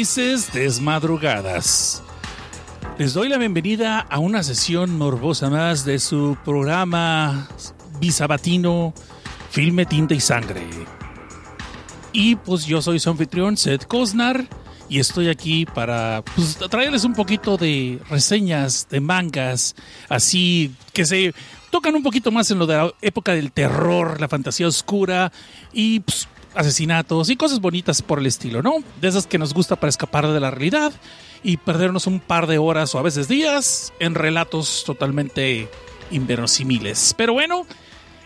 Felices desmadrugadas. Les doy la bienvenida a una sesión morbosa más de su programa bisabatino Filme, Tinta y Sangre. Y pues yo soy su anfitrión, Seth Kosnar, y estoy aquí para pues, traerles un poquito de reseñas de mangas, así que se tocan un poquito más en lo de la época del terror, la fantasía oscura y pues, asesinatos y cosas bonitas por el estilo, ¿no? De esas que nos gusta para escapar de la realidad y perdernos un par de horas o a veces días en relatos totalmente inverosímiles. Pero bueno,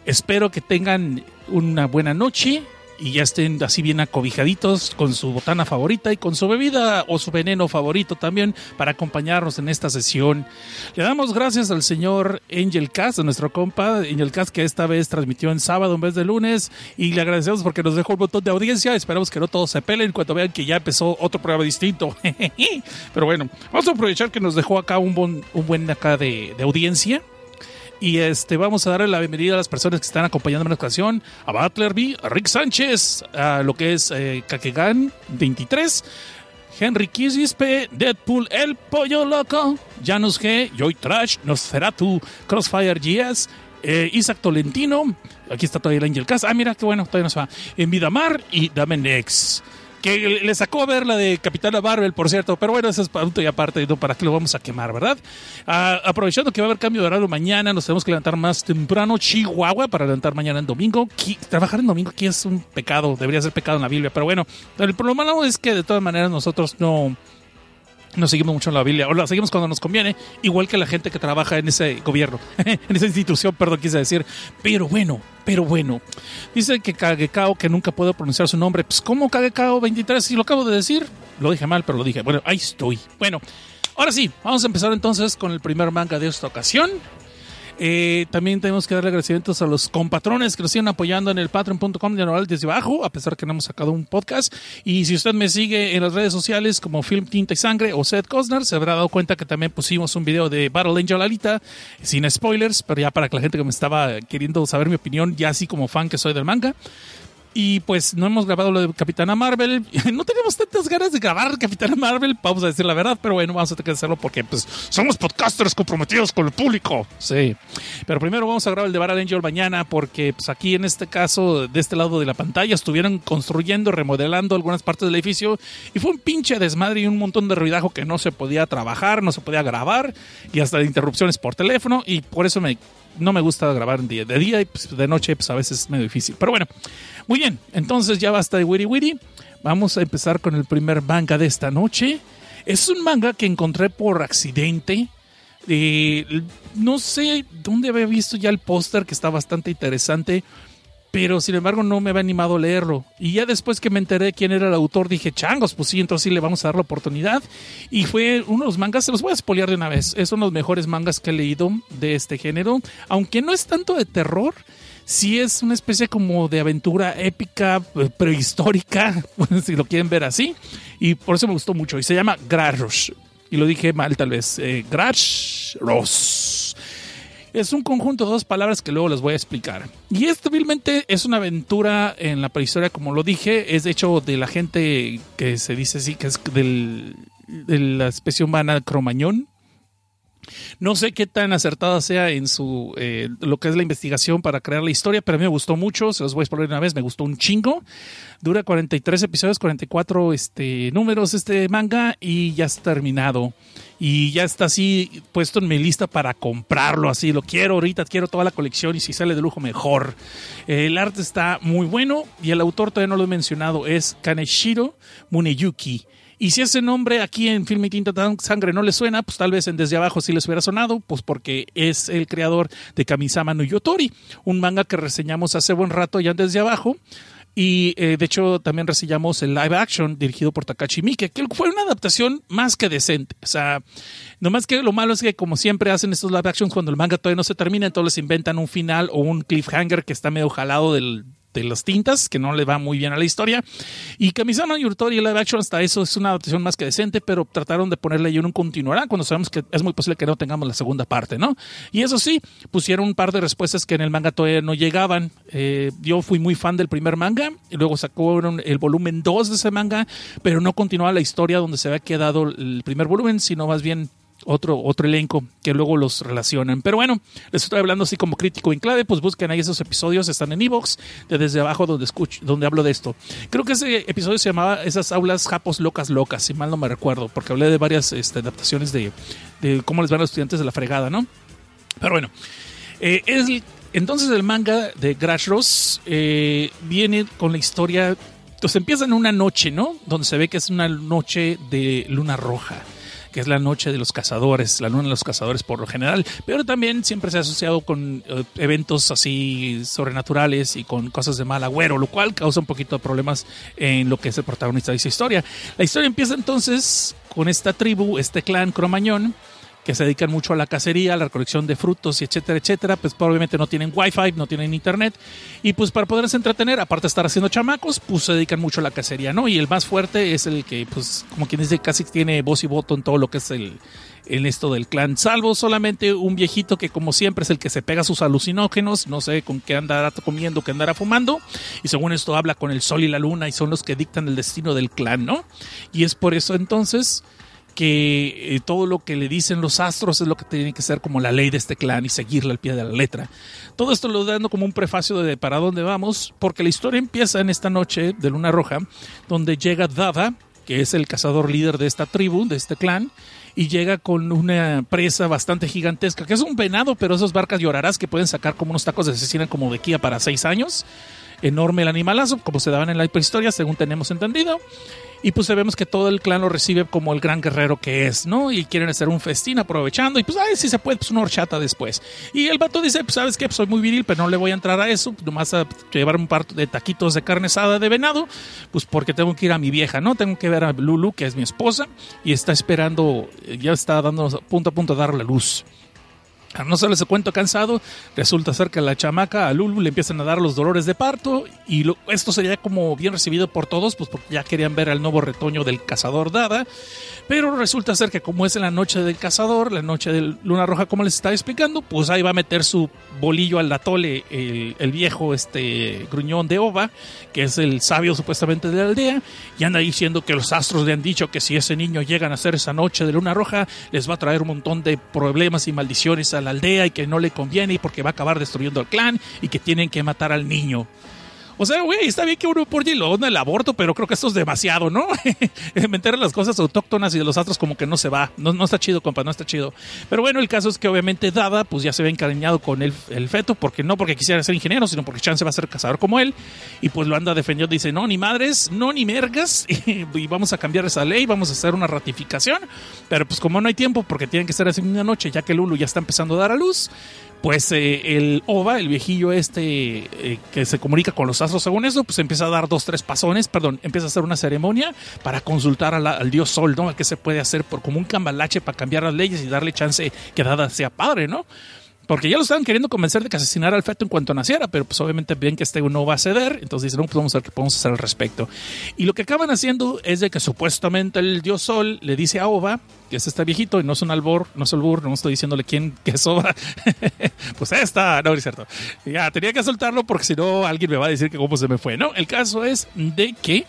espero que tengan una buena noche y ya estén así bien acobijaditos con su botana favorita y con su bebida o su veneno favorito también para acompañarnos en esta sesión. Le damos gracias al señor Angel Cast, a nuestro compa Angel Cast, que esta vez transmitió en sábado en vez de lunes y le agradecemos porque nos dejó un montón de audiencia. Esperamos que no todos se pelen cuando vean que ya empezó otro programa distinto. Pero bueno, vamos a aprovechar que nos dejó acá un buen, buen acá de audiencia. Y este, vamos a darle la bienvenida a las personas que están acompañando en la ocasión, a Butlerby, a Rick Sánchez, a lo que es eh, Kakegan 23, Henry Kisispe, Deadpool, El Pollo Loco, Janus G, Joy Trash, Nosferatu, Crossfire GS, eh, Isaac Tolentino, aquí está todavía el Angel Cast, ah mira qué bueno, todavía no se va, en Vidamar y Damenex que le sacó a ver la de Capitana Marvel, por cierto, pero bueno, eso es punto y aparte, ¿no? ¿para qué lo vamos a quemar, verdad? Ah, aprovechando que va a haber cambio de horario mañana, nos tenemos que levantar más temprano, Chihuahua, para levantar mañana en domingo. Trabajar en domingo aquí es un pecado, debería ser pecado en la Biblia, pero bueno, el problema es que de todas maneras nosotros no no seguimos mucho la Biblia, o la seguimos cuando nos conviene, igual que la gente que trabaja en ese gobierno, en esa institución, perdón, quise decir. Pero bueno, pero bueno. Dice que Kagekao, que nunca puedo pronunciar su nombre. Pues, ¿cómo Kagekao 23? Si lo acabo de decir, lo dije mal, pero lo dije. Bueno, ahí estoy. Bueno, ahora sí, vamos a empezar entonces con el primer manga de esta ocasión. Eh, también tenemos que darle agradecimientos a los compatrones que nos siguen apoyando en el patreon.com de desde abajo, a pesar que no hemos sacado un podcast. Y si usted me sigue en las redes sociales como Film Tinta y Sangre o Seth Cosner, se habrá dado cuenta que también pusimos un video de Battle Angel Alita, sin spoilers, pero ya para que la gente que me estaba queriendo saber mi opinión, ya así como fan que soy del manga. Y pues no hemos grabado lo de Capitana Marvel. No tenemos tantas ganas de grabar Capitana Marvel, vamos a decir la verdad, pero bueno, vamos a tener que hacerlo porque pues somos podcasters comprometidos con el público. Sí. Pero primero vamos a grabar el de Battle Angel mañana porque pues aquí en este caso, de este lado de la pantalla, estuvieron construyendo, remodelando algunas partes del edificio y fue un pinche desmadre y un montón de ruidajo que no se podía trabajar, no se podía grabar y hasta de interrupciones por teléfono y por eso me, no me gusta grabar de día, y pues, de noche pues a veces es medio difícil. Pero bueno, muy bien, entonces ya basta de Wiri Wiri. Vamos a empezar con el primer manga de esta noche. Es un manga que encontré por accidente. Eh, no sé dónde había visto ya el póster que está bastante interesante, pero sin embargo no me había animado a leerlo. Y ya después que me enteré quién era el autor, dije, changos, pues sí, entonces sí le vamos a dar la oportunidad. Y fue uno de los mangas, se los voy a spoilear de una vez, es uno de los mejores mangas que he leído de este género, aunque no es tanto de terror. Sí es una especie como de aventura épica, eh, prehistórica, si lo quieren ver así. Y por eso me gustó mucho. Y se llama Garrosh. Y lo dije mal tal vez. Eh. Es un conjunto de dos palabras que luego les voy a explicar. Y esto realmente es una aventura en la prehistoria, como lo dije. Es de hecho de la gente que se dice así, que es del, de la especie humana cromañón. No sé qué tan acertada sea en su eh, lo que es la investigación para crear la historia, pero a mí me gustó mucho, se los voy a exponer una vez, me gustó un chingo. Dura 43 episodios, 44 este, números este manga y ya está terminado. Y ya está así puesto en mi lista para comprarlo, así lo quiero ahorita, quiero toda la colección y si sale de lujo mejor. El arte está muy bueno y el autor todavía no lo he mencionado, es Kaneshiro Muneyuki. Y si ese nombre aquí en Film y Tinta Sangre no le suena, pues tal vez en Desde Abajo sí les hubiera sonado, pues porque es el creador de Kamisama no Yotori, un manga que reseñamos hace buen rato ya Desde Abajo. Y eh, de hecho también reseñamos el live action dirigido por Takashi Miike, que fue una adaptación más que decente. O sea, nomás que lo malo es que como siempre hacen estos live actions cuando el manga todavía no se termina, entonces inventan un final o un cliffhanger que está medio jalado del, de las tintas, que no le va muy bien a la historia. Y Kamisama Yurtori live action hasta eso es una adaptación más que decente, pero trataron de ponerle ahí un continuará cuando sabemos que es muy posible que no tengamos la segunda parte, ¿no? Y eso sí, pusieron un par de respuestas que en el manga todavía no llegaban. Eh, yo fui muy fan del primer manga, y luego sacó el volumen 2 de ese manga, pero no continuaba la historia donde se había quedado el primer volumen, sino más bien otro, otro elenco que luego los relacionan. Pero bueno, les estoy hablando así como crítico en clave, pues busquen ahí esos episodios, están en Evox, de desde abajo donde escucho, donde hablo de esto. Creo que ese episodio se llamaba Esas aulas japos locas locas, si mal no me recuerdo, porque hablé de varias este, adaptaciones de, de, cómo les van a los estudiantes de la fregada, ¿no? Pero bueno, eh, es, entonces el manga de Crash Ross eh, viene con la historia, pues empieza en una noche, ¿no? Donde se ve que es una noche de luna roja que es la noche de los cazadores, la luna de los cazadores por lo general, pero también siempre se ha asociado con eh, eventos así sobrenaturales y con cosas de mal agüero, lo cual causa un poquito de problemas en lo que es el protagonista de esa historia. La historia empieza entonces con esta tribu, este clan cromañón, que se dedican mucho a la cacería, a la recolección de frutos y etcétera, etcétera, pues probablemente no tienen wifi, no tienen internet y pues para poderse entretener, aparte de estar haciendo chamacos, pues se dedican mucho a la cacería, ¿no? Y el más fuerte es el que pues como quien dice casi tiene voz y voto en todo lo que es el en esto del clan, salvo solamente un viejito que como siempre es el que se pega sus alucinógenos, no sé con qué andará comiendo, qué andará fumando, y según esto habla con el sol y la luna y son los que dictan el destino del clan, ¿no? Y es por eso entonces que eh, todo lo que le dicen los astros es lo que tiene que ser como la ley de este clan y seguirle al pie de la letra. Todo esto lo dando como un prefacio de para dónde vamos, porque la historia empieza en esta noche de Luna Roja, donde llega Dada, que es el cazador líder de esta tribu, de este clan, y llega con una presa bastante gigantesca, que es un venado, pero esas barcas llorarás que pueden sacar como unos tacos de asesina como de Kia para seis años. Enorme el animalazo, como se daban en la prehistoria, según tenemos entendido. Y pues sabemos que todo el clan lo recibe como el gran guerrero que es, ¿no? Y quieren hacer un festín aprovechando. Y pues, ay, si se puede, pues una horchata después. Y el vato dice, pues, ¿sabes qué? Pues soy muy viril, pero no le voy a entrar a eso. Nomás a llevar un par de taquitos de carne asada de venado. Pues porque tengo que ir a mi vieja, ¿no? Tengo que ver a Lulu, que es mi esposa. Y está esperando, ya está dando punto a punto a dar la luz. A no solo ese cuento cansado, resulta ser que la chamaca, a Lulu, le empiezan a dar los dolores de parto y esto sería como bien recibido por todos, pues porque ya querían ver al nuevo retoño del cazador Dada. Pero resulta ser que como es en la noche del cazador, la noche de Luna Roja, como les estaba explicando, pues ahí va a meter su bolillo al atole el, viejo este gruñón de Ova, que es el sabio supuestamente de la aldea, y anda diciendo que los astros le han dicho que si ese niño llega a nacer esa noche de Luna Roja, les va a traer un montón de problemas y maldiciones a la aldea y que no le conviene y porque va a acabar destruyendo el clan y que tienen que matar al niño. O sea, güey, está bien que uno por lo el aborto, pero creo que esto es demasiado, ¿no? Meter las cosas autóctonas y de los astros como que no se va. No, no está chido, compa, no está chido. Pero bueno, el caso es que obviamente Dada, pues ya se ve encariñado con el, el feto, porque no porque quisiera ser ingeniero, sino porque Chance va a ser cazador como él. Y pues lo anda defendiendo, dice, no, ni madres, no, ni mergas. y vamos a cambiar esa ley, vamos a hacer una ratificación. Pero pues como no hay tiempo, porque tienen que ser así una noche, ya que Lulu ya está empezando a dar a luz, pues eh, el Ova, el viejillo este eh, que se comunica con los astros según eso, pues empieza a dar dos, tres pasones, perdón, empieza a hacer una ceremonia para consultar al dios Sol, ¿no? ¿Qué se puede hacer por como un cambalache para cambiar las leyes y darle chance que Dada sea padre, ¿no? Porque ya lo estaban queriendo convencer de que asesinara al feto en cuanto naciera, pero pues obviamente ven que este no va a ceder, entonces dicen, no, pues vamos a qué podemos hacer al respecto. Y lo que acaban haciendo es de que supuestamente el dios Sol le dice a Ova, que es este viejito, y no es un albor, no es albur, no estoy diciéndole quién que es Ova, pues esta, no, es cierto. Ya, tenía que soltarlo porque si no alguien me va a decir que cómo se me fue, ¿no? El caso es de que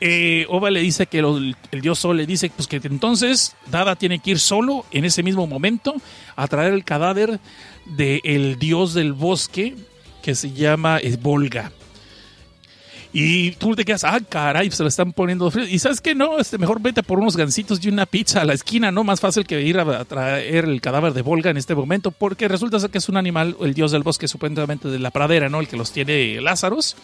eh, Oba le dice que el dios Sol le dice pues que entonces Dada tiene que ir solo en ese mismo momento a traer el cadáver del dios del bosque que se llama Volga. Y tú te quedas, ah, caray, se lo están poniendo frío. Y sabes que no, este, mejor vete por unos gancitos y una pizza a la esquina, ¿no? Más fácil que ir a, traer el cadáver de Volga en este momento, porque resulta ser que es un animal, el dios del bosque, supuestamente de la pradera, ¿no? El que los tiene Lázaros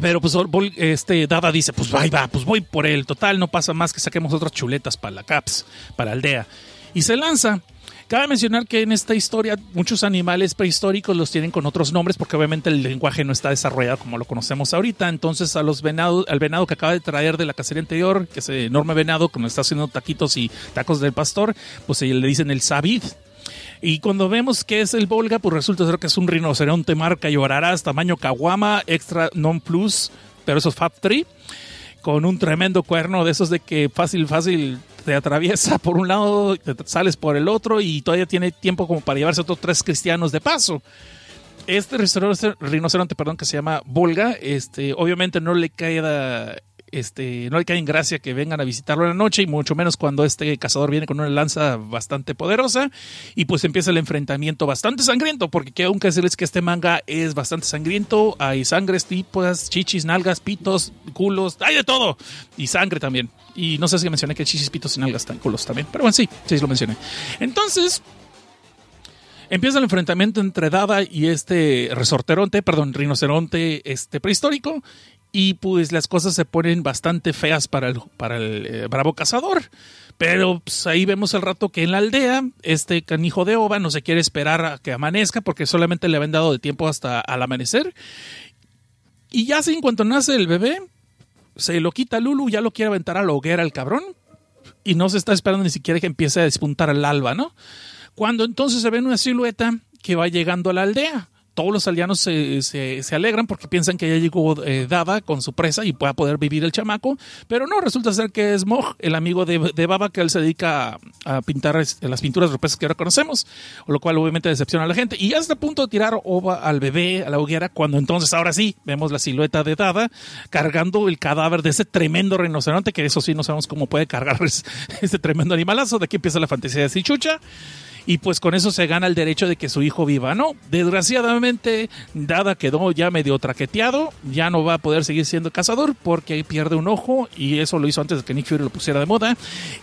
Pero pues este Dada dice, pues va, va, pues voy por él. Total, no pasa más que saquemos otras chuletas para la CAPS, para aldea. Y se lanza. Cabe mencionar que en esta historia muchos animales prehistóricos los tienen con otros nombres porque obviamente el lenguaje no está desarrollado como lo conocemos ahorita. Entonces a los al venado que acaba de traer de la cacería anterior, que es el enorme venado que nos está haciendo taquitos y tacos del pastor, pues le dicen el sabid. Y cuando vemos que es el Volga, pues resulta ser que es un rinoceronte marca Llorarás, tamaño Kawama, extra non plus, pero eso es Fab 3 con un tremendo cuerno de esos de que fácil, fácil te atraviesa por un lado, te sales por el otro y todavía tiene tiempo como para llevarse otros tres cristianos de paso. Este rinoceronte, perdón, que se llama Volga, este, obviamente no le queda este, no le cae en gracia que vengan a visitarlo en la noche y mucho menos cuando este cazador viene con una lanza bastante poderosa y pues empieza el enfrentamiento bastante sangriento porque aunque decirles que este manga es bastante sangriento, hay sangres, tipos, chichis, nalgas, pitos, culos, hay de todo y sangre también. Y no sé si mencioné que chichis, pitos y nalgas están culos también, pero bueno, sí, sí lo mencioné. Entonces, empieza el enfrentamiento entre Dada y este resorteronte, perdón, rinoceronte este prehistórico y pues las cosas se ponen bastante feas para el, para el eh, bravo cazador. Pero pues, ahí vemos el rato que en la aldea este canijo de Oba no se quiere esperar a que amanezca porque solamente le habían dado de tiempo hasta al amanecer. Y ya en cuanto nace el bebé, se lo quita Lulu, ya lo quiere aventar a la hoguera el cabrón. Y no se está esperando ni siquiera que empiece a despuntar el alba, ¿no? Cuando entonces se ve una silueta que va llegando a la aldea todos los aldeanos se, se, alegran porque piensan que ya llegó eh, Dada con su presa y pueda poder vivir el chamaco, pero no, resulta ser que es Moj, el amigo de, de Baba, que él se dedica a, pintar las pinturas rupestres que ahora conocemos, lo cual obviamente decepciona a la gente. Y ya está a punto de tirar ova al bebé a la hoguera, cuando entonces ahora sí vemos la silueta de Dada cargando el cadáver de ese tremendo rinoceronte, que eso sí no sabemos cómo puede cargar ese tremendo animalazo. De aquí empieza la fantasía de Sichucha y pues con eso se gana el derecho de que su hijo viva. No, desgraciadamente, Dada quedó ya medio traqueteado, ya no va a poder seguir siendo cazador porque pierde un ojo y eso lo hizo antes de que Nick Fury lo pusiera de moda.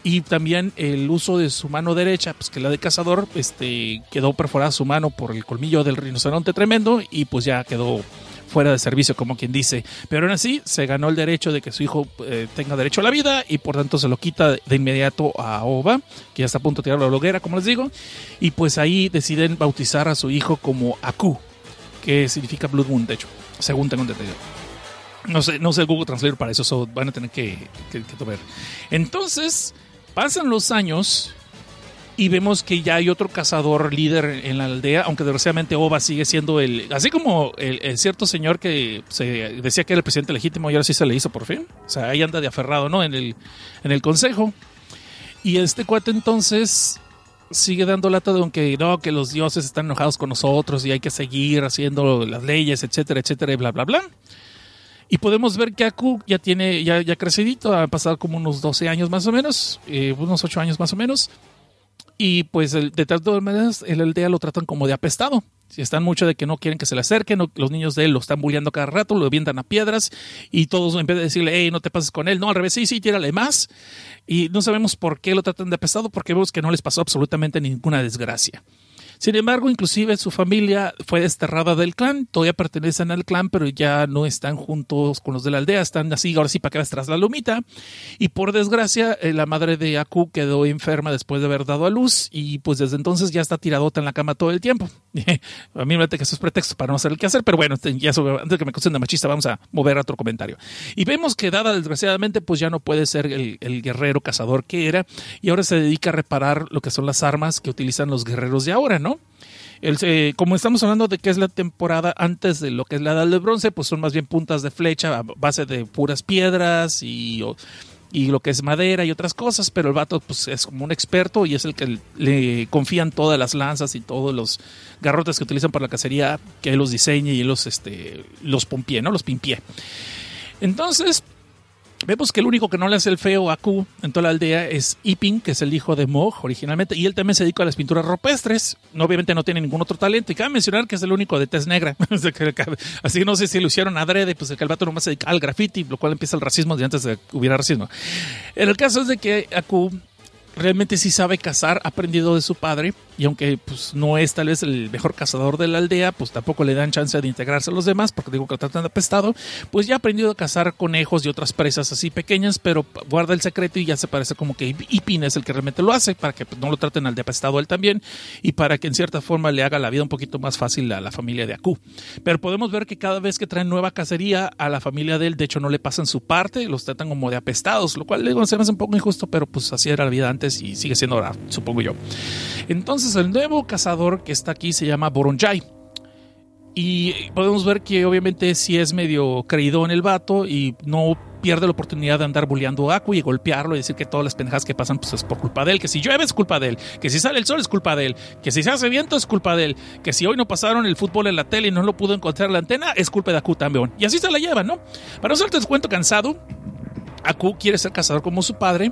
Y también el uso de su mano derecha, pues que la de cazador, este, quedó perforada su mano por el colmillo del rinoceronte tremendo y pues ya quedó fuera de servicio, como quien dice. Pero aún así, se ganó el derecho de que su hijo eh, tenga derecho a la vida y por tanto se lo quita de inmediato a Oba, que ya está a punto de tirar la hoguera, como les digo. Y pues ahí deciden bautizar a su hijo como Aku, que significa Blood Moon, de hecho, según tengo entendido. No sé, no sé Google Translate para eso, van a tener que, que, que ver. Entonces, pasan los años y vemos que ya hay otro cazador líder en la aldea, aunque desgraciadamente Oba sigue siendo el, así como el, cierto señor que se decía que era el presidente legítimo y ahora sí se le hizo por fin, o sea, ahí anda de aferrado, ¿no? En el, en el consejo. Y este cuate entonces sigue dando lata de aunque no, que los dioses están enojados con nosotros y hay que seguir haciendo las leyes, etcétera, etcétera, y bla, bla, bla. Y podemos ver que Aku ya tiene, ya, ya crecidito, ha pasado como unos 12 años más o menos, eh, unos 8 años más o menos y pues de todas maneras, el aldea lo tratan como de apestado. Si están mucho de que no quieren que se le acerquen, los niños de él lo están bulleando cada rato, lo avientan a piedras y todos en vez de decirle, hey, no te pases con él, no, al revés, sí, sí, tírale más. Y no sabemos por qué lo tratan de apestado, porque vemos que no les pasó absolutamente ninguna desgracia. Sin embargo, inclusive su familia fue desterrada del clan, todavía pertenecen al clan, pero ya no están juntos con los de la aldea, están así, ahora sí, para que tras la lumita. Y por desgracia, eh, la madre de Aku quedó enferma después de haber dado a luz y pues desde entonces ya está tiradota en la cama todo el tiempo. a mí me parece que eso es pretexto para no saber qué hacer, pero bueno, ya antes de que me acusen de machista, vamos a mover otro comentario. Y vemos que Dada, desgraciadamente, pues ya no puede ser el, el guerrero cazador que era y ahora se dedica a reparar lo que son las armas que utilizan los guerreros de ahora, ¿no? El, como estamos hablando de que es la temporada antes de lo que es la edad de bronce, pues son más bien puntas de flecha a base de puras piedras y, y lo que es madera y otras cosas, pero el vato pues, es como un experto y es el que le confían todas las lanzas y todos los garrotes que utilizan para la cacería, que él los diseñe y él los, este, los pompie, ¿no? Los pimpie. Entonces, Vemos que el único que no le hace el feo a Q en toda la aldea es Iping, que es el hijo de Mog originalmente, y él también se dedica a las pinturas rupestres. Obviamente no tiene ningún otro talento, y cabe mencionar que es el único de tez negra. Así que no sé si lo hicieron adrede, pues el calvato nomás se dedica al graffiti, lo cual empieza el racismo de antes de que hubiera racismo. En el caso es de que Aku realmente sí sabe cazar, ha aprendido de su padre y aunque pues no es tal vez el mejor cazador de la aldea, pues tampoco le dan chance de integrarse a los demás porque digo que lo tratan de apestado, pues ya ha aprendido a cazar conejos y otras presas así pequeñas, pero guarda el secreto y ya se parece como que Ipin es el que realmente lo hace para que pues, no lo traten al de apestado él también y para que en cierta forma le haga la vida un poquito más fácil a la familia de Aku. Pero podemos ver que cada vez que traen nueva cacería a la familia de él, de hecho no le pasan su parte, los tratan como de apestados, lo cual digo, se me hace un poco injusto, pero pues así era la vida antes y sigue siendo ahora, supongo yo. Entonces el nuevo cazador que está aquí se llama Boronjai. Y podemos ver que obviamente sí es medio creído en el vato y no pierde la oportunidad de andar bulleando a Aku y golpearlo y decir que todas las pendejas que pasan pues es por culpa de él, que si llueve es culpa de él, que si sale el sol es culpa de él, que si se hace viento es culpa de él, que si hoy no pasaron el fútbol en la tele y no lo pudo encontrar la antena es culpa de Aku también. Y así se la lleva, ¿no? Para no hacerte cuento cansado, Aku quiere ser cazador como su padre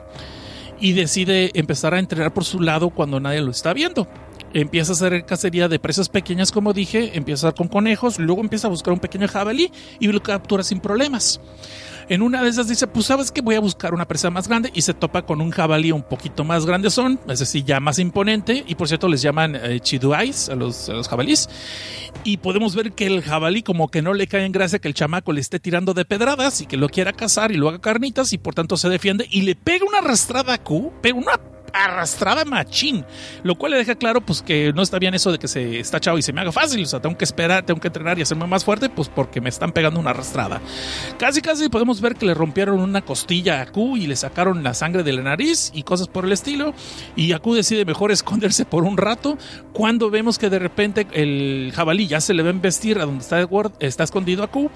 y decide empezar a entrenar por su lado cuando nadie lo está viendo. Empieza a hacer cacería de presas pequeñas, como dije, empieza con conejos, luego empieza a buscar un pequeño jabalí y lo captura sin problemas. En una de esas dice, pues sabes que voy a buscar una presa más grande y se topa con un jabalí un poquito más grande son, es decir, ya más imponente y por cierto les llaman eh, chiduais a los, a los jabalís. Y podemos ver que el jabalí como que no le cae en gracia que el chamaco le esté tirando de pedradas y que lo quiera cazar y lo haga carnitas y por tanto se defiende y le pega una arrastrada a Q, pega una arrastrada machín, lo cual le deja claro pues que no está bien eso de que se está chavo y se me haga fácil, o sea, tengo que esperar, tengo que entrenar y hacerme más fuerte, pues porque me están pegando una arrastrada. Casi casi podemos ver que le rompieron una costilla a Q y le sacaron la sangre de la nariz y cosas por el estilo, y Q decide mejor esconderse por un rato cuando vemos que de repente el jabalí ya se le va a investir a donde está, está escondido a Q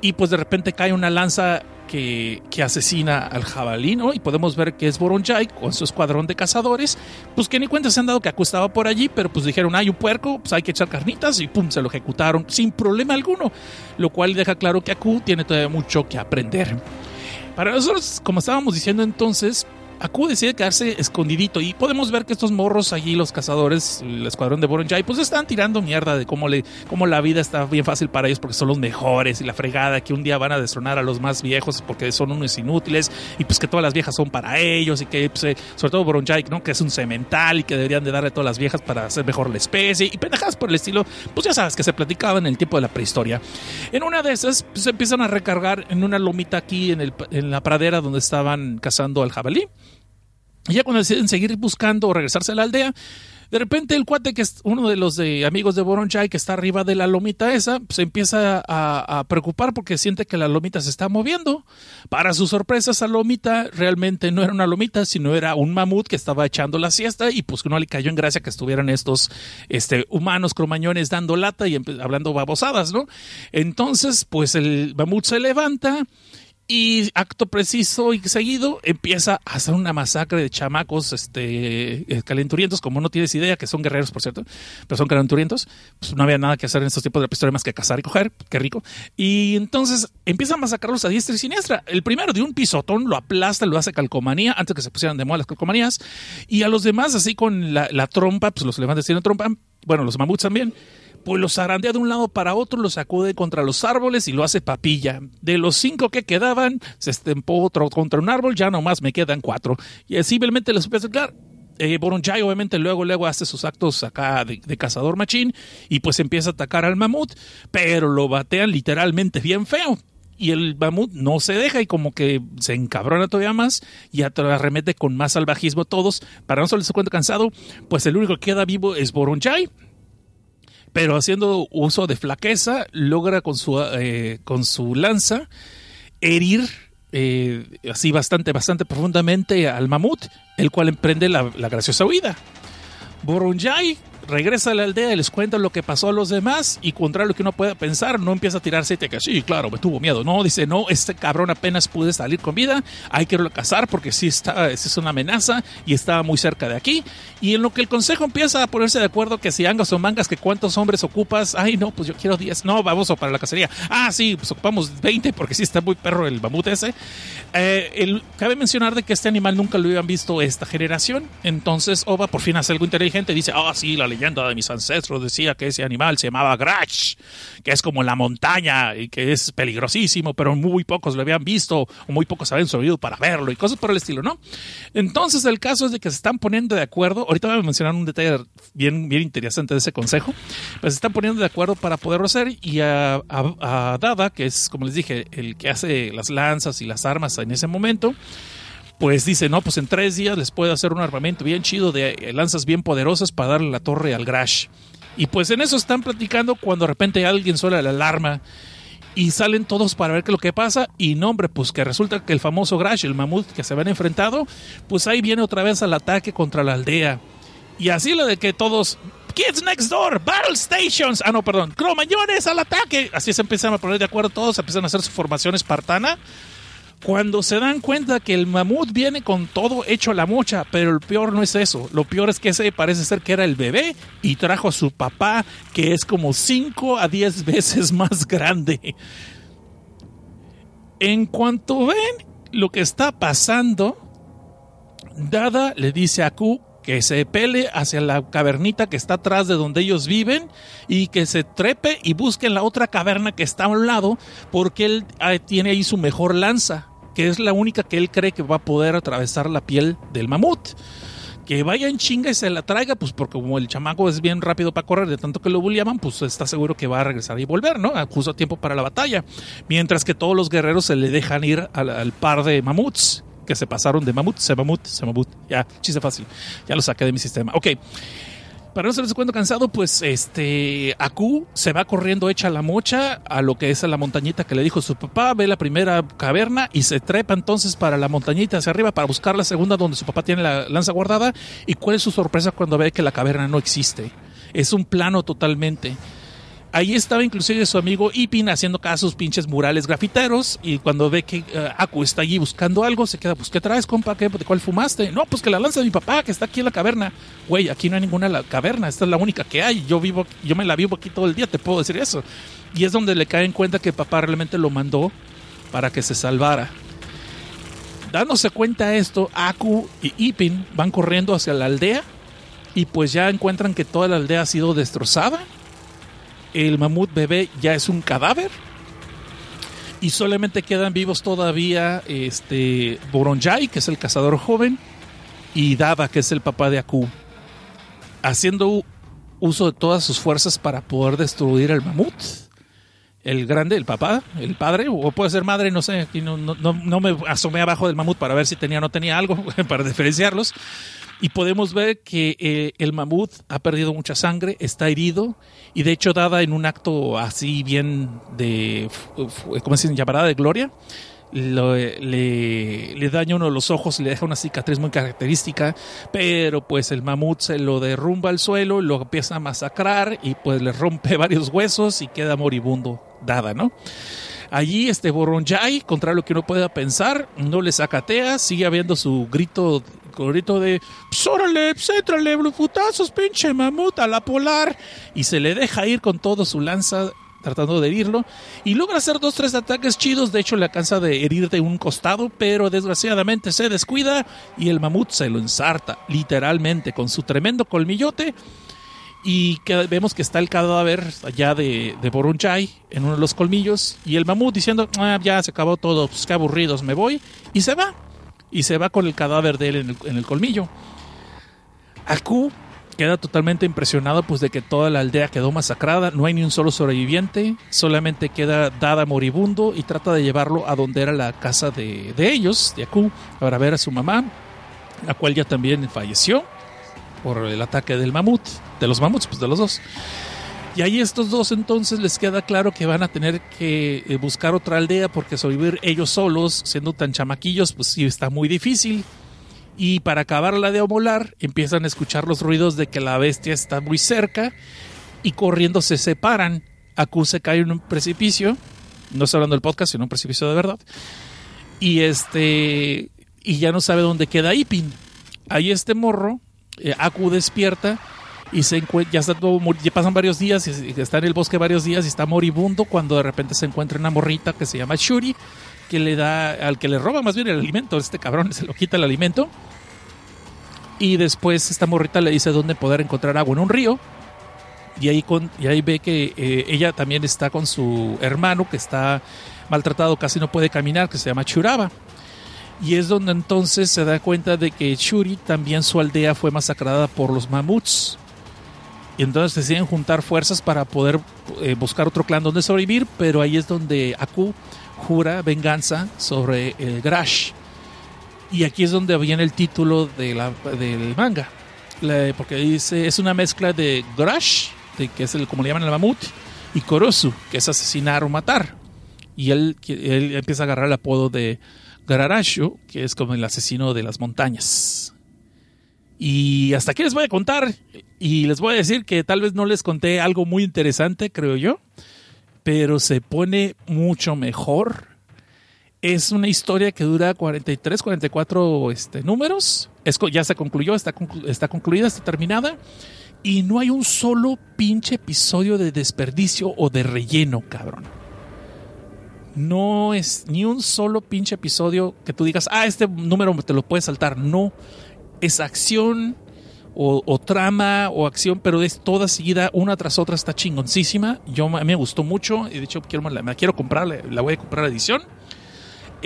y pues de repente cae una lanza que, asesina al jabalí, ¿no? Y podemos ver que es Boronjai con su escuadrón de cazadores, pues que ni cuenta se han dado que Aku estaba por allí, pero pues dijeron, hay un puerco, pues hay que echar carnitas y pum, se lo ejecutaron sin problema alguno, lo cual deja claro que Aku tiene todavía mucho que aprender. Para nosotros, como estábamos diciendo entonces, Aku decide quedarse escondidito y podemos ver que estos morros allí, los cazadores, el escuadrón de Boronjai, pues están tirando mierda de cómo, le, cómo la vida está bien fácil para ellos porque son los mejores y la fregada, que un día van a destronar a los más viejos porque son unos inútiles y pues que todas las viejas son para ellos y que pues, eh, sobre todo Boronjai, ¿no? que es un cemental y que deberían de darle todas las viejas para hacer mejor la especie y pendejadas por el estilo, pues ya sabes que se platicaba en el tiempo de la prehistoria. En una de esas pues empiezan a recargar en una lomita aquí en, el, en la pradera donde estaban cazando al jabalí. Y ya cuando deciden seguir buscando o regresarse a la aldea, de repente el cuate que es uno de los amigos de Boronchai que está arriba de la lomita esa, se empieza a, a, preocupar porque siente que la lomita se está moviendo. Para su sorpresa, esa lomita realmente no era una lomita, sino era un mamut que estaba echando la siesta y pues que no le cayó en gracia que estuvieran estos este, humanos cromañones dando lata y hablando babosadas, ¿no? Entonces, pues el mamut se levanta y acto preciso y seguido empieza a hacer una masacre de chamacos este, eh, calenturientos, como no tienes idea, que son guerreros, por cierto, pero son calenturientos. Pues no había nada que hacer en estos tiempos de la historia más que cazar y coger, qué rico. Y entonces empieza a masacrarlos a diestra y siniestra. El primero de un pisotón lo aplasta, lo hace calcomanía, antes que se pusieran de moda las calcomanías. Y a los demás, así con la, la trompa, pues los levantes tienen trompa, bueno, los mamuts también pues los zarandea de un lado para otro, los sacude contra los árboles y lo hace papilla. De los cinco que quedaban, se estempó otro contra un árbol, ya nomás me quedan cuatro. Y simplemente les empieza a claro. Eh, Boronjai obviamente luego, luego hace sus actos acá de, cazador machín y pues empieza a atacar al mamut, pero lo batean literalmente bien feo y el mamut no se deja y como que se encabrona todavía más y arremete con más salvajismo todos. Para no se cuenta cansado, pues el único que queda vivo es Boronjai pero haciendo uso de flaqueza, logra con su, eh, con su lanza herir eh, así bastante, bastante profundamente al mamut, el cual emprende la, la graciosa huida. Borunjai regresa a la aldea y les cuenta lo que pasó a los demás y contrario a lo que uno pueda pensar, no empieza a tirarse y que sí, claro, me tuvo miedo. No, dice, no, este cabrón apenas pude salir con vida, hay que cazar porque sí está, es una amenaza y estaba muy cerca de aquí. Y en lo que el consejo empieza a ponerse de acuerdo que si angas o mangas, que cuántos hombres ocupas, ay no, pues yo quiero 10, no, vamos para la cacería. Ah, sí, pues ocupamos 20 porque sí está muy perro el mamut ese. Eh, cabe mencionar de que este animal nunca lo habían visto esta generación, entonces Oba por fin hace algo inteligente, dice, ah, sí, la leyenda de mis ancestros decía que ese animal se llamaba Grash, que es como la montaña y que es peligrosísimo, pero muy pocos lo habían visto o muy pocos habían subido para verlo y cosas por el estilo, ¿no? Entonces el caso es de que se están poniendo de acuerdo, ahorita voy a mencionar un detalle bien, bien interesante de ese consejo, pues se están poniendo de acuerdo para poderlo hacer y a, a Dada, que es como les dije, el que hace las lanzas y las armas en ese momento, pues dice, no, pues en tres días les puede hacer un armamento bien chido de lanzas bien poderosas para darle la torre al Grash. Y pues en eso están platicando cuando de repente alguien suena la alarma y salen todos para ver qué es lo que pasa. Y no, hombre, pues que resulta que el famoso Grash, el mamut que se habían enfrentado, pues ahí viene otra vez al ataque contra la aldea. Y así lo de que todos, Kids Next Door, Battle Stations, ah no, perdón, Cromañones al ataque. Así se empiezan a poner de acuerdo todos, empiezan a hacer su formación espartana cuando se dan cuenta que el mamut viene con todo hecho a la mocha, pero el peor no es eso. Lo peor es que ese parece ser que era el bebé y trajo a su papá, que es como 5 a 10 veces más grande. En cuanto ven lo que está pasando, Dada le dice a Ku que se pele hacia la cavernita que está atrás de donde ellos viven y que se trepe y busque la otra caverna que está a un lado porque él ah, tiene ahí su mejor lanza que es la única que él cree que va a poder atravesar la piel del mamut. Que vaya en chinga y se la traiga, pues porque como el chamaco es bien rápido para correr, de tanto que lo bulliaban, pues está seguro que va a regresar y volver, ¿no? Justo a tiempo para la batalla. Mientras que todos los guerreros se le dejan ir al, al par de mamuts que se pasaron de mamut, se mamut, se mamut. Ya, chiste fácil. Ya lo saqué de mi sistema. Ok para no ser ese cuento cansado, pues este Aku se va corriendo hecha la mocha a lo que es la montañita que le dijo su papá, ve la primera caverna y se trepa entonces para la montañita hacia arriba para buscar la segunda donde su papá tiene la lanza guardada. ¿Y cuál es su sorpresa cuando ve que la caverna no existe? Es un plano totalmente. Ahí estaba inclusive su amigo Ipin haciendo casos pinches murales grafiteros y cuando ve que uh, Aku está allí buscando algo, se queda, pues ¿qué traes, compa? ¿Qué, ¿De cuál fumaste? No, pues que la lanza de mi papá que está aquí en la caverna. Güey, aquí no hay ninguna caverna, esta es la única que hay. Yo vivo, yo me la vivo aquí todo el día, te puedo decir eso. Y es donde le cae en cuenta que papá realmente lo mandó para que se salvara. Dándose cuenta de esto, Aku y Ipin van corriendo hacia la aldea y pues ya encuentran que toda la aldea ha sido destrozada el mamut bebé ya es un cadáver y solamente quedan vivos todavía este Boronjai, que es el cazador joven, y Dada, que es el papá de Aku, haciendo uso de todas sus fuerzas para poder destruir el mamut. El grande, el papá, el padre, o puede ser madre, no sé, no, no, no me asomé abajo del mamut para ver si tenía o no tenía algo para diferenciarlos. Y podemos ver que eh, el mamut ha perdido mucha sangre, está herido y de hecho dada en un acto así bien de, ¿cómo se llamará? De gloria. le, le, daña uno de los ojos, le deja una cicatriz muy característica, pero pues el mamut se lo derrumba al suelo, lo empieza a masacrar y pues le rompe varios huesos y queda moribundo dada, ¿no? Allí este Boronjai, contra lo que uno pueda pensar, no le sacatea, sigue habiendo su grito grito de pues órale, pues étrale, putazos, pinche mamut a la polar. Y se le deja ir con todo su lanza tratando de herirlo y logra hacer dos tres ataques chidos. De hecho le alcanza de herir de un costado pero desgraciadamente se descuida y el mamut se lo ensarta literalmente con su tremendo colmillote. Y vemos que está el cadáver allá de, de Borunchai en uno de los colmillos y el mamut diciendo ah, ya se acabó todo pues qué aburridos me voy y se va y se va con el cadáver de él en el, colmillo. Aku queda totalmente impresionado pues de que toda la aldea quedó masacrada, no hay ni un solo sobreviviente, solamente queda Dada moribundo y trata de llevarlo a donde era la casa de, de ellos, de Aku, para ver a su mamá, la cual ya también falleció por el ataque del mamut, de los mamuts, pues de los dos. Y ahí estos dos entonces les queda claro que van a tener que eh, buscar otra aldea porque sobrevivir ellos solos, siendo tan chamaquillos, pues sí está muy difícil. Y para acabarla de amolar, empiezan a escuchar los ruidos de que la bestia está muy cerca y corriendo se separan. Aku se cae en un precipicio, no estoy hablando del podcast, sino un precipicio de verdad. Y este y ya no sabe dónde queda Ipin. Ahí este morro, eh, Aku despierta y se ya ya pasan varios días y está en el bosque varios días y está moribundo cuando de repente se encuentra una morrita que se llama Shuri que le da al que le roba más bien el alimento este cabrón se lo quita el alimento Y después esta morrita le dice dónde poder encontrar agua en un río. Y ahí, y ahí ve que eh, ella también está con su hermano que está maltratado, casi no puede caminar, que se llama Churaba. Y es donde entonces se da cuenta de que Churi también su aldea fue masacrada por los mamuts. Y entonces deciden juntar fuerzas para poder eh, buscar otro clan donde sobrevivir, pero ahí es donde Aku jura venganza sobre el Grash. Y aquí es donde viene el título de la, del manga. porque dice, es una mezcla de Grash, que es el, como le llaman el mamut, y Korosu, que es asesinar o matar. Y él, él empieza a agarrar el apodo de Gararashu, que es como el asesino de las montañas. Y hasta aquí les voy a contar y les voy a decir que tal vez no les conté algo muy interesante, creo yo, pero se pone mucho mejor. Es una historia que dura 43, 44 este, números. Es, ya se concluyó, está, está concluida, está terminada. Y no hay un solo pinche episodio de desperdicio o de relleno, cabrón no es ni un solo pinche episodio que tú digas, ah, este número te lo puedes saltar. No, es acción o, trama o acción, pero es toda seguida, una tras otra, está chingoncísima. Yo, a mí me gustó mucho y de hecho quiero, la, me quiero la voy a comprar la edición.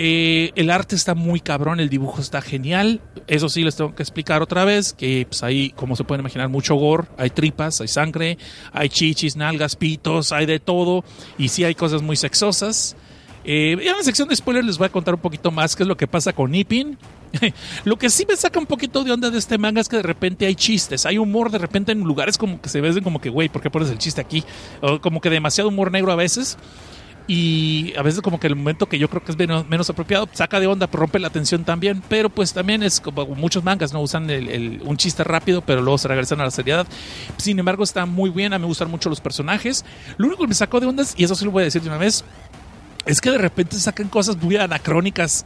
Eh, el arte está muy cabrón, el dibujo está genial. Eso sí, les tengo que explicar otra vez que pues, hay, como se pueden imaginar, mucho gore, hay tripas, hay sangre, hay chichis, nalgas, pitos, hay de todo. Y sí hay cosas muy sexosas. Eh, en la sección de spoilers les voy a contar un poquito más qué es lo que pasa con Ipin. lo que sí me saca un poquito de onda de este manga es que de repente hay chistes, hay humor de repente en lugares como que se ven como que, güey, ¿por qué pones el chiste aquí? O como que demasiado humor negro a veces. Y a veces como que el momento que yo creo que es menos, apropiado, saca de onda, rompe la atención también. Pero pues también es como muchos mangas, ¿no? Usan un chiste rápido, pero luego se regresan a la seriedad. Sin embargo, está muy bien, a mí me gustan mucho los personajes. Lo único que me sacó de onda, y eso sí lo voy a decir de una vez, es que de repente sacan cosas muy anacrónicas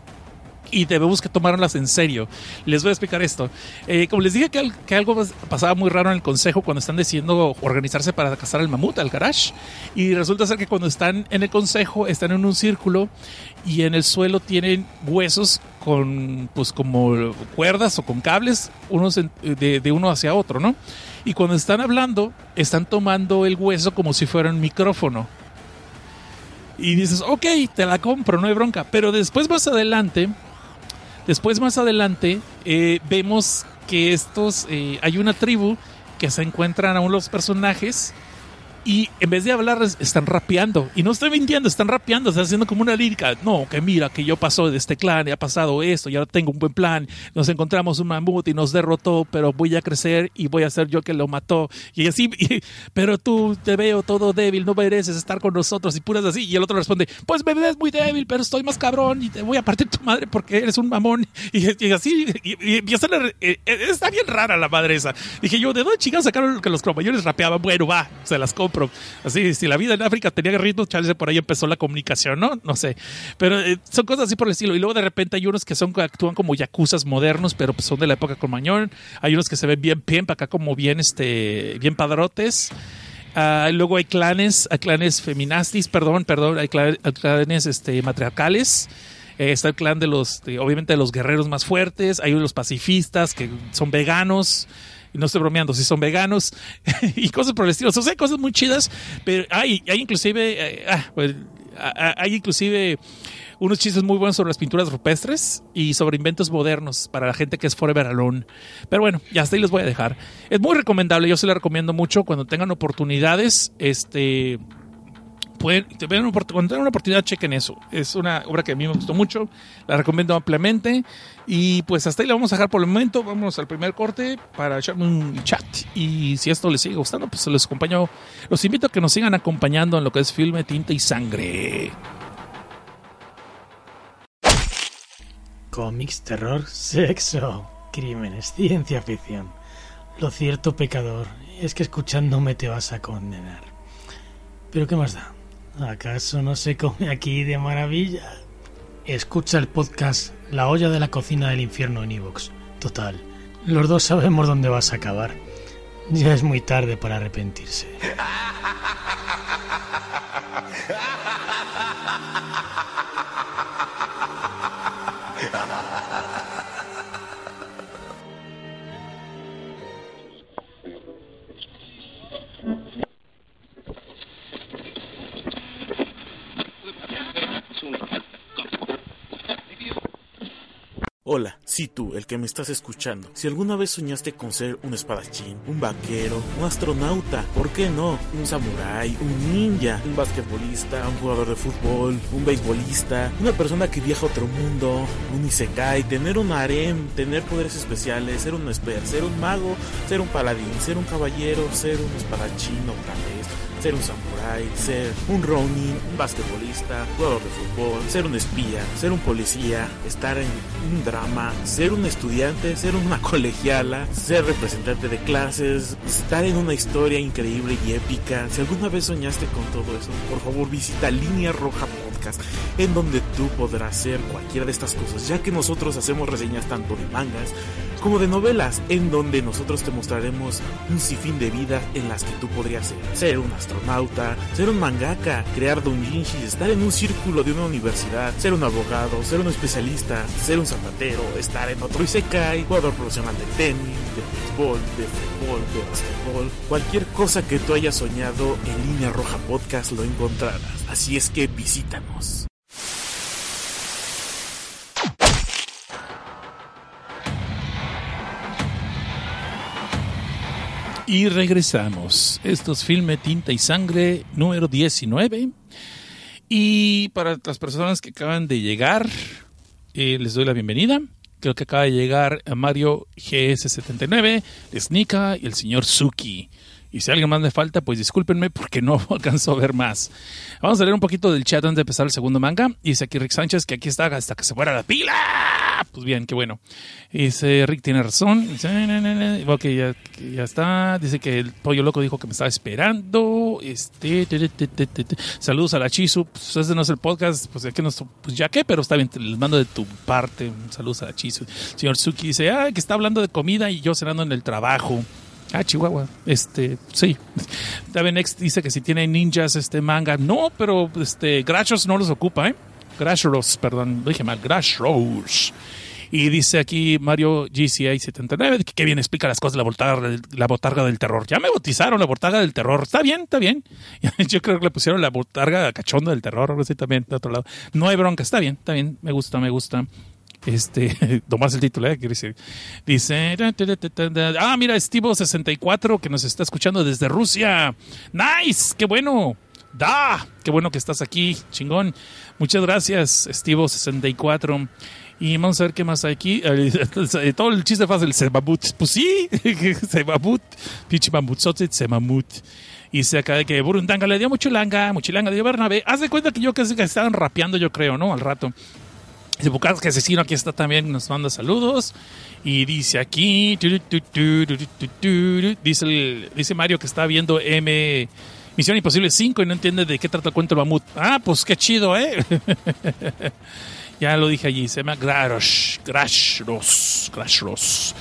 y debemos que tomarlas en serio. Les voy a explicar esto. Eh, como les dije que, algo pasaba muy raro en el consejo cuando están decidiendo organizarse para cazar al mamut, al garage, y resulta ser que cuando están en el consejo están en un círculo y en el suelo tienen huesos con, pues como cuerdas o con cables, unos de, de uno hacia otro, ¿no? Y cuando están hablando, están tomando el hueso como si fuera un micrófono y dices, ok, te la compro, no hay bronca. Pero después más adelante, después más adelante, eh, vemos que estos, eh, hay una tribu que se encuentran aún los personajes y en vez de hablar están rapeando. Y no estoy mintiendo, están rapeando, están haciendo como una lírica. No, que mira, que yo paso de este clan y ha pasado esto y ahora tengo un buen plan. Nos encontramos un mamut y nos derrotó, pero voy a crecer y voy a ser yo que lo mató. Y así, pero tú te veo todo débil, no mereces estar con nosotros y puras así. Y el otro responde, pues me ves muy débil, pero estoy más cabrón y te voy a partir tu madre porque eres un mamón. Y, así, y, empieza eh, eh, está bien rara la madre esa. Dije yo, ¿de dónde chingados sacaron que los cromañones rapeaban? Bueno, va, se las compro Así, si la vida en África tenía ritmo, chance por ahí empezó la comunicación, ¿no? No sé. Pero eh, son cosas así por el estilo. Y luego de repente hay unos que son actúan como yacuzas modernos, pero pues son de la época con. Hay unos que se ven bien pimp, acá como bien, este, bien padrotes. Uh, luego hay clanes, hay clanes feminastis, perdón, perdón, hay clanes, este, matriarcales. Eh, está el clan de los, obviamente, de los guerreros más fuertes. Hay los pacifistas que son veganos y no estoy bromeando, si son veganos y cosas por el estilo. O sea, cosas muy chidas, pero hay, hay inclusive, eh, ah, pues, hay inclusive unos chistes muy buenos sobre las pinturas rupestres y sobre inventos modernos para la gente que es forever alone. Pero bueno, ya hasta ahí les voy a dejar. Es muy recomendable, yo se la recomiendo mucho cuando tengan oportunidades. Este cuando tengan una oportunidad, chequen eso. Es una obra que a mí me gustó mucho, la recomiendo ampliamente. Y pues hasta ahí la vamos a dejar por el momento. Vamos al primer corte para echarme un chat. Y si esto les sigue gustando, pues les acompaño. Los invito a que nos sigan acompañando en lo que es filme, tinta y sangre. Cómics, terror, sexo, crímenes, ciencia ficción. Lo cierto, pecador, es que escuchándome te vas a condenar. Pero ¿qué más da? ¿Acaso no se come aquí de maravilla? Escucha el podcast La olla de la cocina del infierno en Evox. Total, los dos sabemos dónde vas a acabar. Ya es muy tarde para arrepentirse. Hola, si tú, el que me estás escuchando, si alguna vez soñaste con ser un espadachín, un vaquero, un astronauta, ¿por qué no? Un samurái, un ninja, un basquetbolista, un jugador de fútbol, un beisbolista, una persona que viaja a otro mundo, un isekai, tener un harem, tener poderes especiales, ser un esper, ser un mago, ser un paladín, ser un caballero, ser un espadachín o tal vez ser un samurái, ser un ronin, un basquetbolista, jugador de fútbol, ser un espía, ser un policía, estar en un drama, ser un estudiante, ser una colegiala, ser representante de clases, estar en una historia increíble y épica. Si alguna vez soñaste con todo eso, por favor visita Línea Roja Podcast, en donde tú podrás ser cualquiera de estas cosas, ya que nosotros hacemos reseñas tanto de mangas como de novelas, en donde nosotros te mostraremos un sinfín de vidas en las que tú podrías ser. Ser un astronauta, ser un mangaka, crear doujinshis, estar en un círculo de una universidad, ser un abogado, ser un especialista, ser un zapatero, estar en otro isekai, jugador profesional de tenis, de béisbol, de fútbol, de basquetbol, cualquier cosa que tú hayas soñado en Línea Roja Podcast lo encontrarás. Así es que visítanos. Y regresamos. Esto es Filme Tinta y Sangre número 19. Y para las personas que acaban de llegar, eh, les doy la bienvenida. Creo que acaba de llegar Mario GS79, Snika y el señor Suki. Y si alguien más me falta, pues discúlpenme porque no alcanzo a ver más. Vamos a leer un poquito del chat antes de empezar el segundo manga. Dice aquí Rick Sánchez que aquí está hasta que se fuera la pila. Pues bien, qué bueno. Dice Rick tiene razón. Dice, ok, ya, está. Dice que el pollo loco dijo que me estaba esperando. Este, te, te, te, saludos a la Chisu. Pues ese no es el podcast, pues, que nos, pues ya qué, pero está bien, les mando de tu parte. Saludos a la Chisu. Señor Suki dice, ah, que está hablando de comida y yo cenando en el trabajo. Ah, Chihuahua. Este, sí. David Next dice que si tiene ninjas este manga. No, pero este Grashos no los ocupa, ¿eh? Grashos, perdón, lo dije mal, Grashos. Y dice aquí Mario GCA 79 que, bien explica las cosas de la botarga, la botarga del terror. Ya me bautizaron la botarga del terror. Está bien, está bien. Yo creo que le pusieron la botarga cachonda del terror, algo así también de otro lado. No hay bronca, está bien, está bien. Me gusta, me gusta este, tomarse el título, ¿eh? Dice, dice, ah, mira, Estivo64 que nos está escuchando desde Rusia. Nice, qué bueno. Da, qué bueno que estás aquí, chingón. Muchas gracias, Estivo64. Y vamos a ver qué más hay aquí. Todo el chiste fácil, Sebabut. Pues sí, Sebabut. Pinche bambutzote, Sebamut. Y se acaba de que Burundanga le dio muchilanga, muchilanga dio Bernabé. Haz de cuenta que yo casi que estaban rapeando, yo creo, ¿no? Al rato. Dice Bucanas que asesino aquí está también, nos manda saludos. Y dice aquí, dice, dice Mario que está viendo M Misión Imposible 5 y no entiende de qué trata el cuento el mamut. Ah, pues qué chido, ¿eh? ya lo dije allí, se llama Grash, Grashros, Grashros.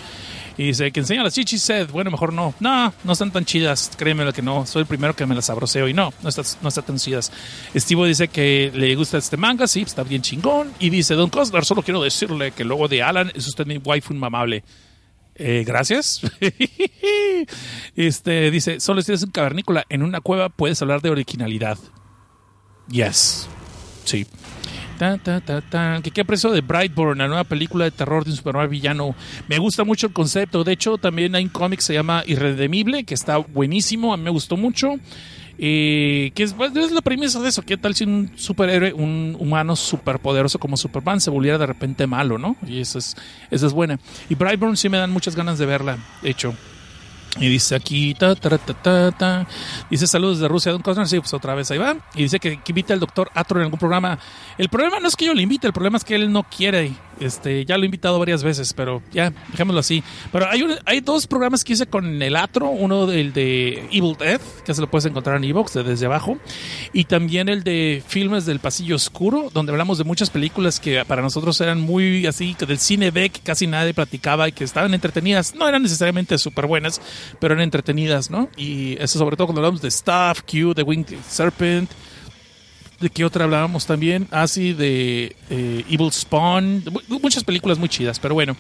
Y dice que enseña las chichis, Seth. Bueno, mejor no. No, no están tan chidas. Créeme lo que no. Soy el primero que me las abroseo y no, no están no está tan chidas. Steve dice que le gusta este manga, sí, está bien chingón. Y dice, Don Coslar, solo quiero decirle que luego de Alan es usted mi waifu inmamable. Eh, gracias. este dice, solo si eres un cavernícola en una cueva puedes hablar de originalidad. Yes. Sí. ¿Qué, ¿Qué aprecio de Brightburn, la nueva película de terror de un superman villano? Me gusta mucho el concepto. De hecho, también hay un cómic que se llama Irredemible, que está buenísimo. A mí me gustó mucho. Eh, que es, es, la premisa de eso. ¿Qué tal si un superhéroe, un humano superpoderoso como Superman se volviera de repente malo, no? Y eso es, eso es buena. Y Brightburn sí me dan muchas ganas de verla, de hecho. Y dice aquí, ta, ta, ta, ta, ta. Dice saludos de Rusia, Don Cosner. Sí, pues otra vez ahí va. Y dice que, invite al doctor Atro en algún programa. El problema no es que yo le invite, el problema es que él no quiere. Este, ya lo he invitado varias veces, pero ya, dejémoslo así. Pero hay, un, hay dos programas que hice con el Atro. Uno del de Evil Death, que se lo puedes encontrar en Evox, de desde abajo. Y también el de Filmes del Pasillo Oscuro, donde hablamos de muchas películas que para nosotros eran muy así, que del cine B, que casi nadie platicaba y que estaban entretenidas. No eran necesariamente súper buenas, pero eran entretenidas, ¿no? Y eso sobre todo cuando hablamos de Staff, Q, The Winged Serpent. ¿De qué otra hablábamos también? Así ah, de eh, Evil Spawn. Muchas películas muy chidas, pero bueno.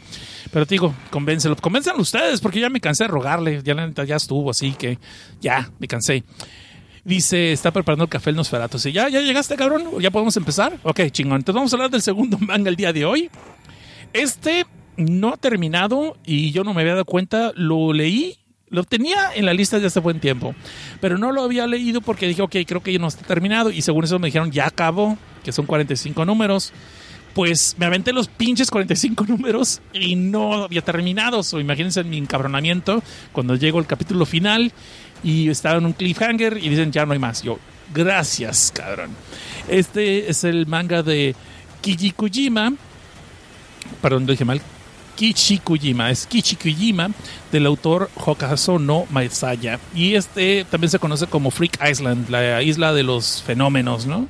Pero te digo, convéncelo. Convénzanlo ustedes, porque ya me cansé de rogarle. Ya, ya estuvo, así que ya, me cansé. Dice, está preparando el café el Nosferatu. ¿Ya, ¿Ya llegaste, cabrón? ¿Ya podemos empezar? Ok, chingón. Entonces vamos a hablar del segundo manga el día de hoy. Este no ha terminado y yo no me había dado cuenta, lo leí. Lo tenía en la lista desde hace buen tiempo, pero no lo había leído porque dije, ok, creo que ya no está terminado. Y según eso me dijeron, ya acabó, que son 45 números pues me aventé los pinches 45 números y no había terminado. O imagínense mi encabronamiento cuando llegó el capítulo final y estaba en un cliffhanger y dicen ya no hay más. Yo, gracias, cabrón. Este es el manga de Kijikujima. Perdón, lo dije mal. Kichikujima, es Kichikujima del autor Hokazo no Maesaya. Y este también se conoce como Freak Island, la isla de los fenómenos, ¿no?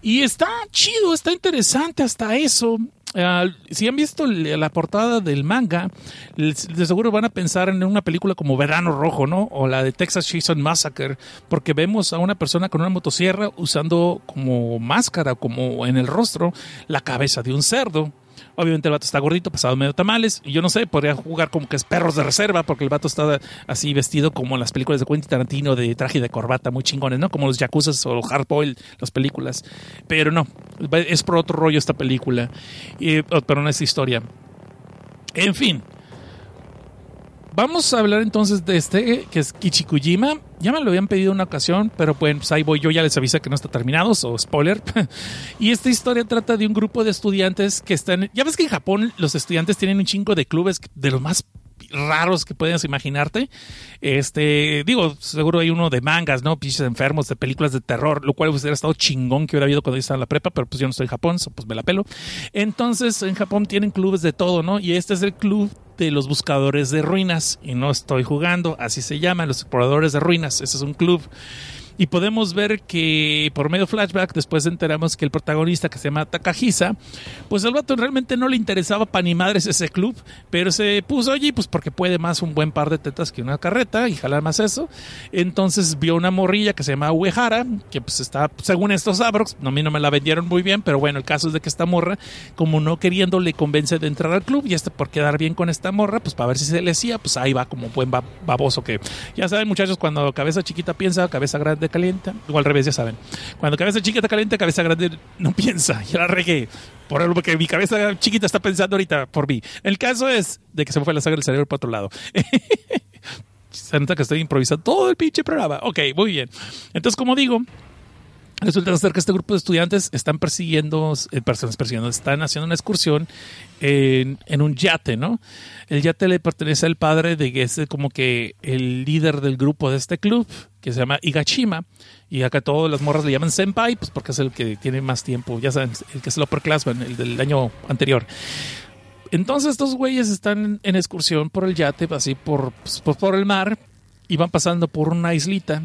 Y está chido, está interesante hasta eso. Ah, si han visto la portada del manga, de seguro van a pensar en una película como Verano Rojo, ¿no? O la de Texas Chainsaw Massacre, porque vemos a una persona con una motosierra usando como máscara, como en el rostro, la cabeza de un cerdo. Obviamente el vato está gordito, pasado medio tamales. Y yo no sé, podría jugar como que es perros de reserva, porque el vato está así vestido como en las películas de Quentin Tarantino, de traje de corbata, muy chingones, ¿no? Como los Yakuza o los Hardboil, las películas. Pero no, es por otro rollo esta película. Oh, pero no es historia. En fin, Vamos a hablar entonces de este, que es Kichikujima. Ya me lo habían pedido una ocasión, pero pues ahí voy yo, ya les avisé que no está terminado, o spoiler. y esta historia trata de un grupo de estudiantes que están... Ya ves que en Japón los estudiantes tienen un chingo de clubes de los más raros que puedas imaginarte. Este, digo, seguro hay uno de mangas, ¿no? Piches enfermos, de películas de terror, lo cual hubiera estado chingón que hubiera habido cuando yo estaba en la prepa, pero pues yo no estoy en Japón, pues me la pelo. Entonces, en Japón tienen clubes de todo, ¿no? Y este es el club los buscadores de ruinas y no estoy jugando, así se llaman los exploradores de ruinas, ese es un club y podemos ver que por medio flashback después enteramos que el protagonista que se llama Takahisa, pues al vato realmente no le interesaba para ni madres ese club, pero se puso allí pues porque puede más un buen par de tetas que una carreta y jalar más eso. Entonces vio una morrilla que se llama Uehara, que pues está, según estos abrox, a mí no me la vendieron muy bien, pero bueno, el caso es de que esta morra, como no queriendo, le convence de entrar al club y este por quedar bien con esta morra, pues para ver si se le decía, pues ahí va como buen baboso que ya saben muchachos, cuando cabeza chiquita piensa, cabeza grande calienta, o al revés, ya saben. Cuando cabeza chiquita calienta, cabeza grande no piensa. Ya la regué. Por porque mi cabeza chiquita está pensando ahorita por mí. El caso es de que se me fue la sangre del cerebro para otro lado. se nota que estoy improvisando todo el pinche programa. Ok, muy bien. Entonces, como digo, Resulta ser que este grupo de estudiantes están persiguiendo, eh, personas persiguiendo, están haciendo una excursión en, un yate, ¿no? El yate le pertenece al padre de que es como que el líder del grupo de este club, que se llama Igachima, y acá todas las morras le llaman Senpai, pues porque es el que tiene más tiempo, ya saben, el que es el upperclassman, el del año anterior. Entonces estos güeyes están en excursión por el yate, así por, pues, por el mar, y van pasando por una islita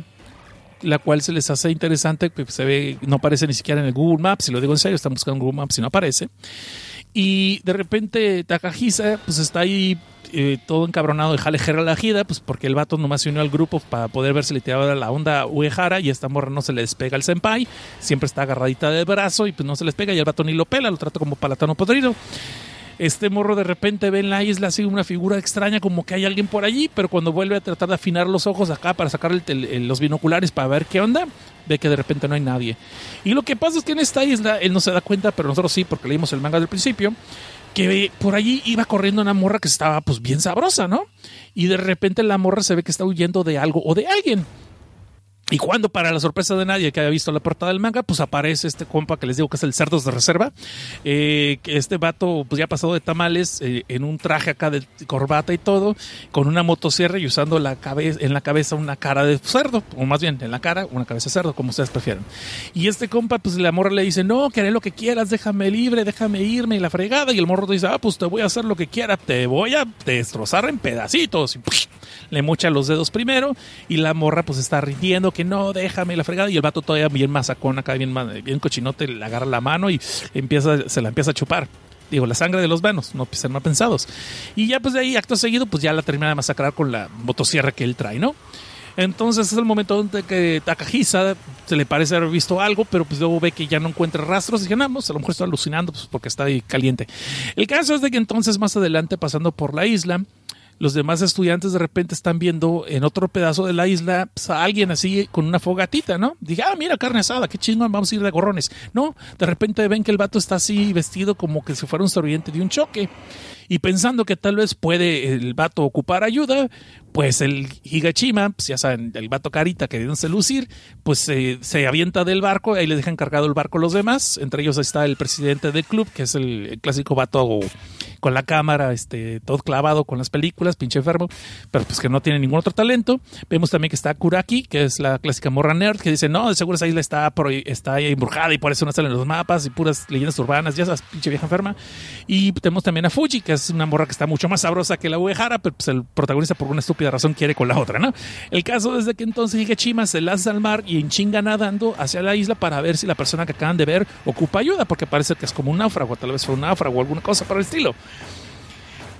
la cual se les hace interesante, que se ve, no aparece ni siquiera en el Google Maps, si lo digo en serio, están buscando Google Maps y no aparece. Y de repente Takahisa, pues está ahí eh, todo encabronado de jale la jida, pues porque el vato nomás se unió al grupo para poder ver si le tiraba la onda Uehara y esta morra no se le despega al senpai, siempre está agarradita de brazo y pues no se les pega y el vato ni lo pela, lo trata como palatano podrido. Este morro de repente ve en la isla así una figura extraña, como que hay alguien por allí, pero cuando vuelve a tratar de afinar los ojos acá para sacar los binoculares para ver qué onda, ve que de repente no hay nadie. Y lo que pasa es que en esta isla él no se da cuenta, pero nosotros sí, porque leímos el manga del principio, que por allí iba corriendo una morra que estaba pues bien sabrosa, ¿no? Y de repente la morra se ve que está huyendo de algo o de alguien. Y cuando, para la sorpresa de nadie que haya visto la portada del manga, pues aparece este compa que les digo que es el Cerdos de Reserva. Eh, este vato, pues ya ha pasado de tamales, eh, en un traje acá de corbata y todo, con una motosierra y usando la cabeza, en la cabeza una cara de cerdo, o más bien en la cara una cabeza de cerdo, como ustedes prefieran. Y este compa, pues la morra le dice, no, que haré lo que quieras, déjame libre, déjame irme y la fregada. Y el morro dice, ah, pues te voy a hacer lo que quiera, te voy a destrozar en pedacitos. Y le mocha los dedos primero y la morra pues está riendo que no, déjame la fregada. Y el vato todavía bien masacón acá, bien, bien cochinote, le agarra la mano y empieza, se la empieza a chupar. Digo, la sangre de los vanos, no ser mal pensados. Y ya pues de ahí, acto seguido, pues ya la termina de masacrar con la motosierra que él trae, ¿no? Entonces es el momento donde que Takahisa se le parece haber visto algo, pero pues luego ve que ya no encuentra rastros y dice, no, pues, a lo mejor está alucinando pues, porque está ahí caliente. El caso es de que entonces más adelante, pasando por la isla, los demás estudiantes de repente están viendo en otro pedazo de la isla pues, a alguien así con una fogatita, ¿no? Dije, ah, mira, carne asada, qué chingón, vamos a ir de gorrones. No, de repente ven que el vato está así vestido como que si fuera un sobreviviente de un choque y pensando que tal vez puede el vato ocupar ayuda, pues el Higachima, pues ya saben, el vato carita queriéndose lucir, pues eh, se avienta del barco, ahí le dejan cargado el barco a los demás, entre ellos está el presidente del club, que es el, clásico vato con la cámara, este, todo clavado con las películas, pinche enfermo, pero pues que no tiene ningún otro talento. Vemos también que está Kuraki, que es la clásica morra nerd, que dice, no, de seguro esa isla está, está embrujada y por eso no salen los mapas y puras leyendas urbanas, ya sabes, pinche vieja enferma. Y tenemos también a Fuji, que es una morra que está mucho más sabrosa que la Uehara, pero pues el protagonista por una estúpida razón quiere con la otra, ¿no? El caso es que entonces Higachima se lanza al mar y en chinga nadando hacia la isla para ver si la persona que acaban de ver ocupa ayuda, porque parece que es como un náufrago, tal vez fue un náufrago o alguna cosa por el estilo.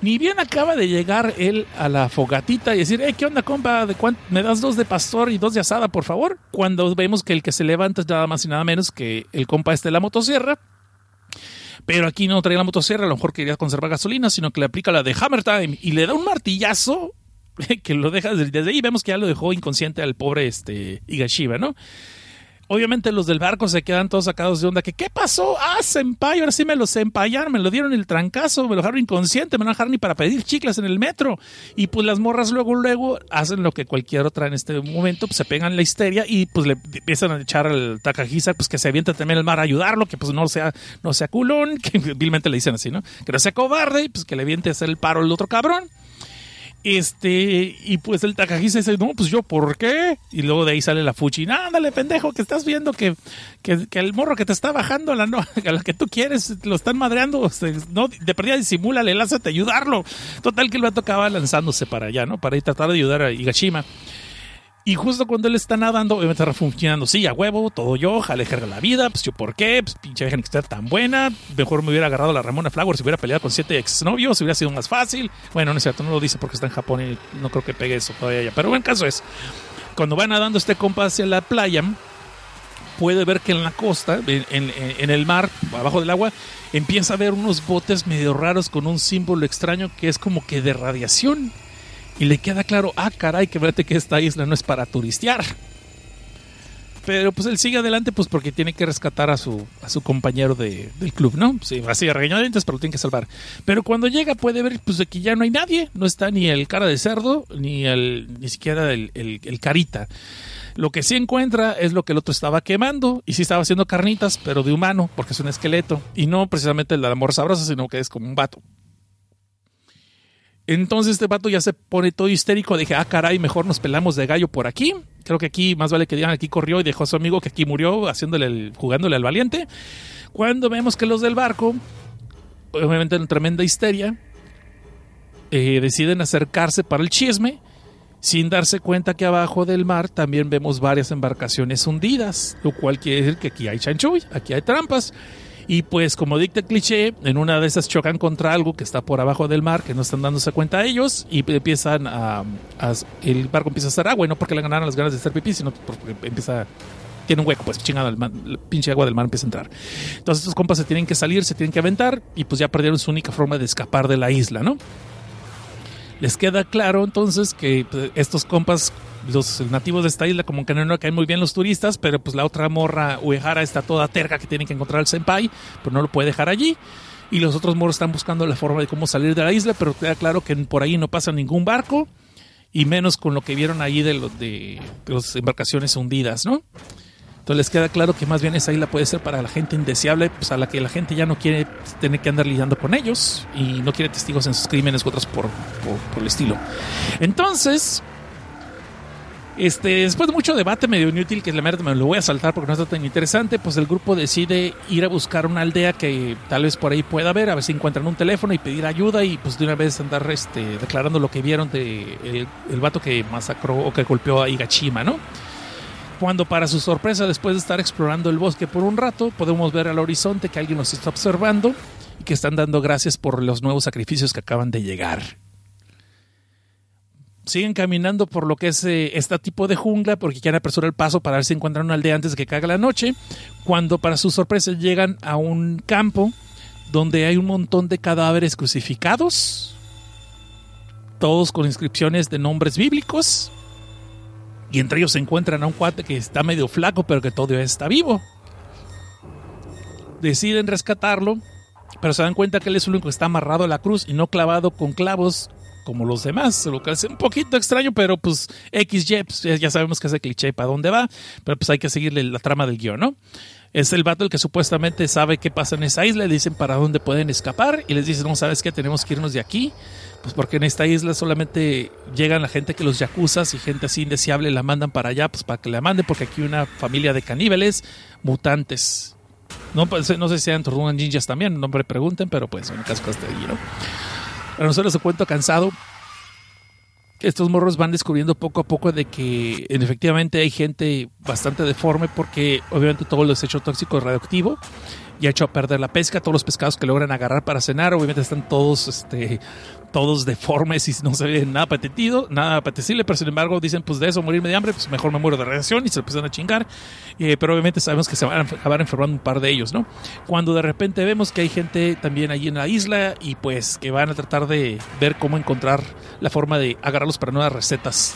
Ni bien acaba de llegar él a la fogatita y decir, ¿qué onda, compa? ¿De ¿Me das dos de pastor y dos de asada, por favor? Cuando vemos que el que se levanta es nada más y nada menos que el compa este de la motosierra. Pero aquí no trae la motosierra, a lo mejor quería conservar gasolina, sino que le aplica la de Hammer Time y le da un martillazo que lo deja desde ahí. Vemos que ya lo dejó inconsciente al pobre este Higashiba, ¿no? Obviamente los del barco se quedan todos sacados de onda. Que, ¿Qué pasó? Ah, senpai, ahora sí me lo sempayaron, me lo dieron el trancazo, me lo dejaron inconsciente, me no dejaron ni para pedir chiclas en el metro. Y pues las morras luego, luego hacen lo que cualquier otra en este momento, pues se pegan la histeria y pues le empiezan a echar al Takahisa, pues que se avienta también al mar a ayudarlo, que pues no sea, no sea culón, que vilmente le dicen así, ¿no? Que no sea cobarde, pues que le aviente a hacer el paro el otro cabrón. Este, y pues el Takahisa dice, no, pues yo, ¿por qué? Y luego de ahí sale la Fuchi, ándale, pendejo, que estás viendo que, que, el morro que te está bajando a la, no, a la que tú quieres, lo están madreando, no, de perdida disimúlale, lánzate ayudarlo. Total que el vato acaba lanzándose para allá, ¿no? Para ir tratar de ayudar a Higashima. Y justo cuando él está nadando, obviamente está funcionando, sí, a huevo, todo yo, jale, jerga la vida, pues yo, ¿por qué? Pues pinche vieja que está tan buena, mejor me hubiera agarrado la Ramona Flowers si hubiera peleado con siete exnovios, hubiera sido más fácil. Bueno, no es cierto, no lo dice porque está en Japón y no creo que pegue eso todavía ya. Pero bueno, caso es, cuando va nadando este compa hacia la playa, puede ver que en la costa, en, en, el mar, abajo del agua, empieza a ver unos botes medio raros con un símbolo extraño que es como que de radiación y le queda claro, ah, caray, que vete que esta isla no es para turistear. Pero pues él sigue adelante pues porque tiene que rescatar a su, a su compañero de, del club, ¿no? Sí, así regañadientes, pero lo tiene que salvar. Pero cuando llega puede ver pues de que ya no hay nadie, no está ni el cara de cerdo, ni el, ni siquiera el, el, carita. Lo que sí encuentra es lo que el otro estaba quemando. Y sí estaba haciendo carnitas, pero de humano, porque es un esqueleto. Y no precisamente el de amor sabroso, sino que es como un vato. Entonces este vato ya se pone todo histérico. Dije, ah, caray, mejor nos pelamos de gallo por aquí. Creo que aquí más vale que digan aquí corrió y dejó a su amigo que aquí murió haciéndole el, jugándole al valiente. Cuando vemos que los del barco, obviamente en tremenda histeria, eh, deciden acercarse para el chisme, sin darse cuenta que abajo del mar también vemos varias embarcaciones hundidas, lo cual quiere decir que aquí hay chanchuy, aquí hay trampas. Y pues como dicta el cliché, en una de esas chocan contra algo que está por abajo del mar, que no están dándose cuenta ellos, y empiezan a, el barco empieza a hacer agua, y no porque le ganaran las ganas de hacer pipí, sino porque empieza tiene un hueco, pues chingado, el, pinche agua del mar empieza a entrar. Entonces estos compas se tienen que salir, se tienen que aventar y pues ya perdieron su única forma de escapar de la isla, ¿no? Les queda claro entonces que pues, estos compas los nativos de esta isla como que no, caen muy bien los turistas, pero pues la otra morra Uehara está toda terca que tiene que encontrar al senpai, pues no lo puede dejar allí. Y los otros morros están buscando la forma de cómo salir de la isla, pero queda claro que por ahí no pasa ningún barco, y menos con lo que vieron ahí de, los de, las embarcaciones hundidas, ¿no? Entonces les queda claro que más bien esa isla puede ser para la gente indeseable, pues a la que la gente ya no quiere tener que andar lidiando con ellos y no quiere testigos en sus crímenes u otros por, por, por el estilo. Entonces, este, después de mucho debate medio inútil, que la verdad me lo voy a saltar porque no está tan interesante, pues el grupo decide ir a buscar una aldea que tal vez por ahí pueda haber, a ver si encuentran un teléfono y pedir ayuda y pues de una vez andar este, declarando lo que vieron de el, vato que masacró o que golpeó a Higachima, ¿no? Cuando para su sorpresa, después de estar explorando el bosque por un rato, podemos ver al horizonte que alguien nos está observando y que están dando gracias por los nuevos sacrificios que acaban de llegar siguen caminando por lo que es este tipo de jungla porque quieren apresurar el paso para ver si encuentran una aldea antes de que caiga la noche. Cuando para su sorpresa llegan a un campo donde hay un montón de cadáveres crucificados. todos con inscripciones de nombres bíblicos. Y entre ellos se encuentran a un cuate que está medio flaco, pero que todavía está vivo. Deciden rescatarlo, pero se dan cuenta que él es el único que está amarrado a la cruz y no clavado con clavos como los demás, lo que hace un poquito extraño, pero pues XY, pues, ya sabemos que es el cliché para dónde va, pero pues hay que seguirle la trama del guion, ¿no? Es el vato el que supuestamente sabe qué pasa en esa isla, le dicen para dónde pueden escapar y les dicen, no, ¿sabes qué? Tenemos que irnos de aquí, pues porque en esta isla solamente llegan la gente que los yacuzas y gente así indeseable la mandan para allá, pues para que la manden, porque aquí una familia de caníbales, mutantes. No, pues, no sé si sean Tortugas Ninjas también, no me pregunten, pero pues en caso de allí, ¿no? A nosotros se cuento cansado. Estos morros van descubriendo poco a poco de que efectivamente hay gente bastante deforme porque obviamente todo el desecho tóxico es radioactivo y ha hecho perder la pesca. Todos los pescados que logran agarrar para cenar, obviamente están todos, este, todos deformes y no se ven nada apetecido, nada apetecible, pero sin embargo dicen, pues de eso morirme de hambre, pues mejor me muero de radiación y se lo empiezan a chingar. Eh, pero obviamente sabemos que se van a acabar enfermando un par de ellos, ¿no? Cuando de repente vemos que hay gente también allí en la isla y pues que van a tratar de ver cómo encontrar la forma de agarrarlos para nuevas recetas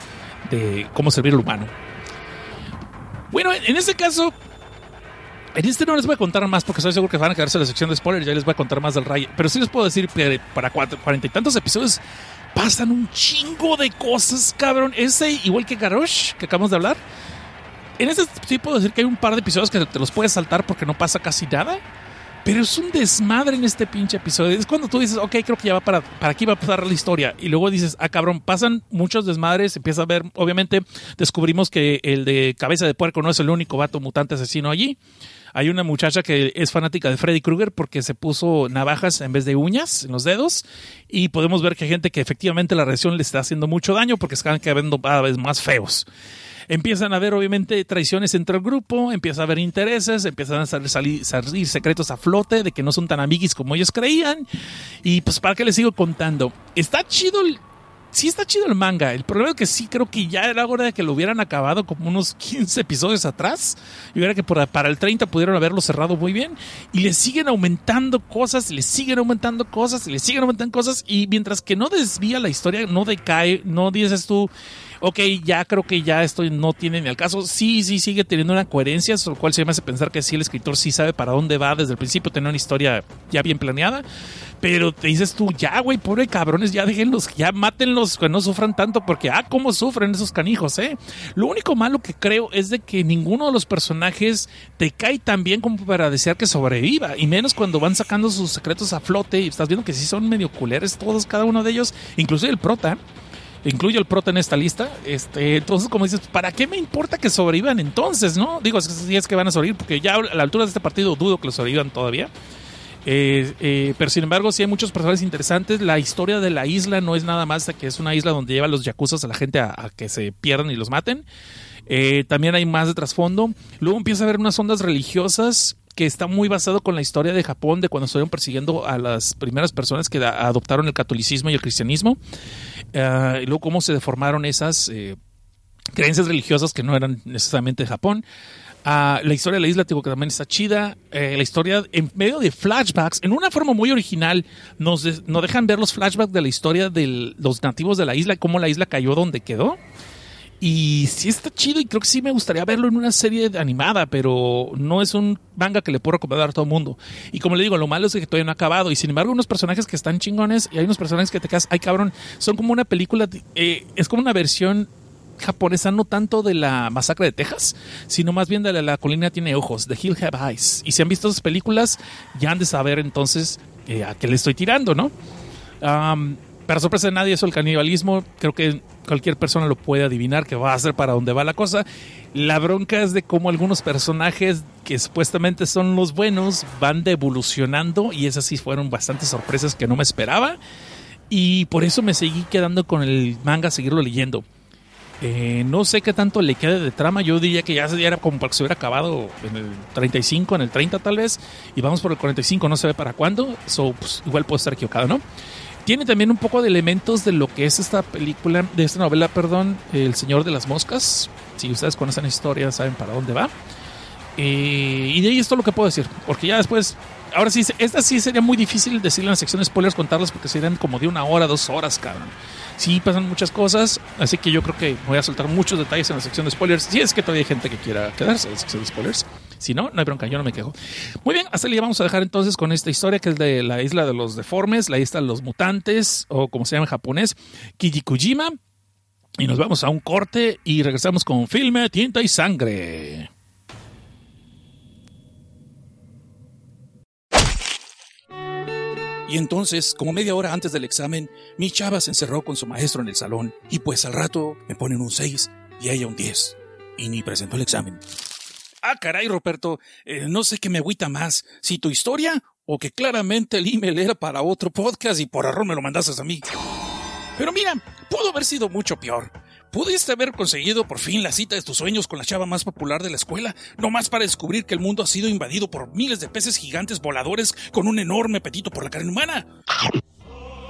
de cómo servir al humano. Bueno, en este caso, en este no les voy a contar más porque estoy seguro que van a quedarse en la sección de spoilers. Ya les voy a contar más del Ray. Pero sí les puedo decir que para cuarenta y tantos episodios pasan un chingo de cosas, cabrón. Ese, igual que Garrosh, que acabamos de hablar. En este sí puedo decir que hay un par de episodios que te los puedes saltar porque no pasa casi nada. Pero es un desmadre en este pinche episodio. Es cuando tú dices, ok, creo que ya va para, para aquí va a pasar la historia. Y luego dices, ah, cabrón, pasan muchos desmadres. Empieza a ver, obviamente, descubrimos que el de cabeza de puerco no es el único vato mutante asesino allí. Hay una muchacha que es fanática de Freddy Krueger porque se puso navajas en vez de uñas en los dedos. Y podemos ver que hay gente que efectivamente la reacción le está haciendo mucho daño porque están quedando cada vez más feos. Empiezan a haber, obviamente, traiciones entre el grupo, empieza a haber intereses, empiezan a salir, salir, secretos a flote de que no son tan amiguis como ellos creían. Y pues, ¿para qué les sigo contando? Está chido sí está chido el manga. El problema es que sí creo que ya era hora de que lo hubieran acabado como unos 15 episodios atrás. Y hubiera que para el 30 pudieron haberlo cerrado muy bien. Y le siguen aumentando cosas, le siguen aumentando cosas, le siguen aumentando cosas. Y mientras que no desvía la historia, no decae, no dices tú ok, ya creo que ya esto no tiene ni al caso. Sí, sí, sigue teniendo una coherencia, lo cual se me hace pensar que sí, el escritor sí sabe para dónde va desde el principio, tener una historia ya bien planeada. Pero te dices tú, ya, güey, pobre cabrones, ya déjenlos, ya mátenlos, que no sufran tanto, porque, ah, cómo sufren esos canijos, ¿eh? Lo único malo que creo es de que ninguno de los personajes te cae tan bien como para desear que sobreviva, y menos cuando van sacando sus secretos a flote y estás viendo que sí son medio culeres todos, cada uno de ellos, inclusive el prota incluyo el prota en esta lista. Este, entonces, como dices, ¿para qué me importa que sobrevivan entonces, no? Digo, si es que van a sobrevivir, porque ya a la altura de este partido dudo que lo sobrevivan todavía. Eh, eh, pero sin embargo, sí hay muchos personajes interesantes. La historia de la isla no es nada más que es una isla donde lleva los yacuzas a la gente a, que se pierdan y los maten. Eh, también hay más de trasfondo. Luego empieza a haber unas ondas religiosas que está muy basado con la historia de Japón, de cuando estuvieron persiguiendo a las primeras personas que adoptaron el catolicismo y el cristianismo. Ah, y luego cómo se deformaron esas eh, creencias religiosas que no eran necesariamente de Japón. Ah, la historia de la isla, digo que también está chida. Eh, la historia en medio de flashbacks, en una forma muy original, nos, nos dejan ver los flashbacks de la historia de los nativos de la isla, cómo la isla cayó donde quedó. Y sí está chido y creo que sí me gustaría verlo en una serie animada, pero no es un manga que le puedo recomendar a todo el mundo. Y como le digo, lo malo es que todavía no ha acabado. Y sin embargo, unos personajes que están chingones y hay unos personajes que te quedas, ay cabrón, son como una película, eh, es como una versión japonesa, no tanto de la masacre de Texas, sino más bien de la, colina tiene ojos, de Hill Have Eyes. Y si han visto esas películas, ya han de saber entonces eh, a qué le estoy tirando, ¿no? para sorpresa de nadie, eso el canibalismo, creo que cualquier persona lo puede adivinar que va a ser para dónde va la cosa. La bronca es de cómo algunos personajes que supuestamente son los buenos van devolucionando y esas sí fueron bastantes sorpresas que no me esperaba. Y por eso me seguí quedando con el manga seguirlo leyendo. Eh, no sé qué tanto le quede de trama. Yo diría que ya, era como para que se hubiera acabado en el 35, en el 30 tal vez. Y vamos por el 45, no se ve para cuándo. So, pues, igual puedo estar equivocado, ¿no? Tiene también un poco de elementos de lo que es esta película, de esta novela, perdón, El Señor de las Moscas. Si ustedes conocen la historia, saben para dónde va. Eh, y de ahí es todo lo que puedo decir, porque ya después ahora sí, esta sí sería muy difícil decirle en la sección de spoilers contarlas porque serían como de una hora, dos horas, cabrón. Sí, pasan muchas cosas, así que yo creo que voy a soltar muchos detalles en la sección de spoilers. Si es que todavía hay gente que quiera quedarse en la sección de spoilers. Si no, no hay bronca, yo no me quejo. Muy bien, hasta ahí vamos a dejar entonces con esta historia que es de la isla de los deformes, la isla de los mutantes, o como se llama en japonés, Kijikujima. Y nos vamos a un corte y regresamos con filme, tinta y sangre. Y entonces, como media hora antes del examen, mi chava se encerró con su maestro en el salón y pues al rato me ponen un 6 y ella un 10. Y ni presentó el examen. Ah, caray, Roberto, eh, no sé qué me agüita más, si tu historia o que claramente el email era para otro podcast y por error me lo mandaste a mí. Pero mira, pudo haber sido mucho peor. Pudiste haber conseguido por fin la cita de tus sueños con la chava más popular de la escuela, no más para descubrir que el mundo ha sido invadido por miles de peces gigantes voladores con un enorme apetito por la carne humana.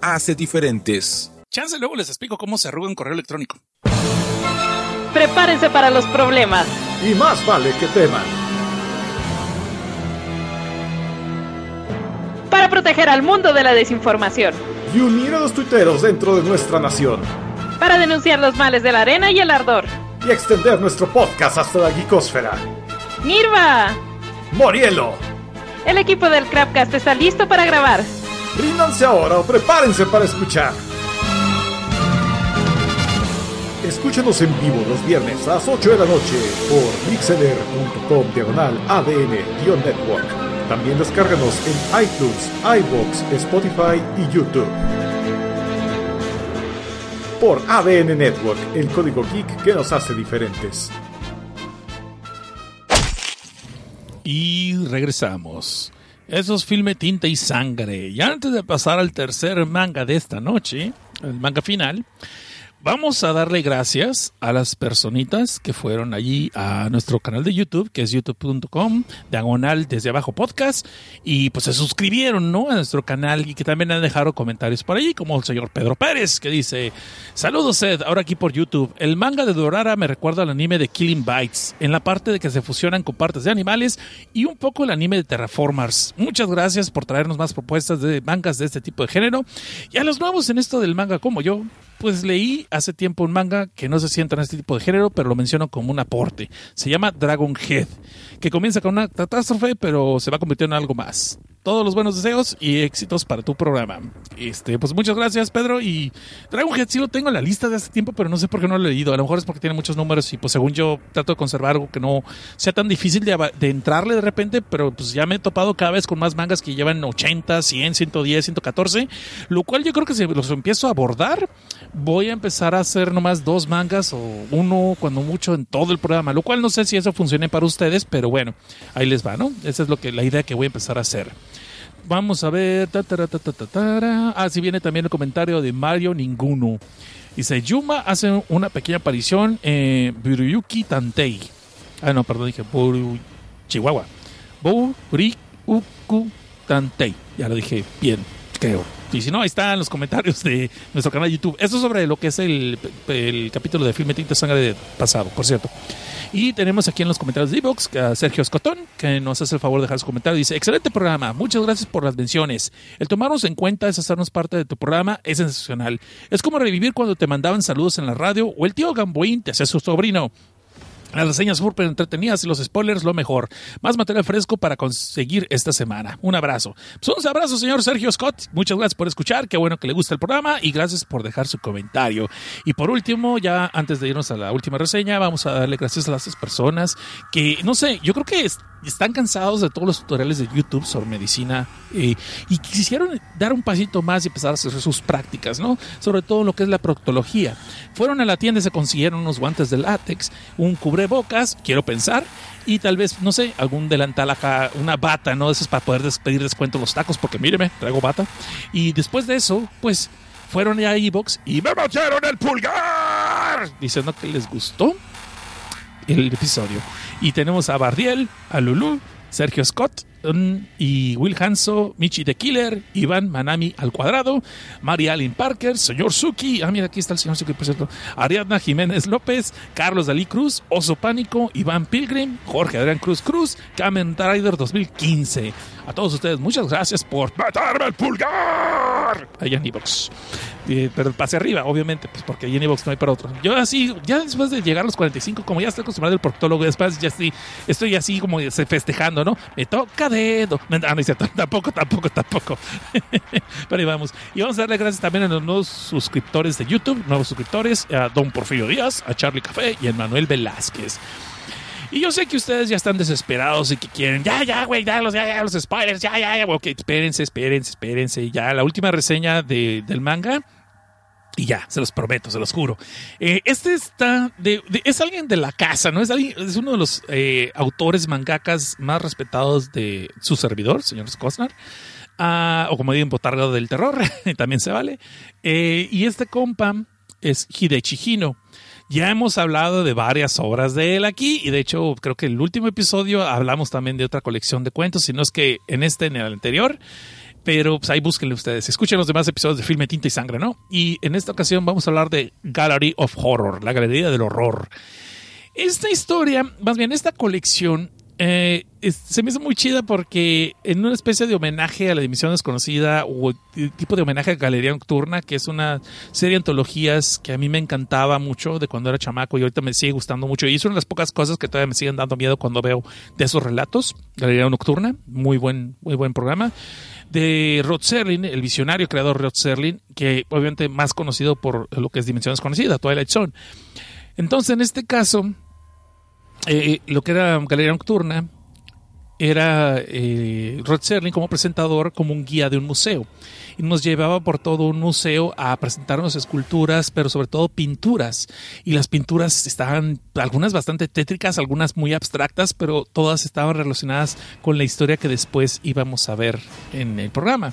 hace diferentes. Chance luego les explico cómo se arruga un correo electrónico. Prepárense para los problemas. Y más vale que teman. Para proteger al mundo de la desinformación. Y unir a los tuiteros dentro de nuestra nación. Para denunciar los males de la arena y el ardor. Y extender nuestro podcast hasta la geekosfera. ¡Nirva! ¡Morielo! El equipo del Crapcast está listo para grabar. Ríndanse ahora o prepárense para escuchar. Escúchenos en vivo los viernes a las 8 de la noche por mixeler.com diagonal ADN-network. También descárganos en iTunes, iBox, Spotify y YouTube. Por ADN Network, el código geek que nos hace diferentes. Y regresamos. Eso es filme Tinta y Sangre. Y antes de pasar al tercer manga de esta noche, el manga final, vamos a darle gracias a las personitas que fueron allí a nuestro canal de YouTube, que es youtube.com, diagonal desde abajo podcast, y pues se suscribieron, ¿no? A nuestro canal y que también han dejado comentarios por allí, como el señor Pedro Pérez, que dice, saludos Ed, ahora aquí por YouTube. El manga de Dorara me recuerda al anime de Killing Bites, en la parte de que se fusionan con partes de animales y un poco el anime de Terraformers. Muchas gracias por traernos más propuestas de mangas de este tipo de género. Y a los nuevos en esto del manga como yo, pues leí hace tiempo un manga que no se sienta en este tipo de género, pero lo menciono como un aporte. Se llama Dragon Head, que comienza con una catástrofe, pero se va convirtiendo en algo más. Todos los buenos deseos y éxitos para tu programa. Este, pues muchas gracias, Pedro. Y Dragon sí lo tengo en la lista de hace tiempo, pero no sé por qué no lo he leído. A lo mejor es porque tiene muchos números y pues según yo trato de conservar algo que no sea tan difícil de, de entrarle de repente, pero pues ya me he topado cada vez con más mangas que llevan 80, 100, 110, 114, lo cual yo creo que si los empiezo a abordar, voy a empezar a hacer nomás dos mangas o uno cuando mucho en todo el programa, lo cual no sé si eso funcione para ustedes, pero bueno, ahí les va, ¿no? Esa es lo que la idea que voy a empezar a hacer. Vamos a ver. ta. Ah, sí viene también el comentario de Mario Ninguno. Dice, Yuma hace una pequeña aparición en Buruyuki Tantei. Ah, no, perdón, dije Buru... Chihuahua. Buruyuku Tantei. Ya lo dije bien, creo. Y si no, ahí están los comentarios de nuestro canal de YouTube. Esto es sobre lo que es el, el capítulo de Filme Tinta Sangre de pasado, por cierto. Y tenemos aquí en los comentarios de Evox a Sergio Escotón, que nos hace el favor de dejar su comentario. Dice, excelente programa, muchas gracias por las menciones. El tomarnos en cuenta es hacernos parte de tu programa, es sensacional. Es como revivir cuando te mandaban saludos en la radio o el tío Gamboín te hacía su sobrino. Las reseñas súper entretenidas y los spoilers lo mejor. Más material fresco para conseguir esta semana. Un abrazo. Pues un abrazo, señor Sergio Scott. Muchas gracias por escuchar. Qué bueno que le gusta el programa y gracias por dejar su comentario. Y por último, ya antes de irnos a la última reseña, vamos a darle gracias a las personas que, no sé, yo creo que están cansados de todos los tutoriales de YouTube sobre medicina eh, y quisieron dar un pasito más y empezar a hacer sus prácticas, ¿no? Sobre todo lo que es la proctología. Fueron a la tienda y se consiguieron unos guantes de látex, un cubrebocas, quiero pensar, y tal vez, no sé, algún delantal acá, una bata, ¿no? Eso es para poder despedir descuento los tacos, porque míreme, traigo bata. Y después de eso, pues fueron a Evox y me metieron el pulgar diciendo que les gustó el episodio. Y tenemos a Bardiel, a Lulu, Sergio Scott y Will Hanso, Michi the Killer, Iván Manami al cuadrado, María Allen Parker, señor Suki, ah mira aquí está el señor Suki por cierto, Ariadna Jiménez López, Carlos Dalí Cruz, Oso Pánico, Iván Pilgrim, Jorge Adrián Cruz Cruz, Kamen Rider 2015. A todos ustedes, muchas gracias por matarme el pulgar allá en Evox. Eh, pero pase arriba, obviamente, pues porque ahí en Evox no hay para otro. Yo así, ya después de llegar a los 45, como ya estoy acostumbrado al proctólogo, después ya estoy, estoy así como festejando, ¿no? Me toca dedo. Ah, no tampoco, tampoco, tampoco. pero ahí vamos. Y vamos a darle gracias también a los nuevos suscriptores de YouTube, nuevos suscriptores, a Don Porfirio Díaz, a Charlie Café y a Manuel Velázquez. Y yo sé que ustedes ya están desesperados y que quieren, ya, ya, güey, ya, los, ya, ya, los spoilers, ya, ya, ya, ok, espérense, espérense, espérense. Ya, la última reseña de, del manga. Y ya, se los prometo, se los juro. Eh, este está de, es alguien de la casa, ¿no? Es, alguien, es uno de los eh, autores mangakas más respetados de su servidor, señor Cosnar. Ah, o como digo, Botarga del Terror, también se vale. Eh, y este compa es Hidechi Hino. Ya hemos hablado de varias obras de él aquí y de hecho creo que el último episodio hablamos también de otra colección de cuentos, si no es que en este, en el anterior. Pero pues ahí búsquenle ustedes. Escuchen los demás episodios de Filme Tinta y Sangre, ¿no? Y en esta ocasión vamos a hablar de Gallery of Horror, la Galería del Horror. Esta historia, más bien esta colección, eh, se me hizo muy chida porque en una especie de homenaje a la Dimisión Desconocida o tipo de homenaje a Galería Nocturna, que es una serie de antologías que a mí me encantaba mucho de cuando era chamaco y ahorita me sigue gustando mucho. Y es una de las pocas cosas que todavía me siguen dando miedo cuando veo de esos relatos. Galería Nocturna, muy buen, muy buen programa. De Rod Serling, el visionario creador Rod Serling, que obviamente más conocido por lo que es Dimensión Desconocida, Twilight Zone. Entonces, en este caso, eh, lo que era Galería Nocturna era eh, Rod Serling como presentador, como un guía de un museo. Y nos llevaba por todo un museo a presentarnos esculturas, pero sobre todo pinturas. Y las pinturas estaban, algunas bastante tétricas, algunas muy abstractas, pero todas estaban relacionadas con la historia que después íbamos a ver en el programa.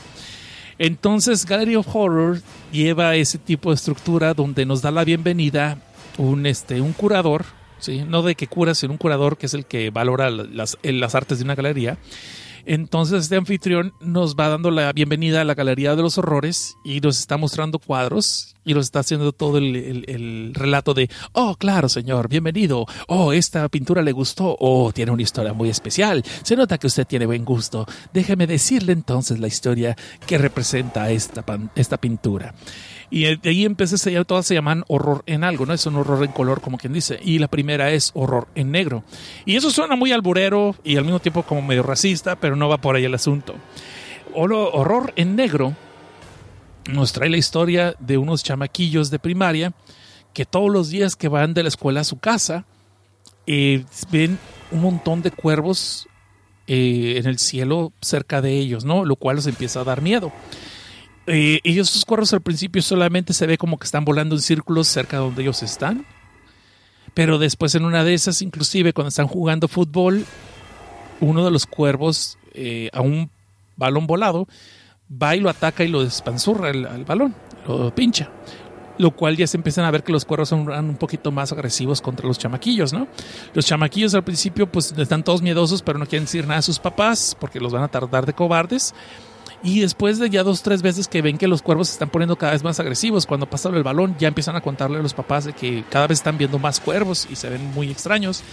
Entonces, Gallery of Horror lleva ese tipo de estructura donde nos da la bienvenida un, este, un curador, ¿sí? no de que cura, sino un curador que es el que valora las, las artes de una galería. Entonces este anfitrión nos va dando la bienvenida a la Galería de los Horrores y nos está mostrando cuadros y nos está haciendo todo el, relato de, oh, claro, señor, bienvenido, oh, esta pintura le gustó, oh, tiene una historia muy especial, se nota que usted tiene buen gusto, déjeme decirle entonces la historia que representa esta, esta pintura. Y de ahí empecé, todas se llaman horror en algo, ¿no? Es un horror en color, como quien dice. Y la primera es horror en negro. Y eso suena muy alburero y al mismo tiempo como medio racista, pero no va por ahí el asunto. Horror en negro nos trae la historia de unos chamaquillos de primaria que todos los días que van de la escuela a su casa eh, ven un montón de cuervos eh, en el cielo cerca de ellos, ¿no? Lo cual les empieza a dar miedo. Eh, y esos cuervos al principio solamente se ve como que están volando en círculos cerca de donde ellos están. Pero después en una de esas, inclusive cuando están jugando fútbol, uno de los cuervos eh, a un balón volado va y lo ataca y lo despanzurra al, balón, lo pincha. Lo cual ya se empiezan a ver que los cuervos son un poquito más agresivos contra los chamaquillos, ¿no? Los chamaquillos al principio pues están todos miedosos, pero no quieren decir nada a sus papás porque los van a tardar de cobardes. Y después de ya dos, tres veces que ven que los cuervos se están poniendo cada vez más agresivos, cuando pasa el balón ya empiezan a contarle a los papás de que cada vez están viendo más cuervos y se ven muy extraños.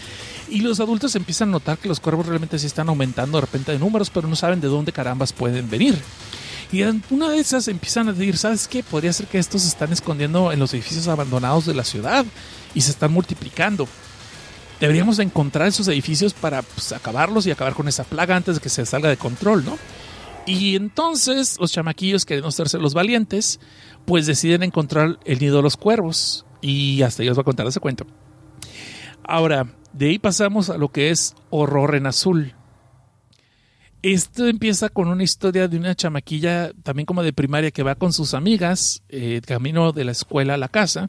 Y los adultos empiezan a notar que los cuervos realmente sí están aumentando de repente de números, pero no saben de dónde carambas pueden venir. Y una de esas empiezan a decir, ¿sabes qué? Podría ser que estos se están escondiendo en los edificios abandonados de la ciudad y se están multiplicando. deberíamos encontrar esos edificios para pues, acabarlos y acabar con esa plaga antes de que se salga de control, ¿no? Y entonces los chamaquillos, queriendo hacerse los valientes, pues deciden encontrar el nido de los cuervos. Y hasta ellos va a contar ese cuento. Ahora, de ahí pasamos a lo que es horror en azul. Esto empieza con una historia de una chamaquilla, también como de primaria, que va con sus amigas, eh, camino de la escuela a la casa,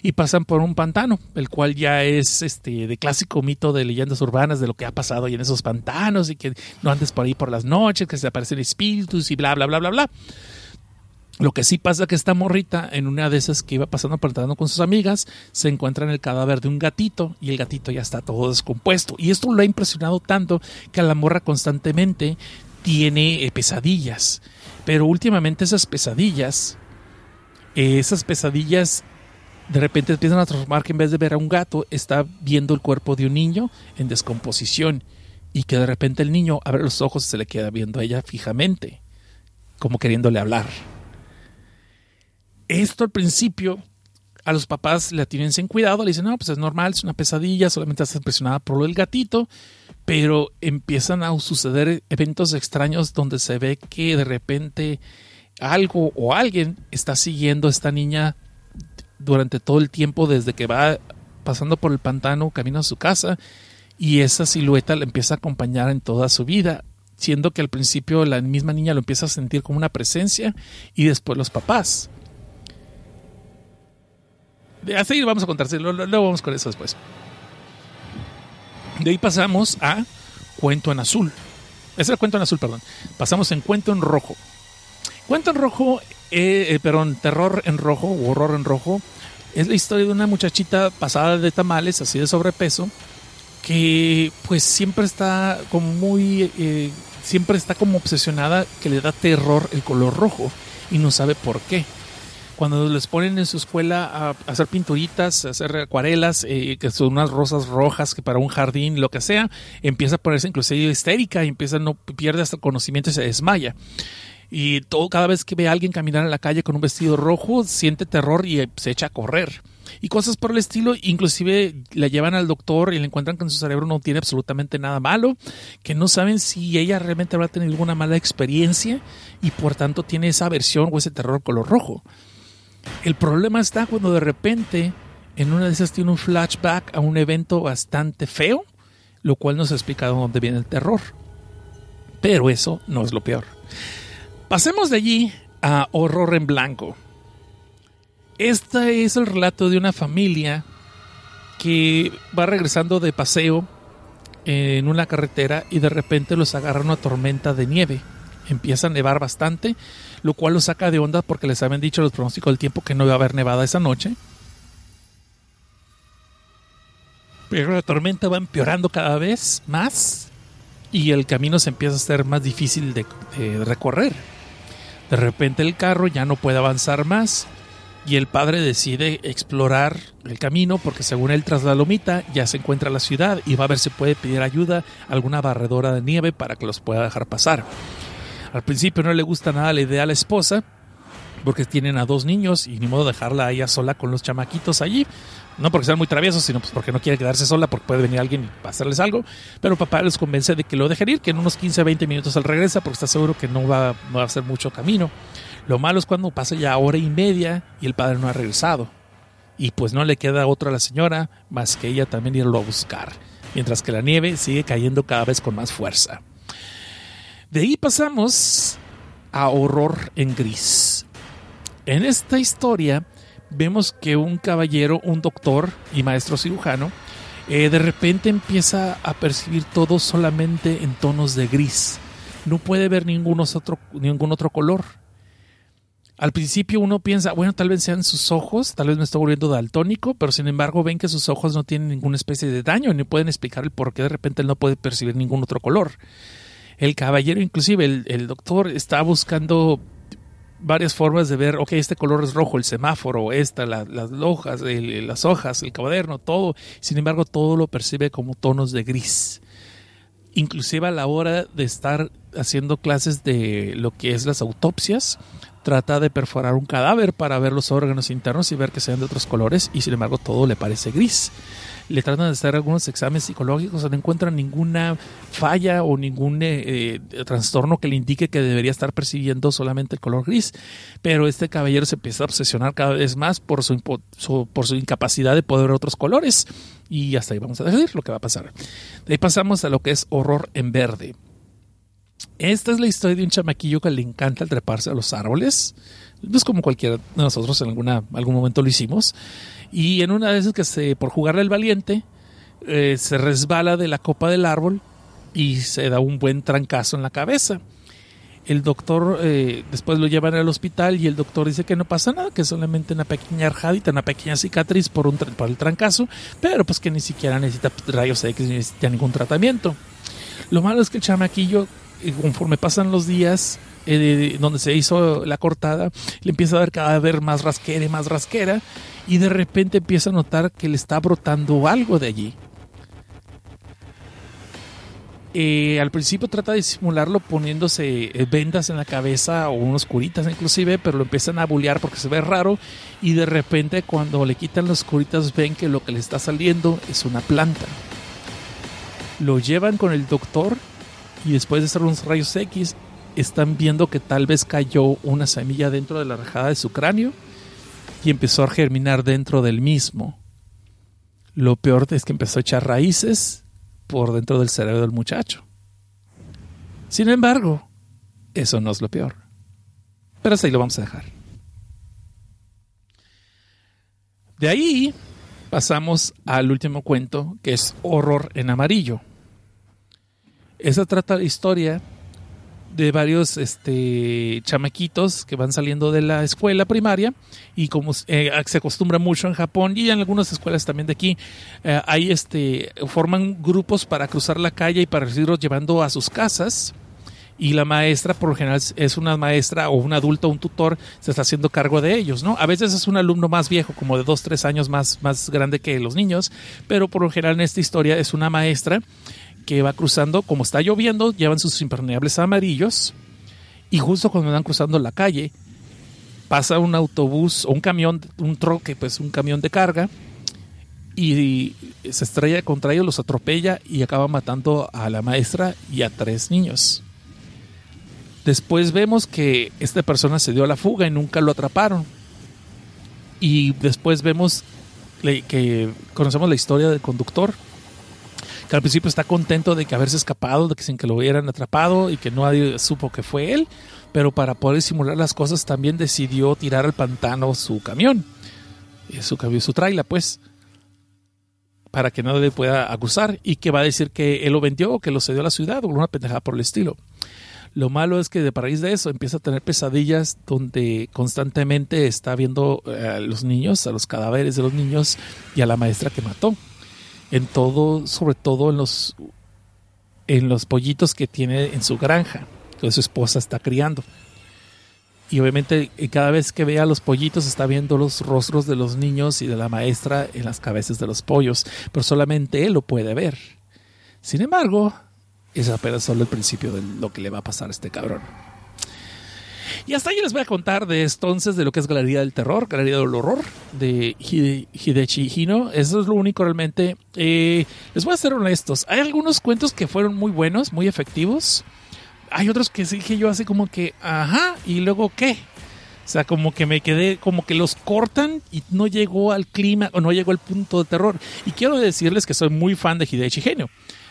y pasan por un pantano, el cual ya es este de clásico mito de leyendas urbanas de lo que ha pasado ahí en esos pantanos, y que no andes por ahí por las noches, que se aparecen espíritus y bla, bla, bla, bla, bla. Lo que sí pasa que esta morrita, en una de esas que iba pasando por con sus amigas, se encuentra en el cadáver de un gatito y el gatito ya está todo descompuesto. Y esto lo ha impresionado tanto que a la morra constantemente tiene eh, pesadillas. Pero últimamente esas pesadillas, eh, esas pesadillas de repente empiezan a transformar que en vez de ver a un gato, está viendo el cuerpo de un niño en descomposición. Y que de repente el niño abre los ojos y se le queda viendo a ella fijamente, como queriéndole hablar. Esto al principio a los papás le tienen sin cuidado, le dicen, no, pues es normal, es una pesadilla, solamente estás impresionada por lo del gatito, pero empiezan a suceder eventos extraños donde se ve que de repente algo o alguien está siguiendo a esta niña durante todo el tiempo desde que va pasando por el pantano, camino a su casa, y esa silueta la empieza a acompañar en toda su vida, siendo que al principio la misma niña lo empieza a sentir como una presencia y después los papás a seguir vamos a contarse, luego vamos con eso después. De ahí pasamos a Cuento en Azul. Ese es Cuento en Azul, perdón. Pasamos en Cuento en Rojo. Cuento en Rojo, eh, eh, perdón, Terror en Rojo Horror en Rojo, es la historia de una muchachita pasada de tamales, así de sobrepeso, que pues siempre está como muy, eh, siempre está como obsesionada que le da terror el color rojo y no sabe por qué cuando les ponen en su escuela a, hacer pinturitas, a hacer acuarelas, eh, que son unas rosas rojas que para un jardín, lo que sea, empieza a ponerse inclusive histérica y empieza no pierde hasta conocimiento y se desmaya. Y todo, cada vez que ve a alguien caminar en la calle con un vestido rojo, siente terror y se echa a correr. Y cosas por el estilo, inclusive la llevan al doctor y le encuentran que en su cerebro no tiene absolutamente nada malo, que no saben si ella realmente habrá tenido alguna mala experiencia y por tanto tiene esa aversión o ese terror color rojo. El problema está cuando de repente en una de esas tiene un flashback a un evento bastante feo, lo cual nos explica de dónde viene el terror. Pero eso no es lo peor. Pasemos de allí a Horror en Blanco. Este es el relato de una familia que va regresando de paseo en una carretera y de repente los agarra una tormenta de nieve. Empieza a nevar bastante lo cual lo saca de onda porque les habían dicho los pronósticos del tiempo que no iba a haber nevada esa noche. Pero la tormenta va empeorando cada vez más y el camino se empieza a hacer más difícil de, de recorrer. De repente el carro ya no puede avanzar más y el padre decide explorar el camino porque según él tras la lomita ya se encuentra la ciudad y va a ver si puede pedir ayuda a alguna barredora de nieve para que los pueda dejar pasar. Al principio no le gusta nada la idea a la esposa, porque tienen a dos niños y ni modo dejarla a ella sola con los chamaquitos allí. No porque sean muy traviesos, sino pues porque no quiere quedarse sola, porque puede venir alguien y pasarles algo. Pero papá les convence de que lo dejen ir, que en unos 15 20 minutos él regresa, porque está seguro que no va, a hacer mucho camino. Lo malo es cuando pasa ya hora y media y el padre no ha regresado. Y pues no le queda otra a la señora más que ella también irlo a buscar, mientras que la nieve sigue cayendo cada vez con más fuerza. De ahí pasamos a horror en gris. En esta historia vemos que un caballero, un doctor y maestro cirujano, eh, de repente empieza a percibir todo solamente en tonos de gris. No puede ver ningún otro, ningún otro color. Al principio uno piensa, bueno, tal vez sean sus ojos, tal vez me estoy volviendo daltónico, pero sin embargo ven que sus ojos no tienen ninguna especie de daño, ni pueden explicar el por qué de repente él no puede percibir ningún otro color el caballero, inclusive el, doctor, está buscando varias formas de ver, ok, este color es rojo, el semáforo, esta, las hojas, las hojas, el cuaderno, todo. Sin embargo, todo lo percibe como tonos de gris. Inclusive a la hora de estar haciendo clases de lo que es las autopsias. Trata de perforar un cadáver para ver los órganos internos y ver que sean de otros colores y sin embargo todo le parece gris le tratan de hacer algunos exámenes psicológicos, no encuentran ninguna falla o ningún eh, eh, trastorno que le indique que debería estar percibiendo solamente el color gris. Pero este caballero se empieza a obsesionar cada vez más por su, por su incapacidad de poder ver otros colores. Y hasta ahí vamos a decir lo que va a pasar. De ahí pasamos a lo que es horror en verde. Esta es la historia de un chamaquillo que le encanta treparse a los árboles. No es como cualquiera de nosotros en alguna, algún momento lo hicimos. Y en una de esas que se, por jugarle al valiente, eh, se resbala de la copa del árbol y se da un buen trancazo en la cabeza. El doctor eh, después lo llevan al hospital y el doctor dice que no pasa nada, que solamente una pequeña arjadita, una pequeña cicatriz por, un, por el trancazo, pero pues que ni siquiera necesita rayos X ni necesita ningún tratamiento. Lo malo es que el chamaquillo, eh, conforme pasan los días, eh, donde se hizo la cortada, le empieza a ver cada vez más rasquera y más rasquera, y de repente empieza a notar que le está brotando algo de allí. Eh, al principio trata de disimularlo poniéndose eh, vendas en la cabeza o unos curitas inclusive, pero lo empiezan a bullear porque se ve raro y de repente cuando le quitan los curitas ven que lo que le está saliendo es una planta. Lo llevan con el doctor y después de hacer unos rayos X están viendo que tal vez cayó una semilla dentro de la rajada de su cráneo y empezó a germinar dentro del mismo. Lo peor es que empezó a echar raíces por dentro del cerebro del muchacho. Sin embargo, eso no es lo peor. Pero así lo vamos a dejar. De ahí pasamos al último cuento, que es Horror en Amarillo. Esa trata la historia de varios este, chamaquitos que van saliendo de la escuela primaria y como eh, se acostumbra mucho en Japón y en algunas escuelas también de aquí, eh, ahí este, forman grupos para cruzar la calle y para irlos llevando a sus casas y la maestra por lo general es una maestra o un adulto un tutor se está haciendo cargo de ellos, ¿no? A veces es un alumno más viejo, como de dos, tres años más, más grande que los niños, pero por lo general en esta historia es una maestra que va cruzando, como está lloviendo, llevan sus impermeables amarillos y justo cuando van cruzando la calle pasa un autobús o un camión, un troque, pues un camión de carga y se estrella contra ellos, los atropella y acaba matando a la maestra y a tres niños. Después vemos que esta persona se dio a la fuga y nunca lo atraparon. Y después vemos que conocemos la historia del conductor que al principio está contento de que haberse escapado, de que sin que lo hubieran atrapado y que nadie supo que fue él, pero para poder simular las cosas también decidió tirar al pantano su camión, eh, su camión, su traila, pues, para que nadie le pueda acusar y que va a decir que él lo vendió o que lo cedió a la ciudad o una pendejada por el estilo. Lo malo es que de raíz de eso empieza a tener pesadillas donde constantemente está viendo eh, a los niños, a los cadáveres de los niños y a la maestra que mató en todo, sobre todo en los, en los pollitos que tiene en su granja, que su esposa está criando. Y obviamente eh, cada vez que ve a los pollitos está viendo los rostros de los niños y de la maestra en las cabezas de los pollos, pero solamente él lo puede ver. Sin embargo, es apenas solo el principio de lo que le va a pasar a este cabrón. Y hasta ahí les voy a contar de entonces de lo que es Galería del Terror, Galería del Horror de Hidechi Hino. Eso es lo único realmente. Eh, les voy a ser honestos. Hay algunos cuentos que fueron muy buenos, muy efectivos. Hay otros que sí dije yo así como que, ajá, y luego qué. O sea, como que me quedé, como que los cortan y no llegó al clima o no llegó al punto de terror. Y quiero decirles que soy muy fan de Hidechi Hino.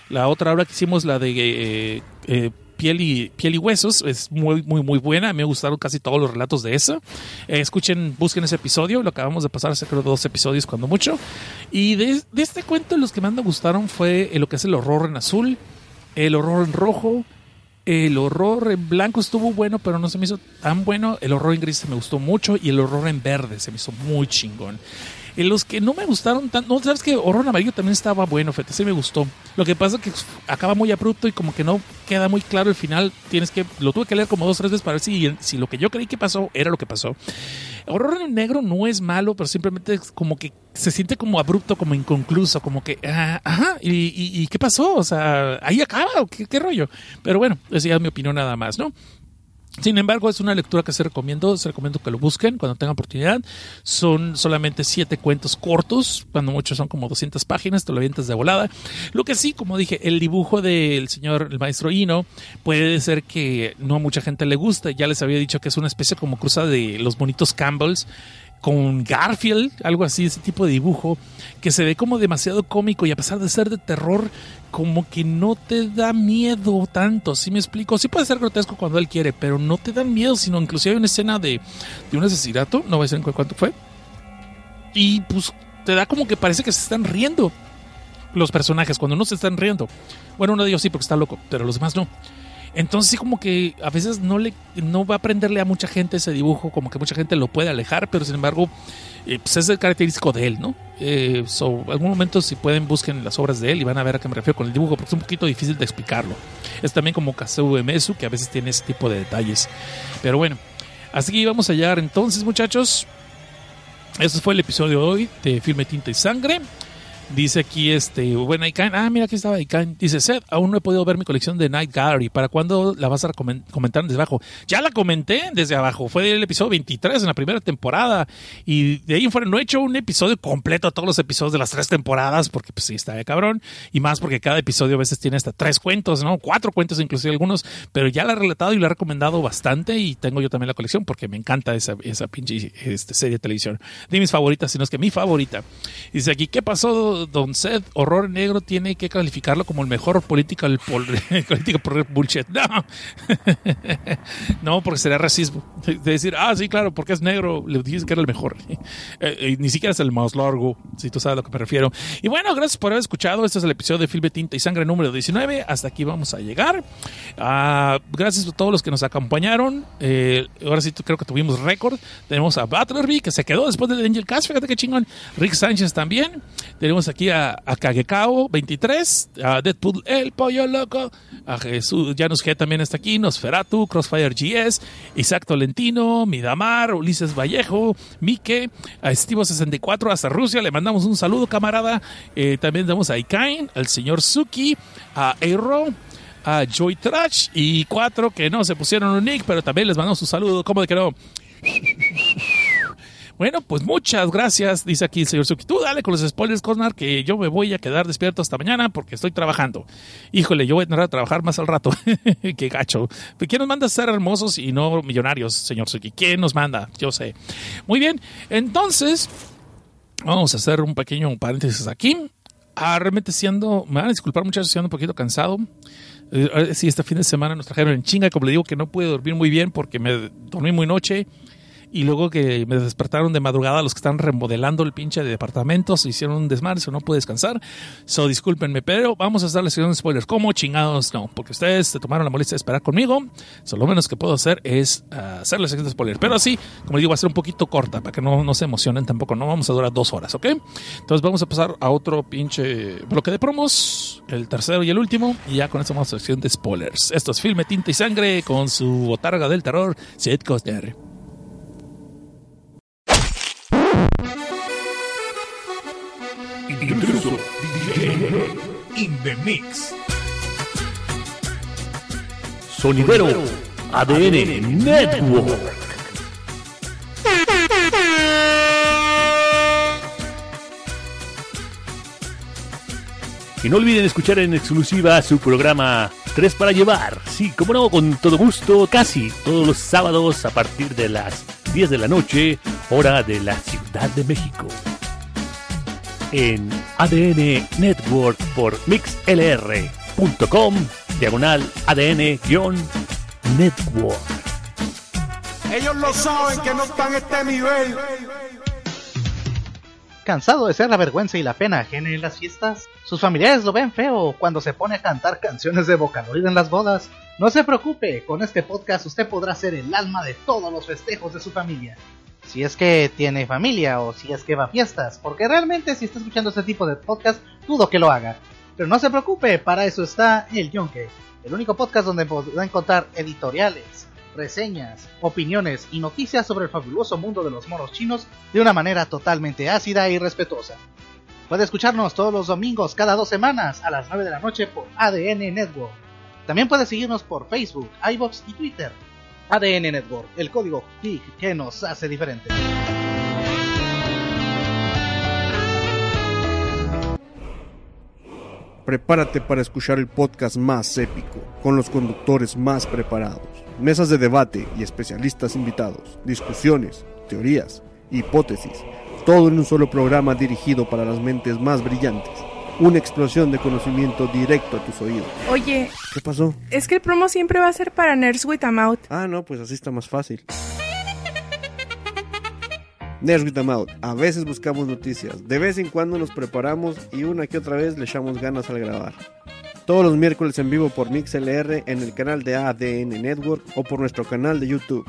La otra obra que hicimos, la de eh, eh, Piel y, Piel y Huesos. Es muy, muy, muy buena. Me gustaron casi todos los relatos de eso. Eh, escuchen, busquen ese episodio. Lo acabamos de pasar hace creo dos episodios cuando mucho. Y de, este cuento los que más me gustaron fue lo que es el horror en azul, el horror en rojo, el horror en blanco estuvo bueno, pero no se me hizo tan bueno. El horror en gris se me gustó mucho y el horror en verde se me hizo muy chingón. En los que no me gustaron tanto, no, sabes que horror amarillo también estaba bueno, fíjate, sí me gustó. Lo que pasa es que acaba muy abrupto y como que no queda muy claro el final. Tienes que, lo tuve que leer como dos o tres veces para ver si, si lo que yo creí que pasó era lo que pasó. Horror en negro no es malo, pero simplemente es como que se siente como abrupto, como inconcluso, como que, ah, ajá, ¿y, y, qué pasó? O sea, ahí acaba, ¿Qué, ¿qué, rollo? Pero bueno, esa ya es mi opinión nada más, ¿no? Sin embargo, es una lectura que se recomiendo, se recomiendo que lo busquen cuando tengan oportunidad. Son solamente siete cuentos cortos, cuando muchos son como 200 páginas, te lo avientas de volada. Lo que sí, como dije, el dibujo del señor, el maestro Ino, puede ser que no a mucha gente le guste. Ya les había dicho que es una especie como cruza de los bonitos Campbells con Garfield, algo así, ese tipo de dibujo, que se ve como demasiado cómico y a pesar de ser de terror, como que no te da miedo tanto, ¿sí me explico? Sí puede ser grotesco cuando él quiere, pero no te da miedo, sino inclusive hay una escena de, de un asesinato, no voy a decir cuánto fue, y pues te da como que parece que se están riendo los personajes, cuando no se están riendo. Bueno, uno de ellos sí porque está loco, pero los demás no. Entonces sí como que a veces no le no va a aprenderle a mucha gente ese dibujo, como que mucha gente lo puede alejar, pero sin embargo eh, pues es el característico de él, ¿no? Eh, so, algún momento si pueden busquen las obras de él y van a ver a qué me refiero con el dibujo, porque es un poquito difícil de explicarlo. Es también como Kazuo Emesu, que a veces tiene ese tipo de detalles. Pero bueno, así que vamos a llegar entonces muchachos. Ese fue el episodio de hoy de Filme Tinta y Sangre. Dice aquí, este, bueno, Ican, ah, mira, aquí estaba Ican. Dice, Seth, aún no he podido ver mi colección de Night Gallery. ¿Para cuándo la vas a comentar desde abajo? Ya la comenté desde abajo. Fue el episodio 23 en la primera temporada. Y de ahí en fuera no he hecho un episodio completo a todos los episodios de las tres temporadas, porque pues sí, está de cabrón. Y más porque cada episodio a veces tiene hasta tres cuentos, ¿no? Cuatro cuentos inclusive algunos. Pero ya la he relatado y la he recomendado bastante. Y tengo yo también la colección porque me encanta esa, esa pinche este, serie de televisión. De mis favoritas, sino es que mi favorita. Dice aquí, ¿qué pasó? Don Seth, Horror Negro tiene que calificarlo como el mejor political, por bullshit. No. no, porque sería racismo. De decir, ah, sí, claro, porque es negro, le dices que era el mejor. Eh, eh, ni siquiera es el más largo, si tú sabes a lo que me refiero. Y bueno, gracias por haber escuchado. Este es el episodio de Filme Tinta y Sangre número 19. Hasta aquí vamos a llegar. Ah, gracias a todos los que nos acompañaron. Eh, ahora sí creo que tuvimos récord. Tenemos a Butlerby, que se quedó después de Angel Cast. Fíjate qué chingón. Rick Sánchez también. Tenemos aquí a, a Kagekao 23, a Deadpool El Pollo Loco, a Jesús Janus G también está aquí, Nosferatu, Crossfire GS, Isaac Tolentino, Midamar, Ulises Vallejo, Mike, a Estivo64 hasta Rusia, le mandamos un saludo camarada, eh, también damos a Ikain, al señor Suki, a Eiro, a Joy Trash y cuatro que no se pusieron un nick, pero también les mandamos un saludo, como de que no. Bueno, pues muchas gracias, dice aquí el señor Suki. Tú dale con los spoilers, Cosnar, que yo me voy a quedar despierto hasta mañana porque estoy trabajando. Híjole, yo voy a tener que trabajar más al rato. Qué gacho. ¿Quién nos manda a ser hermosos y no millonarios, señor Suki? ¿Quién nos manda? Yo sé. Muy bien, entonces vamos a hacer un pequeño paréntesis aquí. Ah, realmente siendo, me van a disculpar muchachos, siendo un poquito cansado. Eh, sí, este fin de semana nos trajeron en chinga, como le digo que no pude dormir muy bien porque me dormí muy noche y luego que me despertaron de madrugada los que están remodelando el pinche de departamentos, hicieron un desmadre, no pude descansar. So, discúlpenme, pero vamos a estarles haciendo spoilers. ¿Cómo chingados? No, porque ustedes se tomaron la molestia de esperar conmigo. So, lo menos que puedo hacer es uh, hacerles de spoilers. Pero así, como digo, va a ser un poquito corta para que no, no se emocionen tampoco. No vamos a durar dos horas, ¿ok? Entonces vamos a pasar a otro pinche bloque de promos, el tercero y el último. Y ya con esto vamos a sección de spoilers. Esto es Filme, Tinta y Sangre con su botarga del terror, Seth Costner. Intruso DJ in the mix. Sonidero ADN Network. Y no olviden escuchar en exclusiva su programa 3 para llevar. Sí, como no, con todo gusto, casi todos los sábados a partir de las 10 de la noche, hora de la Ciudad de México en ADN Network por mixlr.com diagonal ADN-network. Ellos lo saben que no están a este nivel. ¿Cansado de ser la vergüenza y la pena ajena en las fiestas? Sus familiares lo ven feo cuando se pone a cantar canciones de Vocaloid en las bodas. No se preocupe, con este podcast usted podrá ser el alma de todos los festejos de su familia si es que tiene familia o si es que va a fiestas, porque realmente si está escuchando este tipo de podcast, dudo que lo haga. Pero no se preocupe, para eso está el Yonke, el único podcast donde podrá encontrar editoriales, reseñas, opiniones y noticias sobre el fabuloso mundo de los monos chinos de una manera totalmente ácida y respetuosa. Puede escucharnos todos los domingos cada dos semanas a las 9 de la noche por ADN Network. También puede seguirnos por Facebook, iBox y Twitter. ADN Network, el código geek que nos hace diferentes. Prepárate para escuchar el podcast más épico, con los conductores más preparados, mesas de debate y especialistas invitados, discusiones, teorías, hipótesis, todo en un solo programa dirigido para las mentes más brillantes. Una explosión de conocimiento directo a tus oídos. Oye, ¿Qué pasó? es que el promo siempre va a ser para Nerds with a Mouth. Ah, no, pues así está más fácil. Nerds with a Mouth. A veces buscamos noticias, de vez en cuando nos preparamos y una que otra vez le echamos ganas al grabar. Todos los miércoles en vivo por MixLR en el canal de ADN Network o por nuestro canal de YouTube.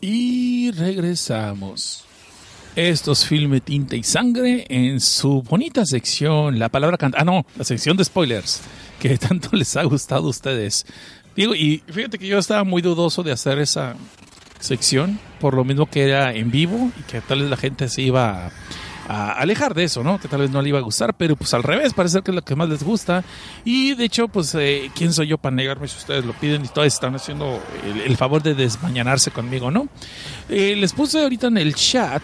Y regresamos. Esto es Filme, Tinta y Sangre en su bonita sección, la palabra canta. Ah, no, la sección de spoilers, que tanto les ha gustado a ustedes. Digo, y fíjate que yo estaba muy dudoso de hacer esa sección, por lo mismo que era en vivo y que tal vez la gente se iba a, alejar de eso, ¿no? Que tal vez no le iba a gustar, pero pues al revés, parece que es lo que más les gusta. Y de hecho, pues, eh, ¿quién soy yo para negarme si ustedes lo piden y todos están haciendo el, el favor de desmañanarse conmigo, ¿no? Eh, les puse ahorita en el chat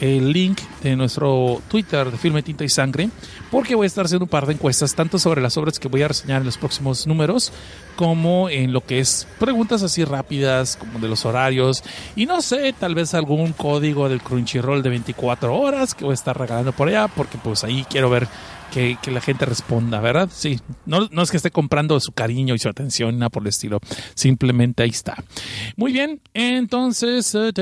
el link de nuestro Twitter de Filme Tinta y Sangre, porque voy a estar haciendo un par de encuestas, tanto sobre las obras que voy a reseñar en los próximos números, como en lo que es preguntas así rápidas, como de los horarios, y no sé, tal vez algún código del Crunchyroll de 24 horas que voy a estar regalando por allá, porque pues ahí quiero ver que, que la gente responda, ¿verdad? Sí, no, no es que esté comprando su cariño y su atención, nada por el estilo, simplemente ahí está. Muy bien, entonces, eh,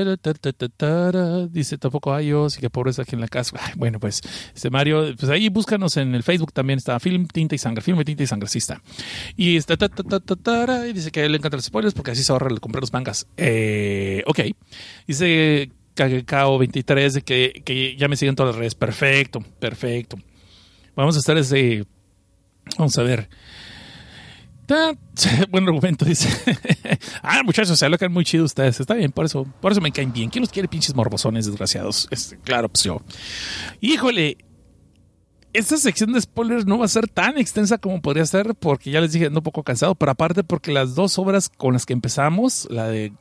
dice tampoco hay y que pobreza aquí en la casa. Ay, Bueno, pues, este Mario, pues ahí búscanos en el Facebook también está Film, Tinta y Sangre, Film, Tinta y Sangre, sí está. Y está, ta, ta, ta, y dice que a él le encantan los spoilers porque así se ahorra el comprar los mangas. Eh, ok. Dice Kagekao23 de que, que ya me siguen todas las redes. Perfecto, perfecto. Vamos a estar ese. Vamos a ver. Buen argumento, dice. ah, muchachos, se alocan muy chido ustedes. Está bien, por eso, por eso me caen bien. ¿Quién los quiere pinches morbosones, desgraciados? Claro, pues yo. Híjole, esta sección de spoilers no va a ser tan extensa como podría ser, porque ya les dije, ando un poco cansado, pero aparte porque las dos obras con las que empezamos, la de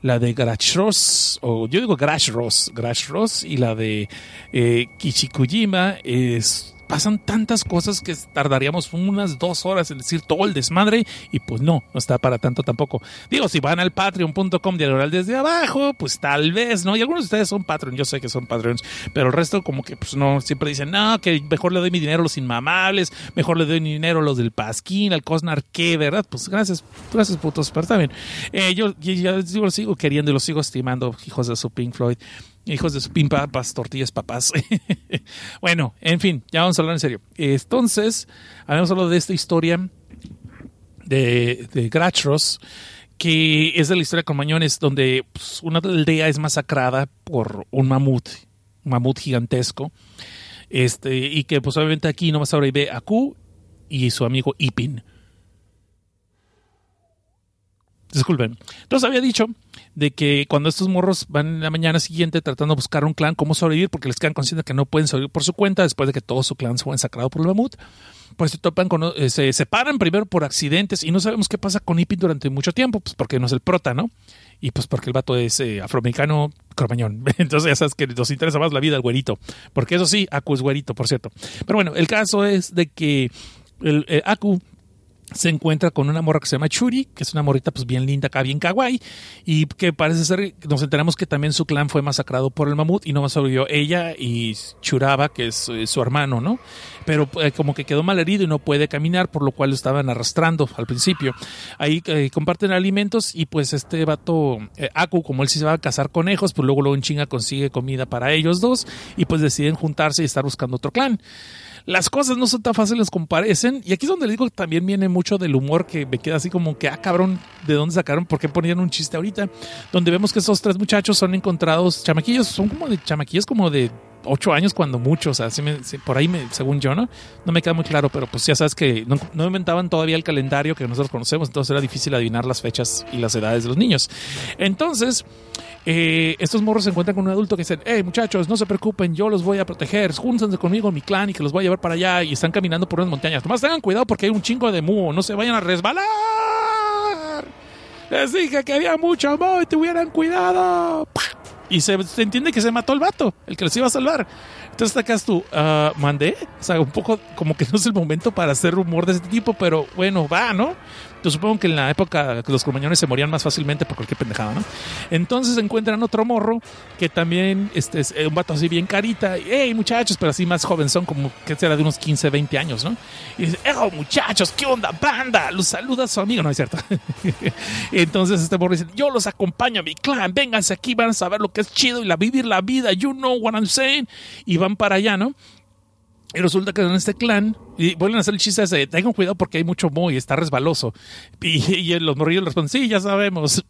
la de Garage Ross, o yo digo Garage Ross y la de eh, Kichikujima, es, pasan tantas cosas que tardaríamos unas dos horas en decir todo el desmadre y pues no, no está para tanto tampoco. Digo, si van al patreon.com diagonal desde abajo, pues tal vez, ¿no? Y algunos de ustedes son Patreon, yo sé que son Patreons, pero el resto como que pues no, siempre dicen, no, que mejor le doy mi dinero a los inmamables, mejor le doy mi dinero a los del Pasquín, al Cosnar, ¿qué, verdad? Pues gracias, gracias putos, pero está bien. Eh, yo, yo, yo- lo sigo queriendo y lo sigo estimando, hijos de su Pink Floyd. Hijos de su pin papas, tortillas papás. bueno, en fin, ya vamos a hablar en serio. Entonces, habíamos hablado de esta historia de, de que es de la historia con Mañones, donde pues, una aldea es masacrada por un mamut, un mamut gigantesco, este, y que pues obviamente aquí nomás sobrevive Aku y su amigo Ipin. Disculpen. Entonces había dicho de que cuando estos morros van en la mañana siguiente tratando de buscar un clan, cómo sobrevivir, porque les quedan conscientes que no pueden sobrevivir por su cuenta después de que todo su clan fue ensacrado por el mamut, pues se topan con, eh, se separan primero por accidentes y no sabemos qué pasa con Ipin durante mucho tiempo, pues porque no es el prota, ¿no? Y pues porque el vato es eh, afroamericano cromañón. Entonces ya sabes que nos interesa más la vida del güerito. Porque eso sí, Aku es güerito, por cierto. Pero bueno, el caso es de que el, el Aku se encuentra con una morra que se llama Churi, que es una morrita pues bien linda acá, bien kawaii, y que parece ser, nos enteramos que también su clan fue masacrado por el mamut y no más sobrevivió ella y Churaba, que es eh, su hermano, ¿no? Pero eh, como que quedó mal herido y no puede caminar, por lo cual lo estaban arrastrando al principio. Ahí eh, comparten alimentos y pues este vato, eh, Aku, como él sí se va a cazar conejos, pues luego luego en chinga consigue comida para ellos dos y pues deciden juntarse y estar buscando otro clan las cosas no son tan fáciles como parecen. Y aquí es donde le digo que también viene mucho del humor que me queda así como que, ah, cabrón, ¿de dónde sacaron? ¿Por qué ponían un chiste ahorita? Donde vemos que esos tres muchachos son encontrados chamaquillos, son como de chamaquillos como de ocho años cuando mucho, o sea, por ahí, según yo, ¿no? No me queda muy claro, pero pues ya sabes que no, no inventaban todavía el calendario que nosotros conocemos, entonces era difícil adivinar las fechas y las edades de los niños. Entonces, eh, estos morros se encuentran con un adulto que dicen, hey muchachos, no se preocupen, yo los voy a proteger, júntense conmigo mi clan y que los voy a llevar para allá y están caminando por unas montañas. Nomás tengan cuidado porque hay un chingo de muo, no se vayan a resbalar. Les dije que había mucho moho y tuvieran cuidado. ¡Pah! Y se, entiende que se mató el vato, el que los iba a salvar. Entonces acá tú, ah, mandé. O sea, un poco como que no es el momento para hacer rumor de este tipo, pero bueno, va, ¿no? Yo supongo que en la época los cromañones se morían más fácilmente por cualquier pendejada, ¿no? Entonces encuentran otro morro que también este, es un vato así bien carita. y, Hey, muchachos, pero así más joven, son como que será de unos 15, 20 años, ¿no? Y dice, oh, muchachos, ¿qué onda, banda? Los saluda su amigo, no es cierto. Entonces este morro dice, yo los acompaño a mi clan, vénganse aquí, van a saber lo que es chido y la vivir la vida, you know what I'm saying. Y van para allá, ¿no? Y resulta que en este clan, y vuelven a hacer el chiste ese, tengan cuidado porque hay mucho mo y está resbaloso. Y, y los morrillos responden, sí, ya sabemos,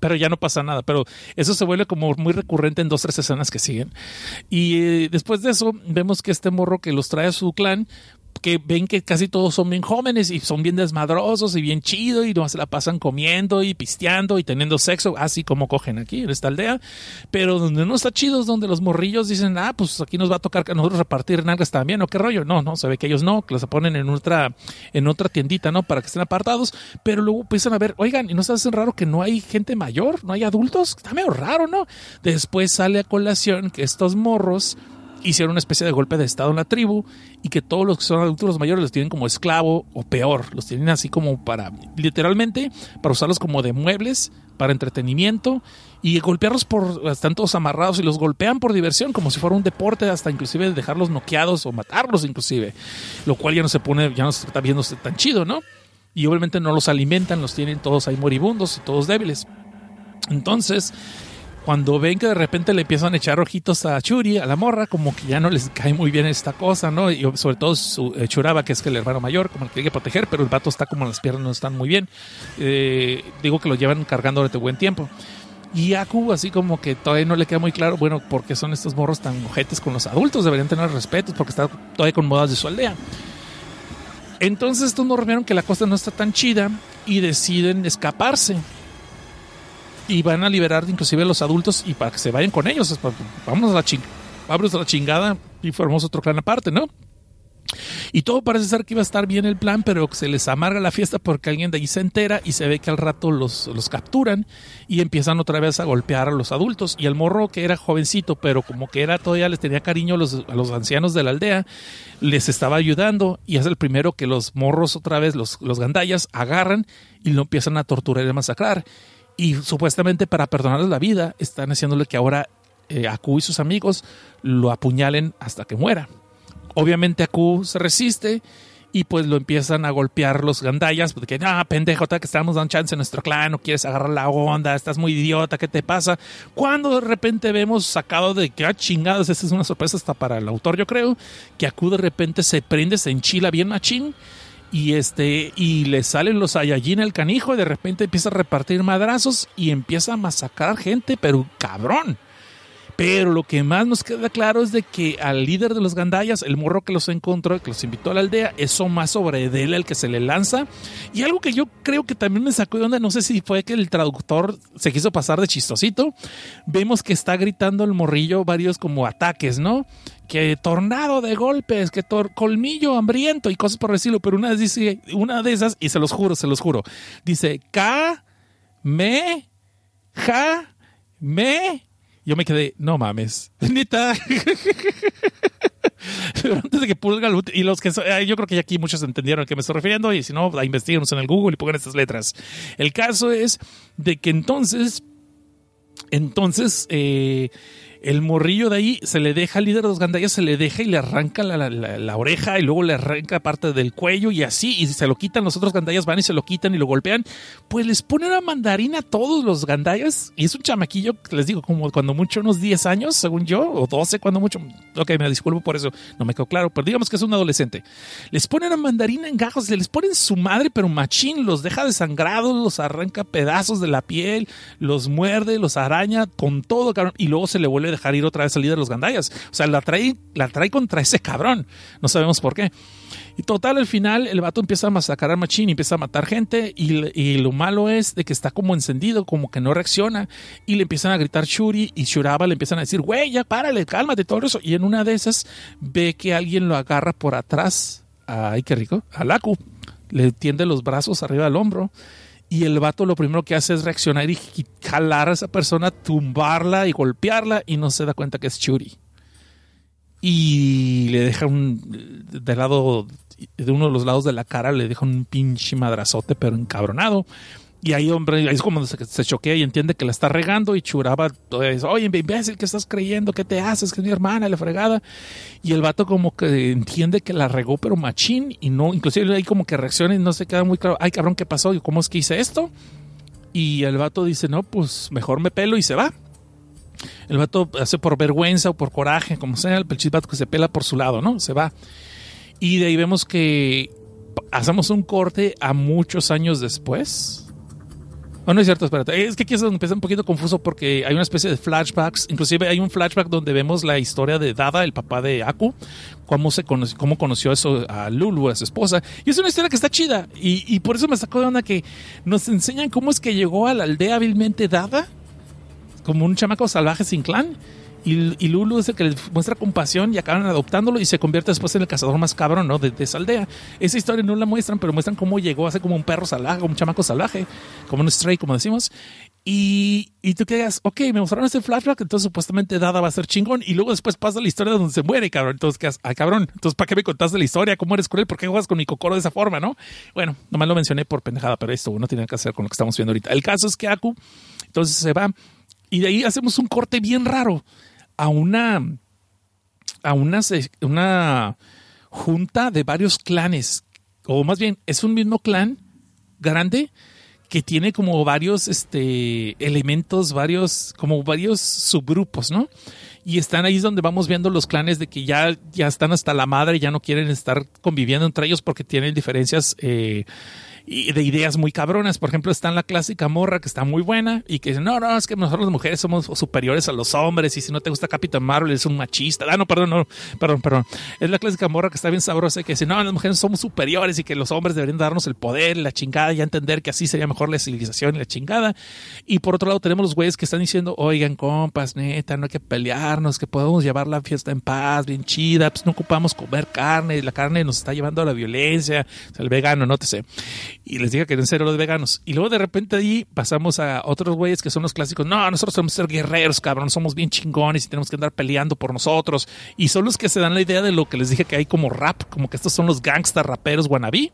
pero ya no pasa nada. Pero eso se vuelve como muy recurrente en dos, tres escenas que siguen. Y eh, después de eso, vemos que este morro que los trae a su clan, que ven que casi todos son bien jóvenes y son bien desmadrosos y bien chido y no se la pasan comiendo y pisteando y teniendo sexo, así como cogen aquí en esta aldea. Pero donde no está chido es donde los morrillos dicen, ah, pues aquí nos va a tocar que nosotros repartir nalgas también, ¿o qué rollo? No, no, se ve que ellos no, que los ponen en otra, en otra tiendita, ¿no? Para que estén apartados, pero luego empiezan a ver, oigan, ¿y no se hacen raro que no hay gente mayor? ¿No hay adultos? Está medio raro, ¿no? Después sale a colación que estos morros hicieron una especie de golpe de estado en la tribu y que todos los que son adultos los mayores los tienen como esclavo o peor, los tienen así como para, literalmente, para usarlos como de muebles, para entretenimiento y golpearlos por, están todos amarrados y los golpean por diversión, como si fuera un deporte, hasta inclusive dejarlos noqueados o matarlos inclusive, lo cual ya no se pone, ya no se está viendo tan chido, ¿no? Y obviamente no los alimentan, los tienen todos ahí moribundos y todos débiles. Entonces, cuando ven que de repente le empiezan a echar ojitos a Churi, a la morra, como que ya no les cae muy bien esta cosa, ¿no? Y sobre todo su eh, Churaba, que es el hermano mayor, como el que tiene que proteger, pero el vato está como las piernas no están muy bien. Eh, digo que lo llevan cargando durante buen tiempo. Y Aku, así como que todavía no le queda muy claro, bueno, ¿por qué son estos morros tan ojetes con los adultos? Deberían tener respeto porque está todavía con modas de su aldea. Entonces estos morros vieron que la costa no está tan chida y deciden escaparse y van a liberar inclusive a los adultos y para que se vayan con ellos. Vamos a la, ching vámonos a la chingada y formamos otro clan aparte, ¿no? Y todo parece ser que iba a estar bien el plan, pero se les amarga la fiesta porque alguien de ahí se entera y se ve que al rato los, los capturan y empiezan otra vez a golpear a los adultos. Y el morro, que era jovencito, pero como que era todavía les tenía cariño a los, a los ancianos de la aldea, les estaba ayudando y es el primero que los morros otra vez, los, los gandayas, agarran y lo empiezan a torturar y a masacrar. Y supuestamente para perdonarles la vida, están haciéndole que ahora eh, Aku y sus amigos lo apuñalen hasta que muera. Obviamente Aku se resiste y pues lo empiezan a golpear los gandayas porque, ah, pendejo, que estamos dando chance en nuestro clan, no quieres agarrar la onda, estás muy idiota, ¿qué te pasa? Cuando de repente vemos sacado de que, ah, chingados, esta es una sorpresa hasta para el autor, yo creo, que Aku de repente se prende, se enchila bien machín y este y le salen los Saiyajin el canijo y de repente empieza a repartir madrazos y empieza a masacrar gente, pero cabrón. Pero lo que más nos queda claro es de que al líder de los gandayas, el morro que los encontró, que los invitó a la aldea, eso más sobre de él el que se le lanza. Y algo que yo creo que también me sacó de onda, no sé si fue que el traductor se quiso pasar de chistosito. Vemos que está gritando el morrillo varios como ataques, ¿no? Que tornado de golpes, que tor colmillo hambriento y cosas por decirlo. Pero una dice, una de esas, y se los juro, se los juro, dice K, me, ja, me. Yo me quedé, no mames, neta. Pero antes de que pulga el- y los que yo creo que aquí muchos entendieron a qué me estoy refiriendo y si no, la investiguen en el Google y pongan estas letras. El caso es de que entonces, entonces, eh, el morrillo de ahí se le deja al líder de los gandayas, se le deja y le arranca la, oreja y luego le arranca parte del cuello y así, y se lo quitan, los otros gandayas van y se lo quitan y lo golpean, pues les ponen una mandarina a todos los gandayas y es un chamaquillo, les digo, como cuando mucho, unos 10 años, según yo, o 12 cuando mucho, ok, me disculpo por eso, no me quedó claro, pero digamos que es un adolescente. Les ponen una mandarina en gajos, se les ponen su madre, pero machín, los deja desangrados, los arranca pedazos de la piel, los muerde, los araña con todo, cabrón, y luego se le vuelve dejar ir otra vez al líder de los gandayas. O sea, la trae, la trae contra ese cabrón. No sabemos por qué. Y total, al final, el vato empieza a masacrar a Machín empieza a matar gente. Y, y, lo malo es de que está como encendido, como que no reacciona. Y le empiezan a gritar Shuri y Shuraba le empiezan a decir, güey, ya párale, cálmate, todo eso. Y en una de esas ve que alguien lo agarra por atrás. Ay, qué rico. A Laku. Le tiende los brazos arriba del hombro. Y el vato lo primero que hace es reaccionar y jalar a esa persona, tumbarla y golpearla. Y no se da cuenta que es Shuri y le deja un del lado de uno de los lados de la cara le deja un pinche madrazote pero encabronado y ahí hombre es como se, se choquea y entiende que la está regando y churaba oye imbécil ¿qué estás creyendo? ¿qué te haces? que es mi hermana la fregada y el vato como que entiende que la regó pero machín y no inclusive ahí como que reacciona y no se queda muy claro ay cabrón ¿qué pasó? ¿cómo es que hice esto? y el vato dice no pues mejor me pelo y se va el vato hace por vergüenza o por coraje, como sea, el vato que se pela por su lado, ¿no? Se va. Y de ahí vemos que hacemos un corte a muchos años después. Bueno, es cierto, espérate. Es que aquí es donde empieza un poquito confuso porque hay una especie de flashbacks. Inclusive hay un flashback donde vemos la historia de Dada, el papá de Aku, cómo, se conoció, cómo conoció eso a Lulu, a su esposa. Y es una historia que está chida. Y, y por eso me sacó de onda que nos enseñan cómo es que llegó a la aldea hábilmente Dada como un chamaco salvaje sin clan. Y, Lulu es el que le muestra compasión y acaban adoptándolo y se convierte después en el cazador más cabrón, ¿no? De, de, esa aldea. Esa historia no la muestran, pero muestran cómo llegó a ser como un perro salvaje, un chamaco salvaje, como un stray, como decimos. Y, y tú quedas, ok, me mostraron este flashback, entonces supuestamente Dada va a ser chingón. Y luego después pasa la historia donde se muere, cabrón. Entonces quedas, ay, cabrón, entonces ¿para qué me contaste la historia? ¿Cómo eres cruel? ¿Por qué juegas con mi cocoro de esa forma, no? Bueno, nomás lo mencioné por pendejada, pero esto no tiene que hacer con lo que estamos viendo ahorita. El caso es que Aku, entonces se va y de ahí hacemos un corte bien raro a una, a una, junta de varios clanes, o más bien es un mismo clan grande que tiene como varios este, elementos, varios, como varios subgrupos, ¿no? Y están ahí donde vamos viendo los clanes de que ya, ya están hasta la madre, ya no quieren estar conviviendo entre ellos porque tienen diferencias eh, y de ideas muy cabronas. Por ejemplo, está en la clásica morra que está muy buena y que dice, no, no, es que nosotros las mujeres somos superiores a los hombres y si no te gusta Capitán Marvel es un machista. Ah, no, perdón, no, perdón, perdón. Es la clásica morra que está bien sabrosa y que dice, no, las mujeres somos superiores y que los hombres deberían darnos el poder, la chingada y entender que así sería mejor la civilización y la chingada. Y por otro lado tenemos los güeyes que están diciendo, oigan, compas, neta, no hay que pelearnos, que podemos llevar la fiesta en paz, bien chida, pues no ocupamos comer carne, la carne nos está llevando a la violencia, o sea, el vegano, no te sé y les diga que deben ser los veganos. Y luego de repente ahí pasamos a otros güeyes que son los clásicos. No, nosotros tenemos que ser guerreros, cabrón. Somos bien chingones y tenemos que andar peleando por nosotros. Y son los que se dan la idea de lo que les dije que hay como rap, como que estos son los gangsters raperos wannabe.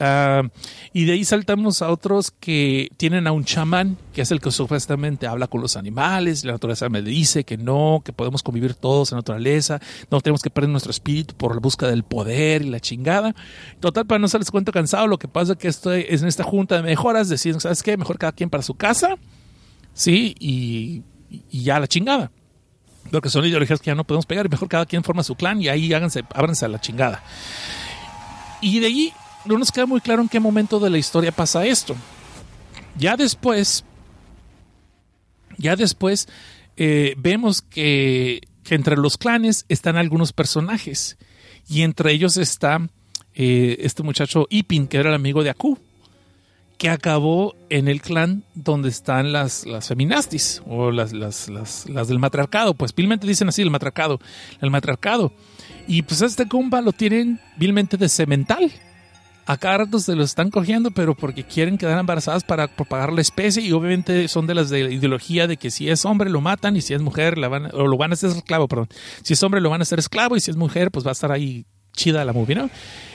Uh, y de ahí saltamos a otros que tienen a un chamán, que es el que supuestamente habla con los animales. La naturaleza me dice que no, que podemos convivir todos en la naturaleza, no tenemos que perder nuestro espíritu por la búsqueda del poder y la chingada. Total, para no les cuento cansado, lo que pasa es que estoy es en esta junta de mejoras, deciden, ¿sabes qué? Mejor cada quien para su casa, sí, y, y ya la chingada. Porque son ideologías que ya no podemos pegar, mejor cada quien forma su clan y ahí háganse, ábranse a la chingada. Y de ahí no nos queda muy claro en qué momento de la historia pasa esto. Ya después, ya después eh, vemos que, entre los clanes están algunos personajes y entre ellos está eh, este muchacho Ipin, que era el amigo de Aku, que acabó en el clan donde están las, las feminastis o las, las, las, las del matriarcado, pues vilmente dicen así, el matriarcado, el matriarcado. Y pues este compa lo tienen vilmente de cemental a cada rato se lo están cogiendo, pero porque quieren quedar embarazadas para propagar la especie y obviamente son de las de la ideología de que si es hombre lo matan y si es mujer la van, o lo van a hacer esclavo, perdón. Si es hombre lo van a hacer esclavo y si es mujer pues va a estar ahí chida la movie, ¿no?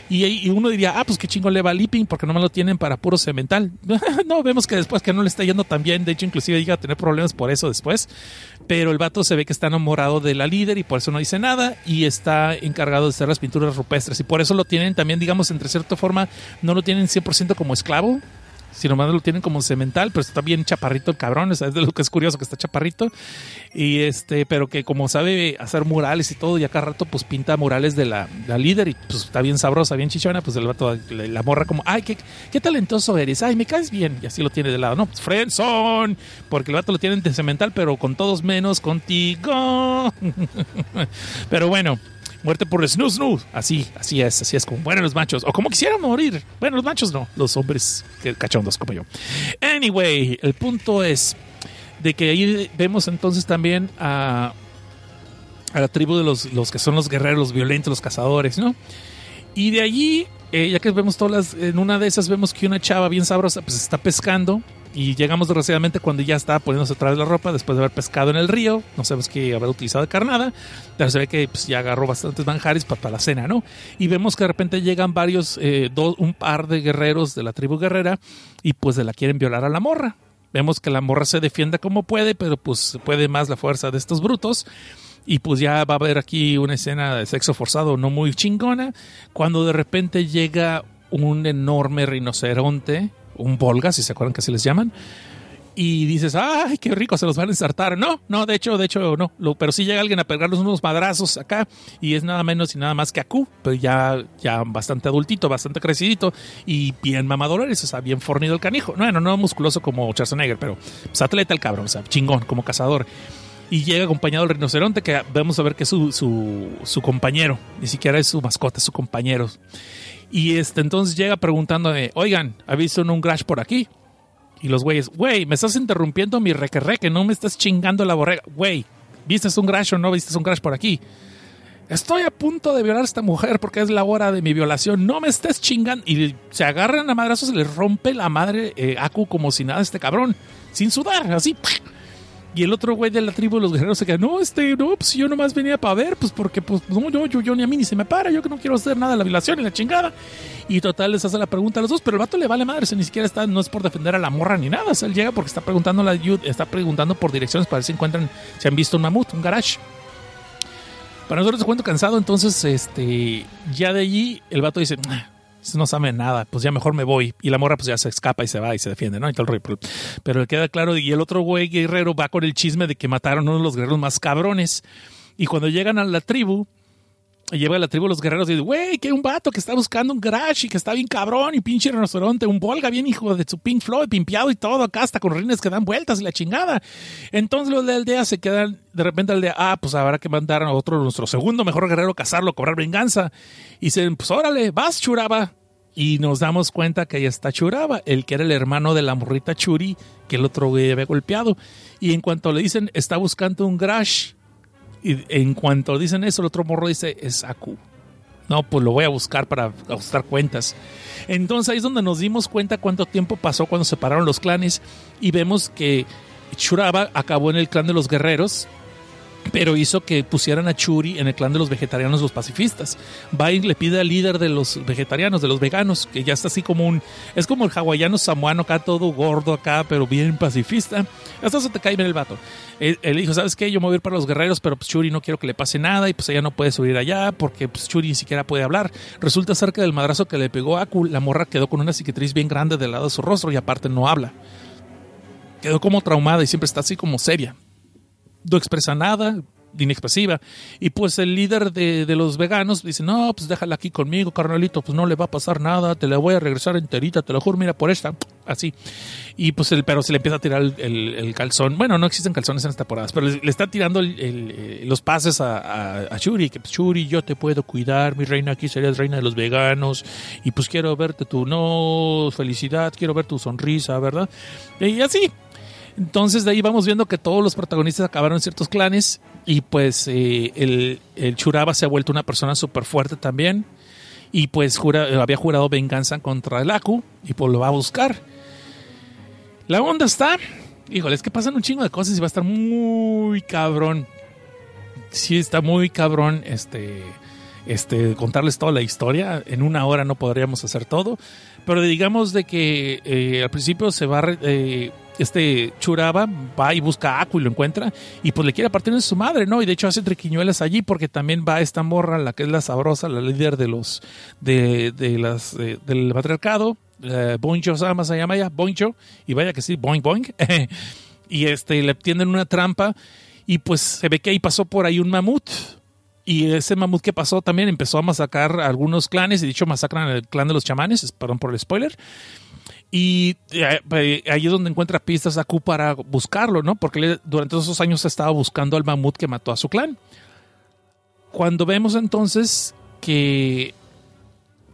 Y, uno diría, ah, pues qué chingo le va a Lipping porque no me lo tienen para puro cemental. no, vemos que después que no le está yendo tan bien, de hecho inclusive llega a tener problemas por eso después, pero el vato se ve que está enamorado de la líder y por eso no dice nada y está encargado de hacer las pinturas rupestres. Y por eso lo tienen también, digamos, entre cierta forma, no lo tienen 100% como esclavo, Si nomás lo tienen como cemental, pero está bien chaparrito el cabrón, o sea, es de lo que es curioso que está chaparrito. Y este, pero que como sabe hacer murales y todo, y acá rato pues pinta murales de la, la líder y pues está bien sabrosa, bien chichona, pues el vato, la, la morra como, ay, qué, qué talentoso eres, ay, me caes bien. Y así lo tiene de lado, no, pues friendzone, porque el vato lo tienen de cemental, pero con todos menos contigo. pero bueno, Muerte por snoo snoo. Así, así es, así es como mueren los machos. O como quisieran morir. Bueno, los machos no, los hombres cachondos como yo. Anyway, el punto es de que ahí vemos entonces también a, a la tribu de los, los que son los guerreros, los violentos, los cazadores, ¿no? Y de allí, eh, ya que vemos todas las, en una de esas vemos que una chava bien sabrosa pues está pescando y llegamos desgraciadamente cuando ya está poniéndose otra vez la ropa después de haber pescado en el río. No sabemos qué habrá utilizado carnada, pero se ve que pues, ya agarró bastantes manjares para, la cena, ¿no? Y vemos que de repente llegan varios, eh, dos, un par de guerreros de la tribu guerrera y pues la quieren violar a la morra. Vemos que la morra se defiende como puede, pero pues puede más la fuerza de estos brutos. Y pues ya va a haber aquí una escena de sexo forzado no muy chingona, cuando de repente llega un enorme rinoceronte un Volga, si se acuerdan que así les llaman. Y dices, ay, qué rico, se los van a ensartar. No, no, de hecho, de hecho, no. Pero sí llega alguien a pegarles unos madrazos acá y es nada menos y nada más que Aku, pero ya, ya bastante adultito, bastante crecidito y bien mamadores, o sea, bien fornido el canijo. Bueno, no musculoso como Schwarzenegger, pero pues atleta el cabrón, o sea, chingón, como cazador. Y llega acompañado del rinoceronte, que vemos a ver que es su, su, su compañero, ni siquiera es su mascota, es su compañero. Y este, entonces llega preguntándome, oigan, ¿ha visto un crash por aquí? Y los güeyes, güey, me estás interrumpiendo mi requerreque, no me estás chingando la borrega. Güey, ¿viste un crash o no viste un crash por aquí? Estoy a punto de violar a esta mujer porque es la hora de mi violación. No me estés chingando. Y se agarran a madrazos y le rompe la madre eh, Aku como si nada este cabrón. Sin sudar, así. Y el otro güey de la tribu de los guerreros se queda, no, este, no, pues yo nomás venía para ver, pues porque, pues, no, yo, yo, yo ni a mí ni se me para, yo que no quiero hacer nada la violación y la chingada. Y total les hace la pregunta a los dos, pero el vato le vale madre, o ni siquiera está, no es por defender a la morra ni nada, o sea, él llega porque está preguntando la está preguntando por direcciones para ver si encuentran, si han visto un mamut, un garage. Para nosotros se cuento cansado, entonces, este, ya de allí el vato dice, no sabe nada, pues ya mejor me voy. Y la morra pues ya se escapa y se va y se defiende, ¿no? Y todo el. Pero le queda claro, y el otro güey guerrero va con el chisme de que mataron a uno de los guerreros más cabrones. Y cuando llegan a la tribu, lleva a la tribu los guerreros y dice, güey, que un vato que está buscando un garage y que está bien cabrón y pinche rinoceronte, un Volga bien hijo de su Pink Floyd, pimpeado y todo, acá hasta con rines que dan vueltas y la chingada. Entonces los de la aldea se quedan, de repente al aldea, ah, pues habrá que mandar a otro, nuestro segundo mejor guerrero, cazarlo, cobrar venganza. Y dicen, pues órale, vas, Churaba. Y nos damos cuenta que ahí está Churaba, el que era el hermano de la morrita Churi, que el otro güey había golpeado. Y en cuanto le dicen, está buscando un garage, y en cuanto dicen eso, el otro morro dice, es Aku. No, pues lo voy a buscar para ajustar cuentas. Entonces ahí es donde nos dimos cuenta cuánto tiempo pasó cuando se separaron los clanes y vemos que Churaba acabó en el clan de los guerreros, pero hizo que pusieran a Churi en el clan de los vegetarianos, los pacifistas. Va y le pide al líder de los vegetarianos, de los veganos, que ya está así como un. Es como el hawaiano samuano acá, todo gordo acá, pero bien pacifista. Hasta se te cae bien el vato. Él, dijo: ¿Sabes qué? Yo me voy a ir para los guerreros, pero pues Churi no quiero que le pase nada y pues ella no puede subir allá porque pues Churi ni siquiera puede hablar. Resulta cerca del madrazo que le pegó a Aku, la morra quedó con una cicatriz bien grande del lado de su rostro y aparte no habla. Quedó como traumada y siempre está así como seria no expresa nada, inexpresiva. Y pues el líder de, de, los veganos dice, no, pues déjala aquí conmigo, carnalito, pues no le va a pasar nada, te la voy a regresar enterita, te lo juro, mira por esta, así. Y pues el perro se le empieza a tirar el, calzón. Bueno, no existen calzones en estas temporadas, pero le, está tirando los pases a, a, a, Shuri, que pues, Shuri, yo te puedo cuidar, mi reina aquí serías reina de los veganos, y pues quiero verte tu no felicidad, quiero ver tu sonrisa, ¿verdad? Y así, entonces de ahí vamos viendo que todos los protagonistas acabaron en ciertos clanes y pues eh, el, Churaba se ha vuelto una persona súper fuerte también y pues jura, había jurado venganza contra el Aku y pues lo va a buscar. La onda está, híjole, es que pasan un chingo de cosas y va a estar muy cabrón. Sí, está muy cabrón este, este, contarles toda la historia. En una hora no podríamos hacer todo, pero digamos de que eh, al principio se va... Eh, este Churaba va y busca a Aku y lo encuentra y pues le quiere partir de su madre, ¿no? Y de hecho hace triquiñuelas allí porque también va esta morra, la que es la sabrosa, la líder de los de, de las de, del patriarcado, eh, Boincho Sama se llama ella, Boincho, y vaya que sí, boing boing, y este, le tienden una trampa, y pues se ve que ahí pasó por ahí un mamut, y ese mamut que pasó también empezó a masacrar a algunos clanes, y dicho masacran al clan de los chamanes, perdón por el spoiler, y eh, ahí es donde encuentra pistas a Q para buscarlo, ¿no? Porque durante esos años estaba buscando al mamut que mató a su clan. Cuando vemos entonces que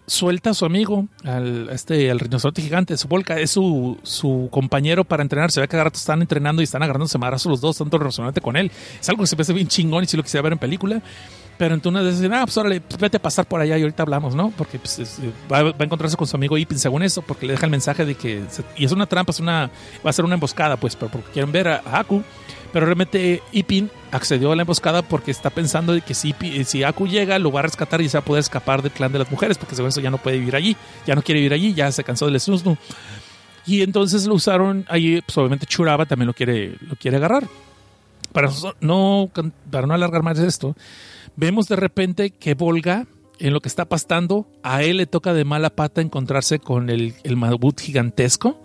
suelta a su amigo, al, este, al rinoceronte gigante, su volca, es su, su compañero para entrenar. Se ve que cada rato están entrenando y están agarrándose marazos los dos, tanto el con él. Es algo que se ve bien chingón y si lo quisiera ver en película. Pero entonces dicen, ah, pues órale, pues vete a pasar por allá y ahorita hablamos, ¿no? Porque pues, va, a encontrarse con su amigo Ipin según eso, porque le deja el mensaje de que. y es una trampa, es una. Va a ser una emboscada, pues, pero porque quieren ver a, Aku. Pero realmente Ipin accedió a la emboscada porque está pensando de que si, si Aku llega, lo va a rescatar y se va a poder escapar del clan de las mujeres, porque según eso ya no puede vivir allí, ya no quiere vivir allí, ya se cansó del Snusnu. Y entonces lo usaron ahí, pues obviamente Churaba también lo quiere, lo quiere agarrar. Para no, para no alargar más esto, vemos de repente que Volga, en lo que está pasando, a él le toca de mala pata encontrarse con el, el mamut gigantesco.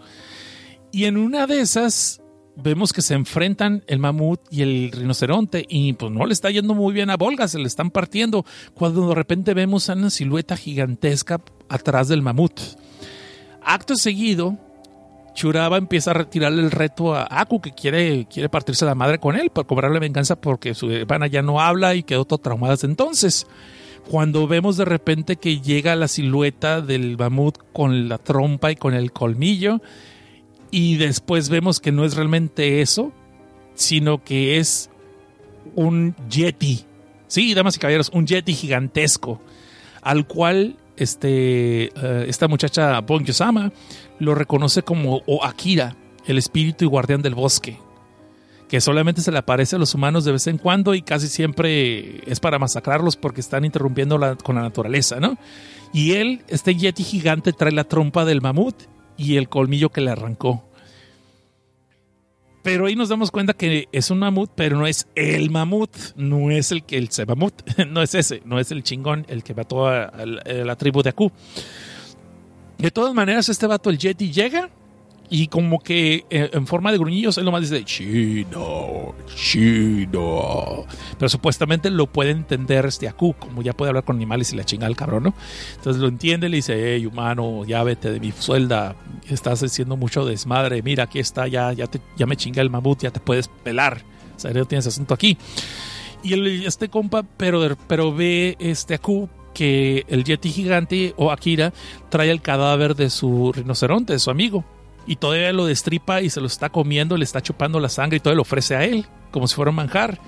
Y en una de esas vemos que se enfrentan el mamut y el rinoceronte y pues no le está yendo muy bien a Volga, se le están partiendo, cuando de repente vemos a una silueta gigantesca atrás del mamut. Acto seguido, Churaba empieza a retirarle el reto a Aku, que quiere, quiere partirse la madre con él para cobrarle venganza porque su hermana ya no habla y quedó todo traumada desde entonces. Cuando vemos de repente que llega la silueta del mamut con la trompa y con el colmillo, y después vemos que no es realmente eso, sino que es un yeti. Sí, damas y caballeros, un yeti gigantesco, al cual este, eh, esta muchacha Bon Yosama lo reconoce como o Akira, el espíritu y guardián del bosque, que solamente se le aparece a los humanos de vez en cuando y casi siempre es para masacrarlos porque están interrumpiendo con la naturaleza, ¿no? Y él, este yeti gigante, trae la trompa del mamut y el colmillo que le arrancó. Pero ahí nos damos cuenta que es un mamut, pero no es el mamut, no es el que el se mamut, no es ese, no es el chingón, el que mató a, a la tribu de Aku. De todas maneras, este vato, el Yeti, llega y como que eh, en forma de gruñillos, él nomás dice, chino, chino. Pero supuestamente lo puede entender este Aku, como ya puede hablar con animales y la chinga al cabrón, ¿no? Entonces lo entiende, le dice, hey, humano, ya vete de mi suelda, estás haciendo mucho desmadre, mira, aquí está, ya, ya, te, ya me chinga el mamut, ya te puedes pelar. O sea, no tienes asunto aquí. Y el, este compa, pero, pero ve este Aku que el Yeti gigante o Akira trae el cadáver de su rinoceronte, de su amigo, y todavía lo destripa y se lo está comiendo, le está chupando la sangre y todo le ofrece a él, como si fuera un manjar.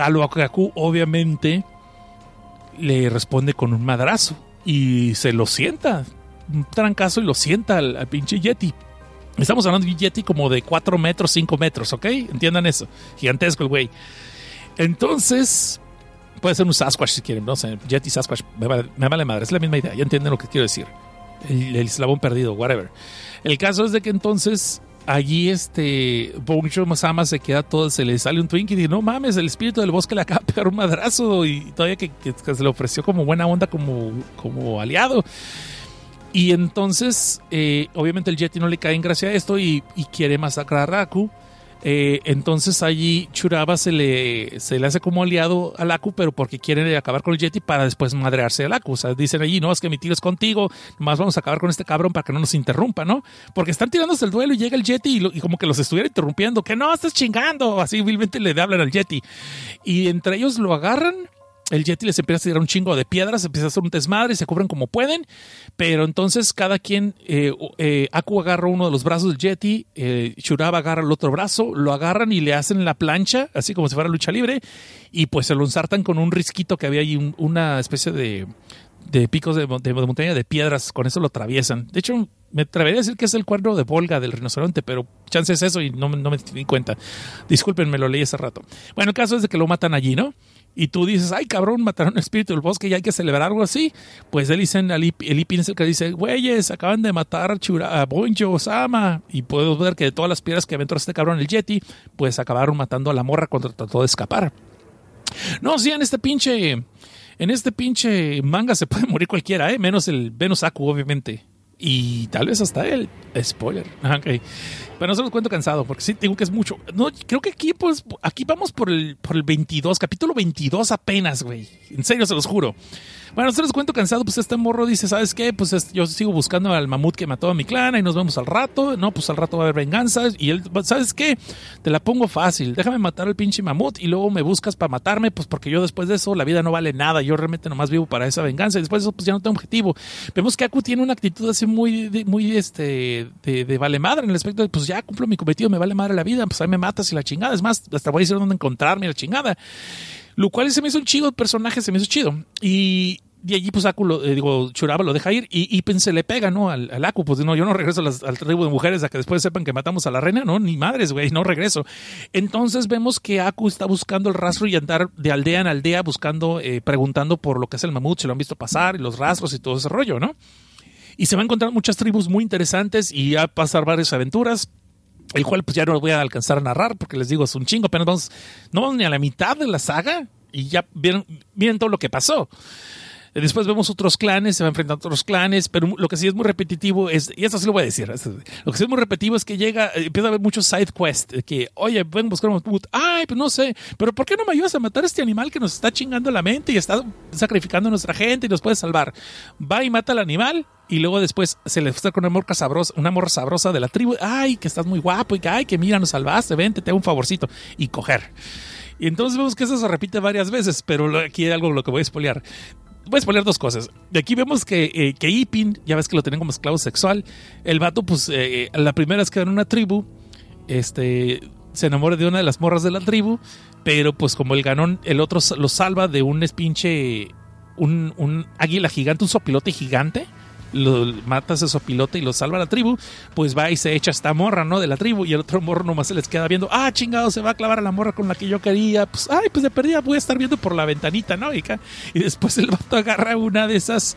A lo Akaku, obviamente, le responde con un madrazo y se lo sienta, un trancazo y lo sienta al, pinche Yeti. Estamos hablando de un Yeti como de 4 metros, 5 metros, ¿ok? Entiendan eso. Gigantesco el güey. Entonces, Puede ser un Sasquatch si quieren, no sé, Yeti Sasquatch, me vale, madre, es la misma idea, ya entienden lo que quiero decir. El, eslabón perdido, whatever. El caso es de que entonces allí este Boncho Masama se queda todo, se le sale un twink y dice, no mames, el espíritu del bosque le acaba de pegar un madrazo y todavía que, se le ofreció como buena onda, como, como aliado. Y entonces, eh, obviamente el Yeti no le cae en gracia a esto y, y quiere masacrar a Raku. Eh, entonces allí Churaba se le, se le hace como aliado al Aku, pero porque quieren acabar con el Yeti para después madrearse al Aku. O sea, dicen allí, no, es que mi tiro es contigo, más vamos a acabar con este cabrón para que no nos interrumpa, ¿no? Porque están tirándose el duelo y llega el Yeti y, y como que los estuviera interrumpiendo, que no, estás chingando. Así vilmente le hablan al Yeti. Y entre ellos lo agarran el Yeti les empieza a tirar un chingo de piedras, empieza a hacer un desmadre y se cubren como pueden, pero entonces cada quien, eh, eh, Aku agarra uno de los brazos del Yeti, eh, Shuraba agarra el otro brazo, lo agarran y le hacen la plancha, así como si fuera lucha libre, y pues se lo ensartan con un risquito que había ahí, una especie de, picos de, montaña de piedras, con eso lo atraviesan. De hecho, me atrevería a decir que es el cuerno de Volga del rinoceronte, pero chance es eso y no, no me di cuenta. Disculpen, me lo leí hace rato. Bueno, el caso es de que lo matan allí, ¿no? Y tú dices, ay cabrón, mataron un espíritu del bosque y hay que celebrar algo así, pues él dice, el Ipin es el que dice, güeyes, acaban de matar a, Chura, Bonjo Osama y puedo ver que de todas las piedras que aventó este cabrón el Yeti, pues acabaron matando a la morra cuando trató de escapar. No, sí, en este pinche, en este pinche manga se puede morir cualquiera, ¿eh? menos el Venus Aku, obviamente. Y tal vez hasta él. Spoiler. Ok. Pero no se los cuento cansado, porque sí digo que es mucho. No, creo que aquí, pues, aquí vamos por el, por el 22, capítulo 22 apenas, güey. En serio, se los juro. Bueno, los cuento cansado, pues este morro dice, ¿sabes qué? Pues es- yo sigo buscando al mamut que mató a mi clan y nos vemos al rato. No, pues al rato va a haber venganzas. Y él, ¿sabes qué? Te la pongo fácil. Déjame matar al pinche mamut y luego me buscas para matarme, pues porque yo después de eso la vida no vale nada. Yo realmente nomás vivo para esa venganza y después de eso pues ya no tengo objetivo. Vemos que Aku tiene una actitud así muy, de- muy este, de, de vale madre en el aspecto de, pues ya cumplo mi cometido, me vale madre la vida, pues ahí me matas y la chingada. Es más, hasta voy a decir dónde encontrarme la chingada. Lo cual se me hizo un chido personaje, se me hizo chido. Y de allí, pues, Aku, lo, eh, digo, Churaba lo deja ir y, y pues, se le pega, ¿no? Al, al Aku, pues, no, yo no regreso a las- al tribu de mujeres a que después sepan que matamos a la reina, no, ni madres, güey, no regreso. Entonces vemos que Aku está buscando el rastro y andar de aldea en aldea buscando, eh, preguntando por lo que es el mamut, si lo han visto pasar y los rastros y todo ese rollo, ¿no? Y se va a encontrar muchas tribus muy interesantes y va a pasar varias aventuras. El cual pues ya no lo voy a alcanzar a narrar porque les digo es un chingo, apenas vamos, no vamos ni a la mitad de la saga y ya vieron, miren todo lo que pasó. Eh, Después vemos otros clanes, se va enfrentando a otros clanes, pero lo que sí es muy repetitivo es, y esto sí lo voy a decir, lo que sí es muy repetitivo es que llega, eh, empieza a haber muchos side quests, de que, oye, ven a buscar un mamut, ay, pues no sé, pero ¿por qué no me ayudas a matar a este animal que nos está chingando la mente y está sacrificando a nuestra gente y nos puede salvar? Va y mata al animal y luego después se le está con una morra sabrosa, una morra sabrosa de la tribu, ay, que estás muy guapo y que, ay, que mira, nos salvaste, vente, te hago un favorcito y coger. Y entonces vemos que eso se repite varias veces, pero aquí hay algo lo que voy a espolear. Voy a spoiler dos cosas. De aquí vemos que, eh, que Ipin, ya ves que lo tienen como esclavo sexual. El vato, pues, eh, la primera vez que en una tribu, este, se enamora de una de las morras de la tribu, pero pues como el ganón, el otro lo salva de un espinche, un, un águila gigante, un sopilote gigante. Lo mata a ese sopilote y lo salva a la tribu, pues va y se echa esta morra, ¿no? De la tribu, y el otro morro nomás se les queda viendo, ah, chingado, se va a clavar a la morra con la que yo quería, pues, ay, pues de perdida voy a estar viendo por la ventanita, ¿no? Y, y después el vato agarra una de esas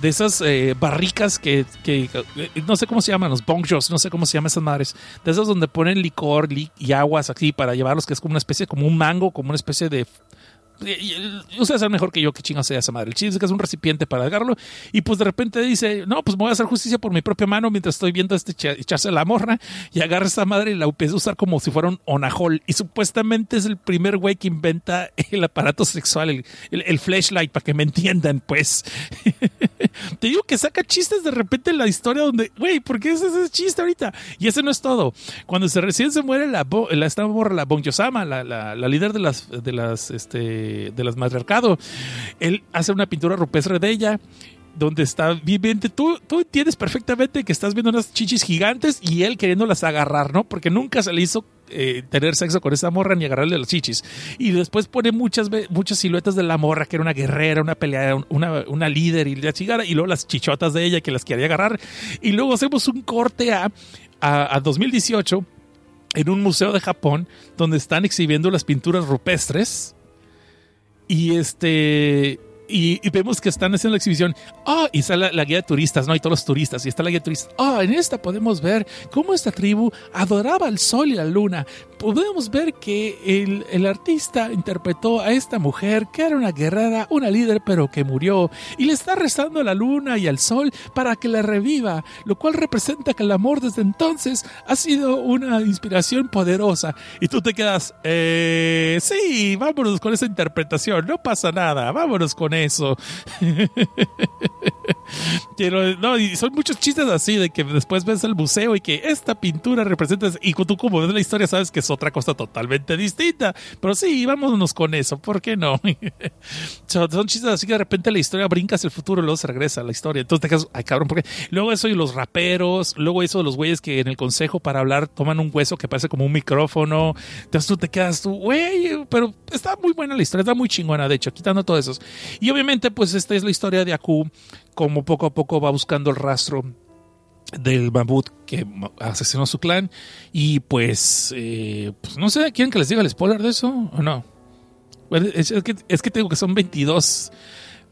de esas eh, barricas que, que, eh, no sé cómo se llaman, los bonjos, no sé cómo se llaman esas madres, de esas donde ponen licor li- y aguas aquí para llevarlos, que es como una especie, como un mango, como una especie de... Ustedes saben mejor que yo qué chingas sea esa madre. El chiste es que es un recipiente para agarrarlo y pues de repente dice, no, pues me voy a hacer justicia por mi propia mano mientras estoy viendo a este echa- echarse la morra y agarra esta madre y la empieza a usar como si fuera un onajol y supuestamente es el primer güey que inventa el aparato sexual, el, el, flashlight, para que me entiendan, pues. Te digo que saca chistes de repente en la historia donde, güey, ¿por qué es ese chiste ahorita? Y ese no es todo. Cuando se recién se muere la, la esta morra, la Bonjosama, la, la, la líder de las, de las, este, de las matriarcado, él hace una pintura rupestre de ella donde está viviente. Tú, tú entiendes perfectamente que estás viendo unas chichis gigantes y él queriéndolas agarrar, ¿no? Porque nunca se le hizo eh, tener sexo con esa morra ni agarrarle las chichis. Y después pone muchas, muchas siluetas de la morra, que era una guerrera, una peleadora, una, una líder y la chingada, y luego las chichotas de ella que las quería agarrar. Y luego hacemos un corte a, a, a 2018 en un museo de Japón donde están exhibiendo las pinturas rupestres. Y este. Y, vemos que están haciendo la exhibición. Ah, y está la, guía de turistas, ¿no? Y todos los turistas. Y está la guía de turistas. Ah, en esta podemos ver cómo esta tribu adoraba al sol y la luna. Podemos ver que el, el artista interpretó a esta mujer que era una guerrera, una líder, pero que murió. Y le está rezando a la luna y al sol para que la reviva. Lo cual representa que el amor desde entonces ha sido una inspiración poderosa. Y tú te quedas, eh, sí, vámonos con esa interpretación. No pasa nada. Vámonos con eso. Pero, no, y son muchos chistes así de que después ves el museo y que esta pintura representa y tú como ves la historia sabes que es otra cosa totalmente distinta. Pero sí, vámonos con eso, ¿por qué no? son, chistes así que de repente la historia brinca hacia el futuro y luego se regresa a la historia. Entonces te quedas, ay cabrón, ¿por qué? Luego eso y los raperos, luego eso de los güeyes que en el consejo para hablar toman un hueso que parece como un micrófono. Entonces tú te quedas tú, güey, pero está muy buena la historia, está muy chingona, de hecho, quitando todo eso. Y obviamente, pues esta es la historia de Aku, como poco a poco va buscando el rastro del mamut que asesinó a su clan. Y pues, eh, pues no sé, ¿quieren que les diga el spoiler de eso o no? Es, que, es que tengo que son 22.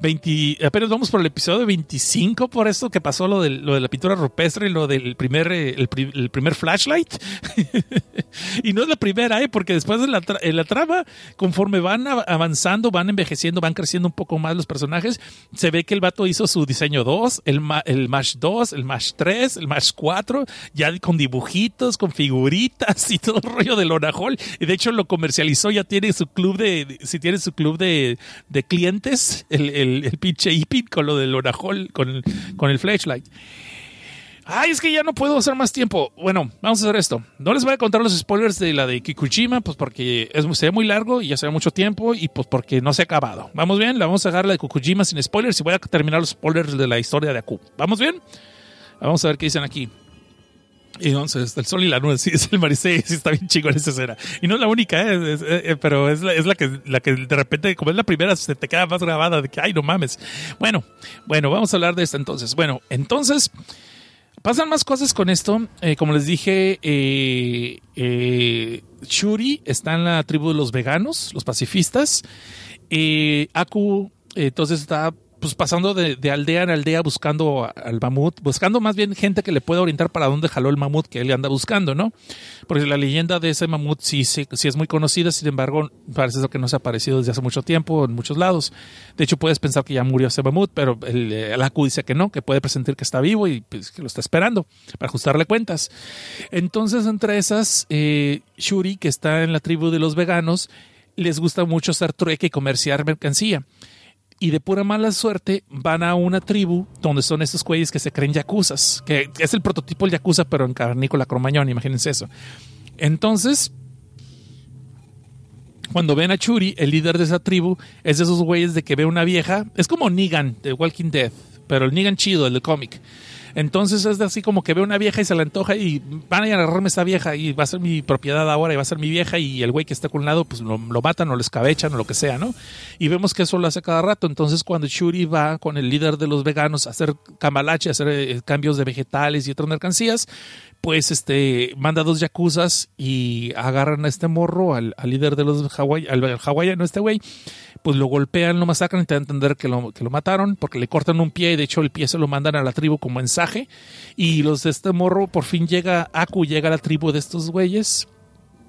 20, apenas vamos por el episodio 25 por esto que pasó lo, del, lo de la pintura rupestre y lo del primer, eh, el primer flashlight. Y no es la primera, ¿eh? Porque después de la, tra- en la trama, conforme van av- avanzando, van envejeciendo, van creciendo un poco más los personajes, se ve que el vato hizo su diseño 2, el, ma- el Mash 2, el Mash 3, el Mash 4, ya con dibujitos, con figuritas y todo el rollo de Lonajol. Y de hecho lo comercializó, ya tiene su club de, si tiene su club de, de clientes, el, el, pinche Ipin con lo de Lonajol, con, con el flashlight. Ay, es que ya no puedo hacer más tiempo. Bueno, vamos a hacer esto. No les voy a contar los spoilers de la de Kikuchima, pues porque es, se ve muy largo y ya se ve mucho tiempo y pues porque no se ha acabado. ¿Vamos bien? La vamos a dejar la de Kikuchima sin spoilers y voy a terminar los spoilers de la historia de Aku. ¿Vamos bien? Vamos a ver qué dicen aquí. Y entonces, el sol y la nube, sí, es el Maricé, sí está bien chingón esa escena. Y no es la única, ¿eh? Eh, pero es, es la, que, la que de repente, como es la primera, se te queda más grabada de que, ay, no mames. Bueno, bueno, vamos a hablar de esta entonces. Bueno, entonces, pasan más cosas con esto. Eh, como les dije, eh, eh, Shuri está en la tribu de los veganos, los pacifistas. Eh, Aku, eh, entonces está pues pasando de, de aldea en aldea buscando al mamut, buscando más bien gente que le pueda orientar para dónde jaló el mamut que él anda buscando, ¿no? Porque la leyenda de ese mamut sí, sí, sí es muy conocida, sin embargo, parece que no se ha aparecido desde hace mucho tiempo en muchos lados. De hecho, puedes pensar que ya murió ese mamut, pero el, eh, el Aku dice que no, que puede presentir que está vivo y pues, que lo está esperando para ajustarle cuentas. Entonces, entre esas, eh, Shuri, que está en la tribu de los veganos, les gusta mucho hacer trueque y comerciar mercancía y de pura mala suerte van a una tribu donde son estos güeyes que se creen yakuzas, que es el prototipo del yakuza, pero en carnícola cromañón, imagínense eso. Entonces, cuando ven a Churi, el líder de esa tribu, es de esos güeyes de que ve una vieja, es como Negan de Walking Dead, pero el Negan chido, el cómic. Entonces es así como que ve una vieja y se la antoja y van a agarrarme esa vieja y va a ser mi propiedad ahora y va a ser mi vieja y el güey que está con un lado pues lo, lo matan o lo escabechan o lo que sea, ¿no? Y vemos que eso lo hace cada rato. Entonces cuando Shuri va con el líder de los veganos a hacer cambalache, a hacer eh, cambios de vegetales y otras mercancías, pues este manda dos yakuzas y agarran a este morro, al, líder de los Hawái, al, al hawaiano, este güey, pues lo golpean, lo masacran y te dan a entender que lo, que lo mataron porque le cortan un pie y de hecho el pie se lo mandan a la tribu como mensaje y los de este morro por fin llega, Aku llega a la tribu de estos güeyes.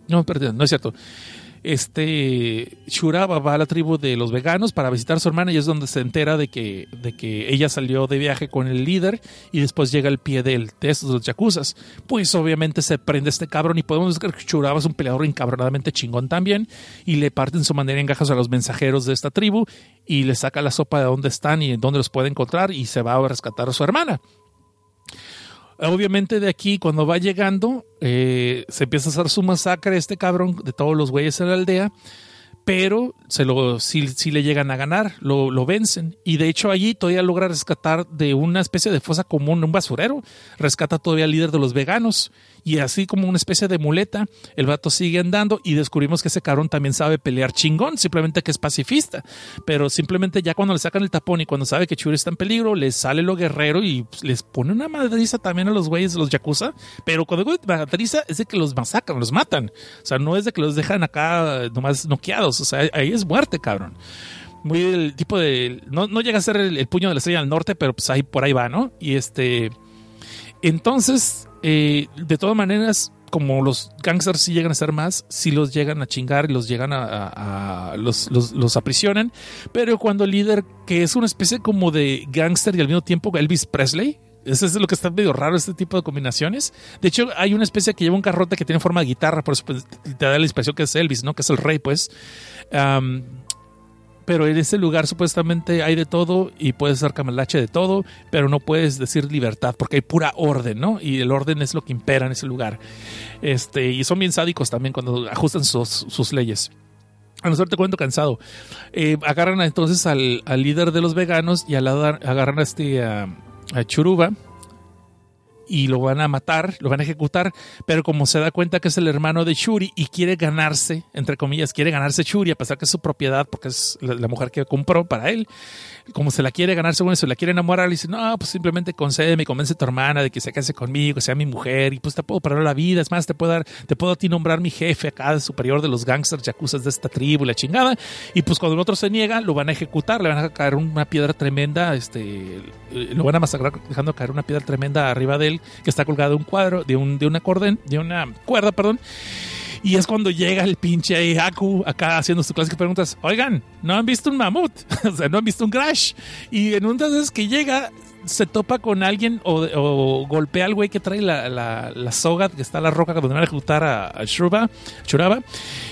No, perdón, no es cierto. Este Shuraba va a la tribu de los veganos para visitar a su hermana y es donde se entera de que, de que ella salió de viaje con el líder y después llega el pie de, él, de estos los yakuzas. Pues obviamente se prende este cabrón y podemos ver que Shuraba es un peleador encabronadamente chingón también y le parten su manera en gajos a los mensajeros de esta tribu y le saca la sopa de dónde están y en dónde los puede encontrar y se va a rescatar a su hermana. Obviamente de aquí, cuando va llegando, eh, se empieza a hacer su masacre este cabrón de todos los güeyes en la aldea, pero se lo, sí, sí le llegan a ganar, lo, lo vencen. Y de hecho allí todavía logra rescatar de una especie de fosa común, un basurero, rescata todavía al líder de los veganos. Y así como una especie de muleta, el vato sigue andando y descubrimos que ese cabrón también sabe pelear chingón, simplemente que es pacifista. Pero simplemente ya cuando le sacan el tapón y cuando sabe que Churi está en peligro, les sale lo guerrero y pues, les pone una madriza también a los güeyes los Yakuza. Pero cuando digo madriza es de que los masacran, los matan. O sea, no es de que los dejan acá nomás noqueados. O sea, ahí es muerte, cabrón muy el tipo de. No, no llega a ser el, el, puño de la estrella del norte, pero pues ahí por ahí va, ¿no? Y este. Entonces, eh, de todas maneras, como los gangsters sí llegan a ser más, sí los llegan a chingar y los llegan a. los, los, aprisionan. Pero cuando el líder, que es una especie como de gangster y al mismo tiempo Elvis Presley. Eso es lo que está medio raro, este tipo de combinaciones. De hecho, hay una especie que lleva un carrote que tiene forma de guitarra, por eso pues, te da la impresión que es Elvis, ¿no? Que es el rey, pues. Pero en ese lugar supuestamente hay de todo y puedes ser camalache de todo, pero no puedes decir libertad porque hay pura orden, ¿no? Y el orden es lo que impera en ese lugar. Este, y son bien sádicos también cuando ajustan sus, sus leyes. A no ser te cuento cansado. Eh, agarran entonces al, al, líder de los veganos y al, agarran a este a, a Churuba, y lo van a matar, lo van a ejecutar, pero como se da cuenta que es el hermano de Shuri y quiere ganarse, entre comillas, quiere ganarse Shuri a pesar que es su propiedad porque es la, mujer que compró para él, como se la quiere ganar según eso, la quiere enamorar, le dice, no, pues simplemente concédeme, convence a tu hermana de que se case conmigo, que sea mi mujer y pues te puedo parar la vida, es más, te puedo dar, te puedo a ti nombrar mi jefe acá, superior de los gangsters yacuzas de esta tribu, la chingada, y pues cuando el otro se niega, lo van a ejecutar, le van a caer una piedra tremenda, este, lo van a masacrar dejando caer una piedra tremenda arriba de él que está colgado de un cuadro, de, un, de una de cuerda, perdón. Y es cuando llega el pinche Aku acá haciendo sus clásicas preguntas. Oigan, ¿no han visto un mamut? o sea, ¿no han visto un crash? Y en una vez que llega, se topa con alguien o, golpea al güey que trae la, la, la, soga, que está la roca donde van a ejecutar a, a Shuraba, Shuraba,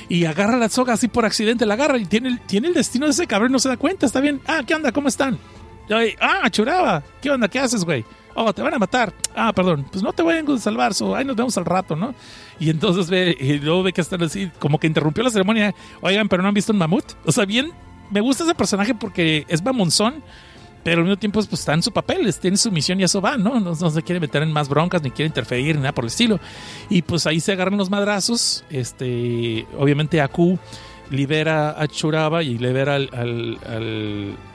y agarra la soga así por accidente, la agarra y tiene, tiene el destino de ese cabrón no se da cuenta. Está bien. Ah, ¿qué onda? ¿Cómo están? Ah, Churaba, ¿qué onda? ¿Qué haces, güey? Oh, te van a matar. Ah, perdón. Pues no te voy a salvar, so, ahí nos vemos al rato, ¿no? Y entonces ve, y luego ve que están así, como que interrumpió la ceremonia. Oigan, pero no han visto un mamut. O sea, bien, me gusta ese personaje porque es mamonzón, pero al mismo tiempo pues, está en su papel, tiene su misión y eso va, ¿no? ¿no? no se quiere meter en más broncas, ni quiere interferir, ni nada por el estilo. Y pues ahí se agarran los madrazos. Este, obviamente Aku libera a Churaba y libera al,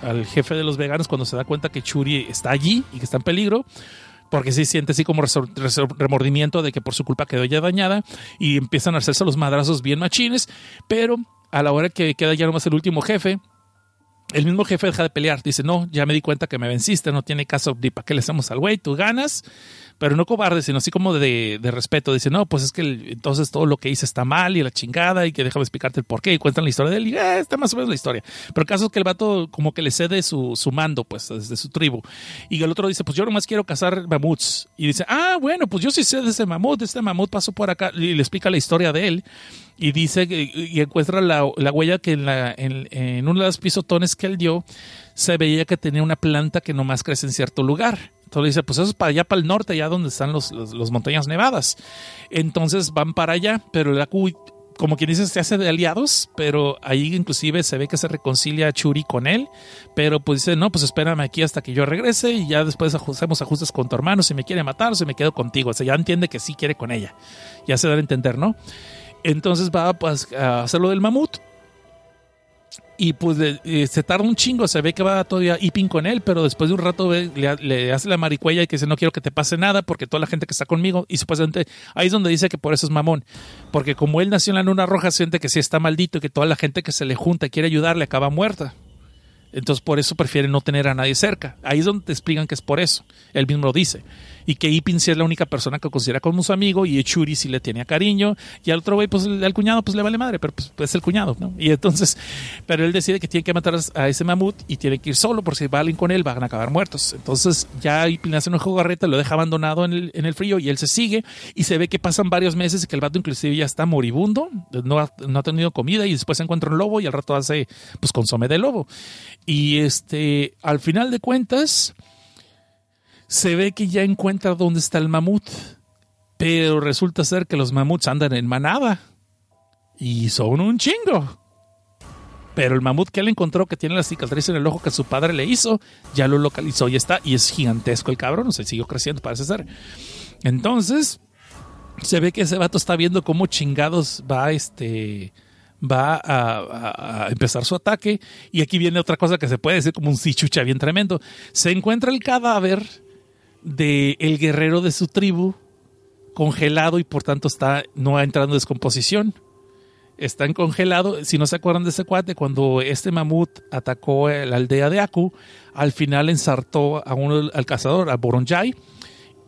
al- jefe de los veganos cuando se da cuenta que Churi está allí y que está en peligro. Porque sí siente así como remordimiento de que por su culpa quedó ya dañada y empiezan a hacerse los madrazos bien machines, pero a la hora que queda ya nomás el último jefe, el mismo jefe deja de pelear. Dice, no, ya me di cuenta que me venciste, no tiene caso para qué le hacemos al güey, tú ganas, pero no cobarde, sino así como de, de respeto. Dice, no, pues es que entonces todo lo que hice está mal y la chingada y que déjame explicarte el porqué y cuentan la historia de él y eh, está más o menos la historia. Pero el caso es que el vato como que le cede su, su mando, pues, desde su tribu. Y el otro dice, pues yo nomás quiero cazar mamuts. Y dice, ah, bueno, pues yo sí sé de ese mamut, este mamut pasó por acá y le explica la historia de él y dice y encuentra la, la huella que en, la, en, en uno de los pisotones que él dio se veía que tenía una planta que nomás crece en cierto lugar. Entonces dice, pues eso es para allá, para el norte, allá donde están los, los, los montañas nevadas. Entonces van para allá, pero el Aku, como quien dice, se hace de aliados, pero ahí inclusive se ve que se reconcilia Churi con él, pero pues dice, no, pues espérame aquí hasta que yo regrese y ya después hacemos ajustes con tu hermano, si me quiere matar o si me quedo contigo. O sea, ya entiende que sí quiere con ella. Ya se da a entender, ¿no? Entonces va pues, a hacer lo del mamut. Y pues eh, se tarda un chingo, se ve que va todavía Ipin con él, pero después de un rato ve- le, hace la maricuella y que dice no quiero que te pase nada porque toda la gente que está conmigo, y supuestamente ahí es donde dice que por eso es mamón, porque como él nació en la luna roja, siente que sí está maldito y que toda la gente que se le junta quiere ayudarle acaba muerta. Entonces por eso prefiere no tener a nadie cerca. Ahí es donde te explican que es por eso. Él mismo lo dice. Y que Ipin sí es la única persona que considera como su amigo y Churi sí le tenía cariño. Y al otro güey, pues al cuñado, pues le vale madre, pero pues, es el cuñado, ¿no? Y entonces, pero él decide que tiene que matar a ese mamut y tiene que ir solo porque si va alguien con él van a acabar muertos. Entonces ya Ipin hace una jugarreta, lo deja abandonado en el, en el frío y él se sigue y se ve que pasan varios meses y que el vato inclusive ya está moribundo, no ha, no ha tenido comida y después encuentra un lobo y al rato hace pues consome de lobo. Y este, al final de cuentas, se ve que ya encuentra dónde está el mamut, pero resulta ser que los mamuts andan en manada y son un chingo. Pero el mamut que él encontró que tiene la cicatriz en el ojo que su padre le hizo, ya lo localizó y está, y es gigantesco el cabrón, o sea, siguió creciendo, parece ser. Entonces, se ve que ese vato está viendo cómo chingados va este va a, empezar su ataque. Y aquí viene otra cosa que se puede decir como un sichucha bien tremendo. Se encuentra el cadáver de el guerrero de su tribu congelado y por tanto está no ha entrado en descomposición. Está en congelado. Si no se acuerdan de ese cuate cuando este mamut atacó la aldea de Aku al final ensartó a uno al cazador a Boronjai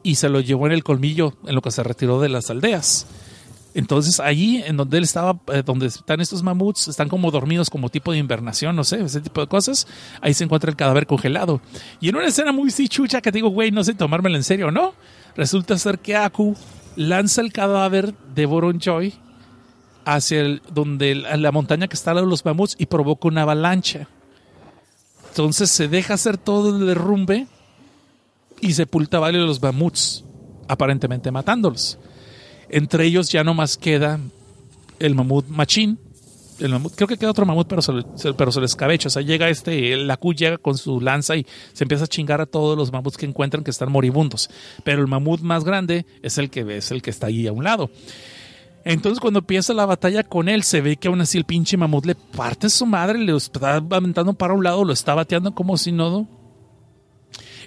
y se lo llevó en el colmillo en lo que se retiró de las aldeas. Entonces allí en donde él estaba, eh, donde están estos mamuts, están como dormidos como tipo de invernación, no sé, ese tipo de cosas, ahí se encuentra el cadáver congelado. Y en una escena muy sí que digo, güey, no sé tomármela en serio no, resulta ser que Aku lanza el cadáver de Boronjoy hacia el, donde la, la montaña que está al lado de los mamuts y provoca una avalancha. Entonces se deja hacer todo el derrumbe y sepulta a varios de los mamuts, aparentemente matándolos. Entre ellos ya no más queda el mamut machín. El creo que queda otro mamut, pero se, pero se le escabecha. O sea, llega este, el Aku llega con su lanza y se empieza a chingar a todos los mamuts que encuentran que están moribundos. Pero el mamut más grande es el que es el que está ahí a un lado. Entonces, cuando empieza la batalla con él, se ve que aún así el pinche mamut le parte su madre, le está aventando para un lado, lo está bateando como si no.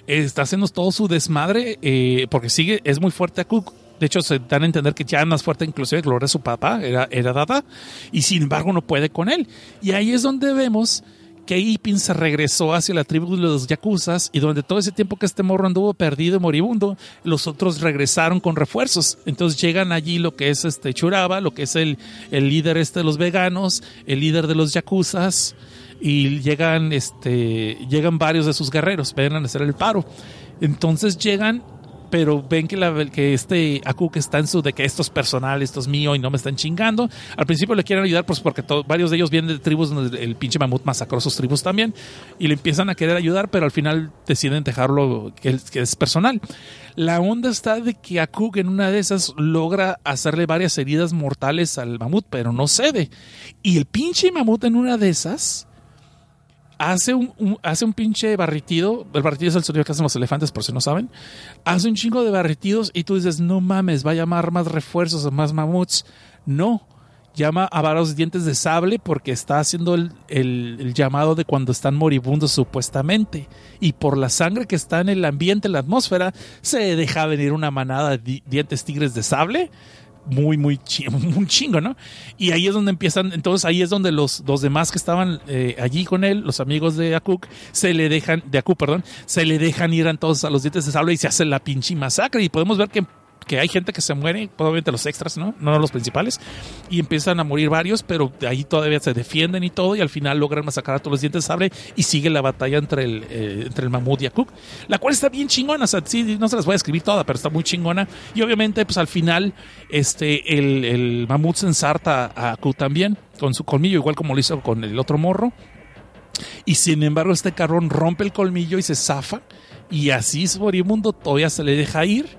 Está haciendo todo su desmadre eh, porque sigue, es muy fuerte a Cook. De hecho, se dan a entender que ya más fuerte inclusive que lo era su papá, era, era Dada, y sin embargo no puede con él. Y ahí es donde vemos que Ipin se regresó hacia la tribu de los Yakuzas y durante todo ese tiempo que este morro anduvo perdido y moribundo, los otros regresaron con refuerzos. Entonces llegan allí lo que es este Churaba, lo que es el, el líder este de los veganos, el líder de los Yakuzas y llegan este llegan varios de sus guerreros, ven a hacer el paro. Entonces llegan pero ven que, que este Akuk está en su de que esto es personal, esto es mío y no me están chingando. Al principio le quieren ayudar pues porque varios de ellos vienen de tribus donde el pinche mamut masacró sus tribus también y le empiezan a querer ayudar, pero al final deciden dejarlo que, que es personal. La onda está de que Akuk en una de esas logra hacerle varias heridas mortales al mamut, pero no cede. Y el pinche mamut en una de esas hace un, hace un pinche barritido. El barritido es el sonido que hacen los elefantes, por si no saben. Hace un chingo de barritidos y tú dices, no mames, va a llamar más refuerzos, más mamuts. No, llama a varios dientes de sable porque está haciendo el, el, llamado de cuando están moribundos supuestamente. Y por la sangre que está en el ambiente, en la atmósfera, se deja venir una manada de dientes tigres de sable muy, muy chingo, un chingo, ¿no? Y ahí es donde empiezan, entonces ahí es donde los, los demás que estaban eh, allí con él, los amigos de Akuk, se le dejan, de Akuk, perdón, se le dejan ir todos a los dientes de sable y se hace la pinche masacre. Y podemos ver que que hay gente que se muere, probablemente los extras, ¿no? No los principales, y empiezan a morir varios, pero ahí todavía se defienden y todo, y al final logran masacrar a todos los dientes de sable y sigue la batalla entre el, eh, entre el mamut y Akuk, la cual está bien chingona, o sea, sí, no se las voy a escribir toda, pero está muy chingona, y obviamente, pues al final, este, el, el mamut se ensarta a Akuk también, con su colmillo, igual como lo hizo con el otro morro, y sin embargo este carrón rompe el colmillo y se zafa, y así es moribundo, todavía se le deja ir,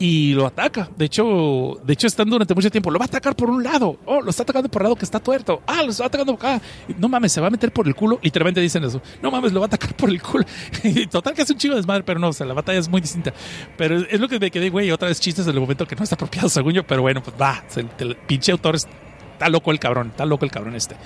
y lo ataca. De hecho, de hecho están durante mucho tiempo. Lo va a atacar por un lado. Oh, lo está atacando por el lado que está tuerto. Ah, lo está atacando acá. No mames, se va a meter por el culo. Literalmente dicen eso. No mames, lo va a atacar por el culo. Total que hace un chico de desmadre, pero no, o sea, la batalla es muy distinta. Pero es lo que me quedé, güey, otra vez chistes del momento que no está apropiado, según yo. Pero bueno, pues va. El, pinche autor es está loco el cabrón, está loco el cabrón este.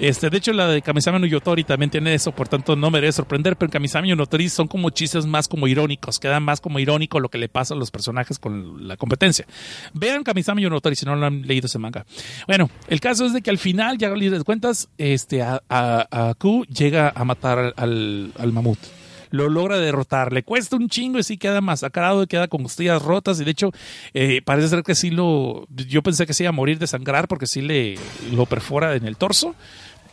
Este, de hecho, la de Kamisama no Yotori también tiene eso, por tanto no me debe sorprender, pero en Kamisama no son como chistes más como irónicos, queda más como irónico lo que le pasa a los personajes con la competencia. Vean Kamisama no Yotori si no lo han leído ese manga. Bueno, el caso es de que al final, ya les cuentas, este, a, a, Ku llega a matar al, al mamut lo logra derrotar. Le cuesta un chingo y sí queda masacrado y queda con costillas rotas. Y de hecho, eh, parece ser que sí lo. Yo pensé que se iba a morir de sangrar porque sí le lo perfora en el torso.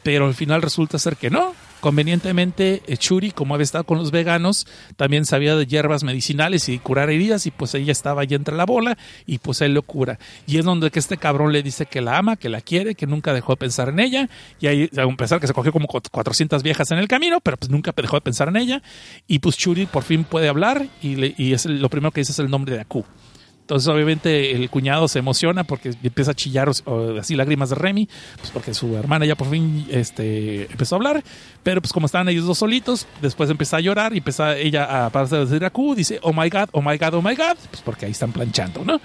Pero al final resulta ser que no. Convenientemente, eh, Churi, como había estado con los veganos, también sabía de hierbas medicinales y curar heridas, y pues ella estaba allí entre la bola, y pues él lo cura. Y es donde que este cabrón le dice que la ama, que la quiere, que nunca dejó de pensar en ella, y ahí, a pesar que se cogió como 400 viejas en el camino, pero pues nunca dejó de pensar en ella, y pues Churi por fin puede hablar, y, y es lo primero que dice es el nombre de Aku. Entonces, obviamente, el cuñado se emociona porque empieza a chillar así lágrimas de Remy, pues porque su hermana ya por fin este, empezó a hablar. Pero, pues, como estaban ellos dos solitos, después empieza a llorar y empieza ella a pasar a decir a Q, dice, oh my god, oh my god, oh my god, pues porque ahí están planchando, ¿no?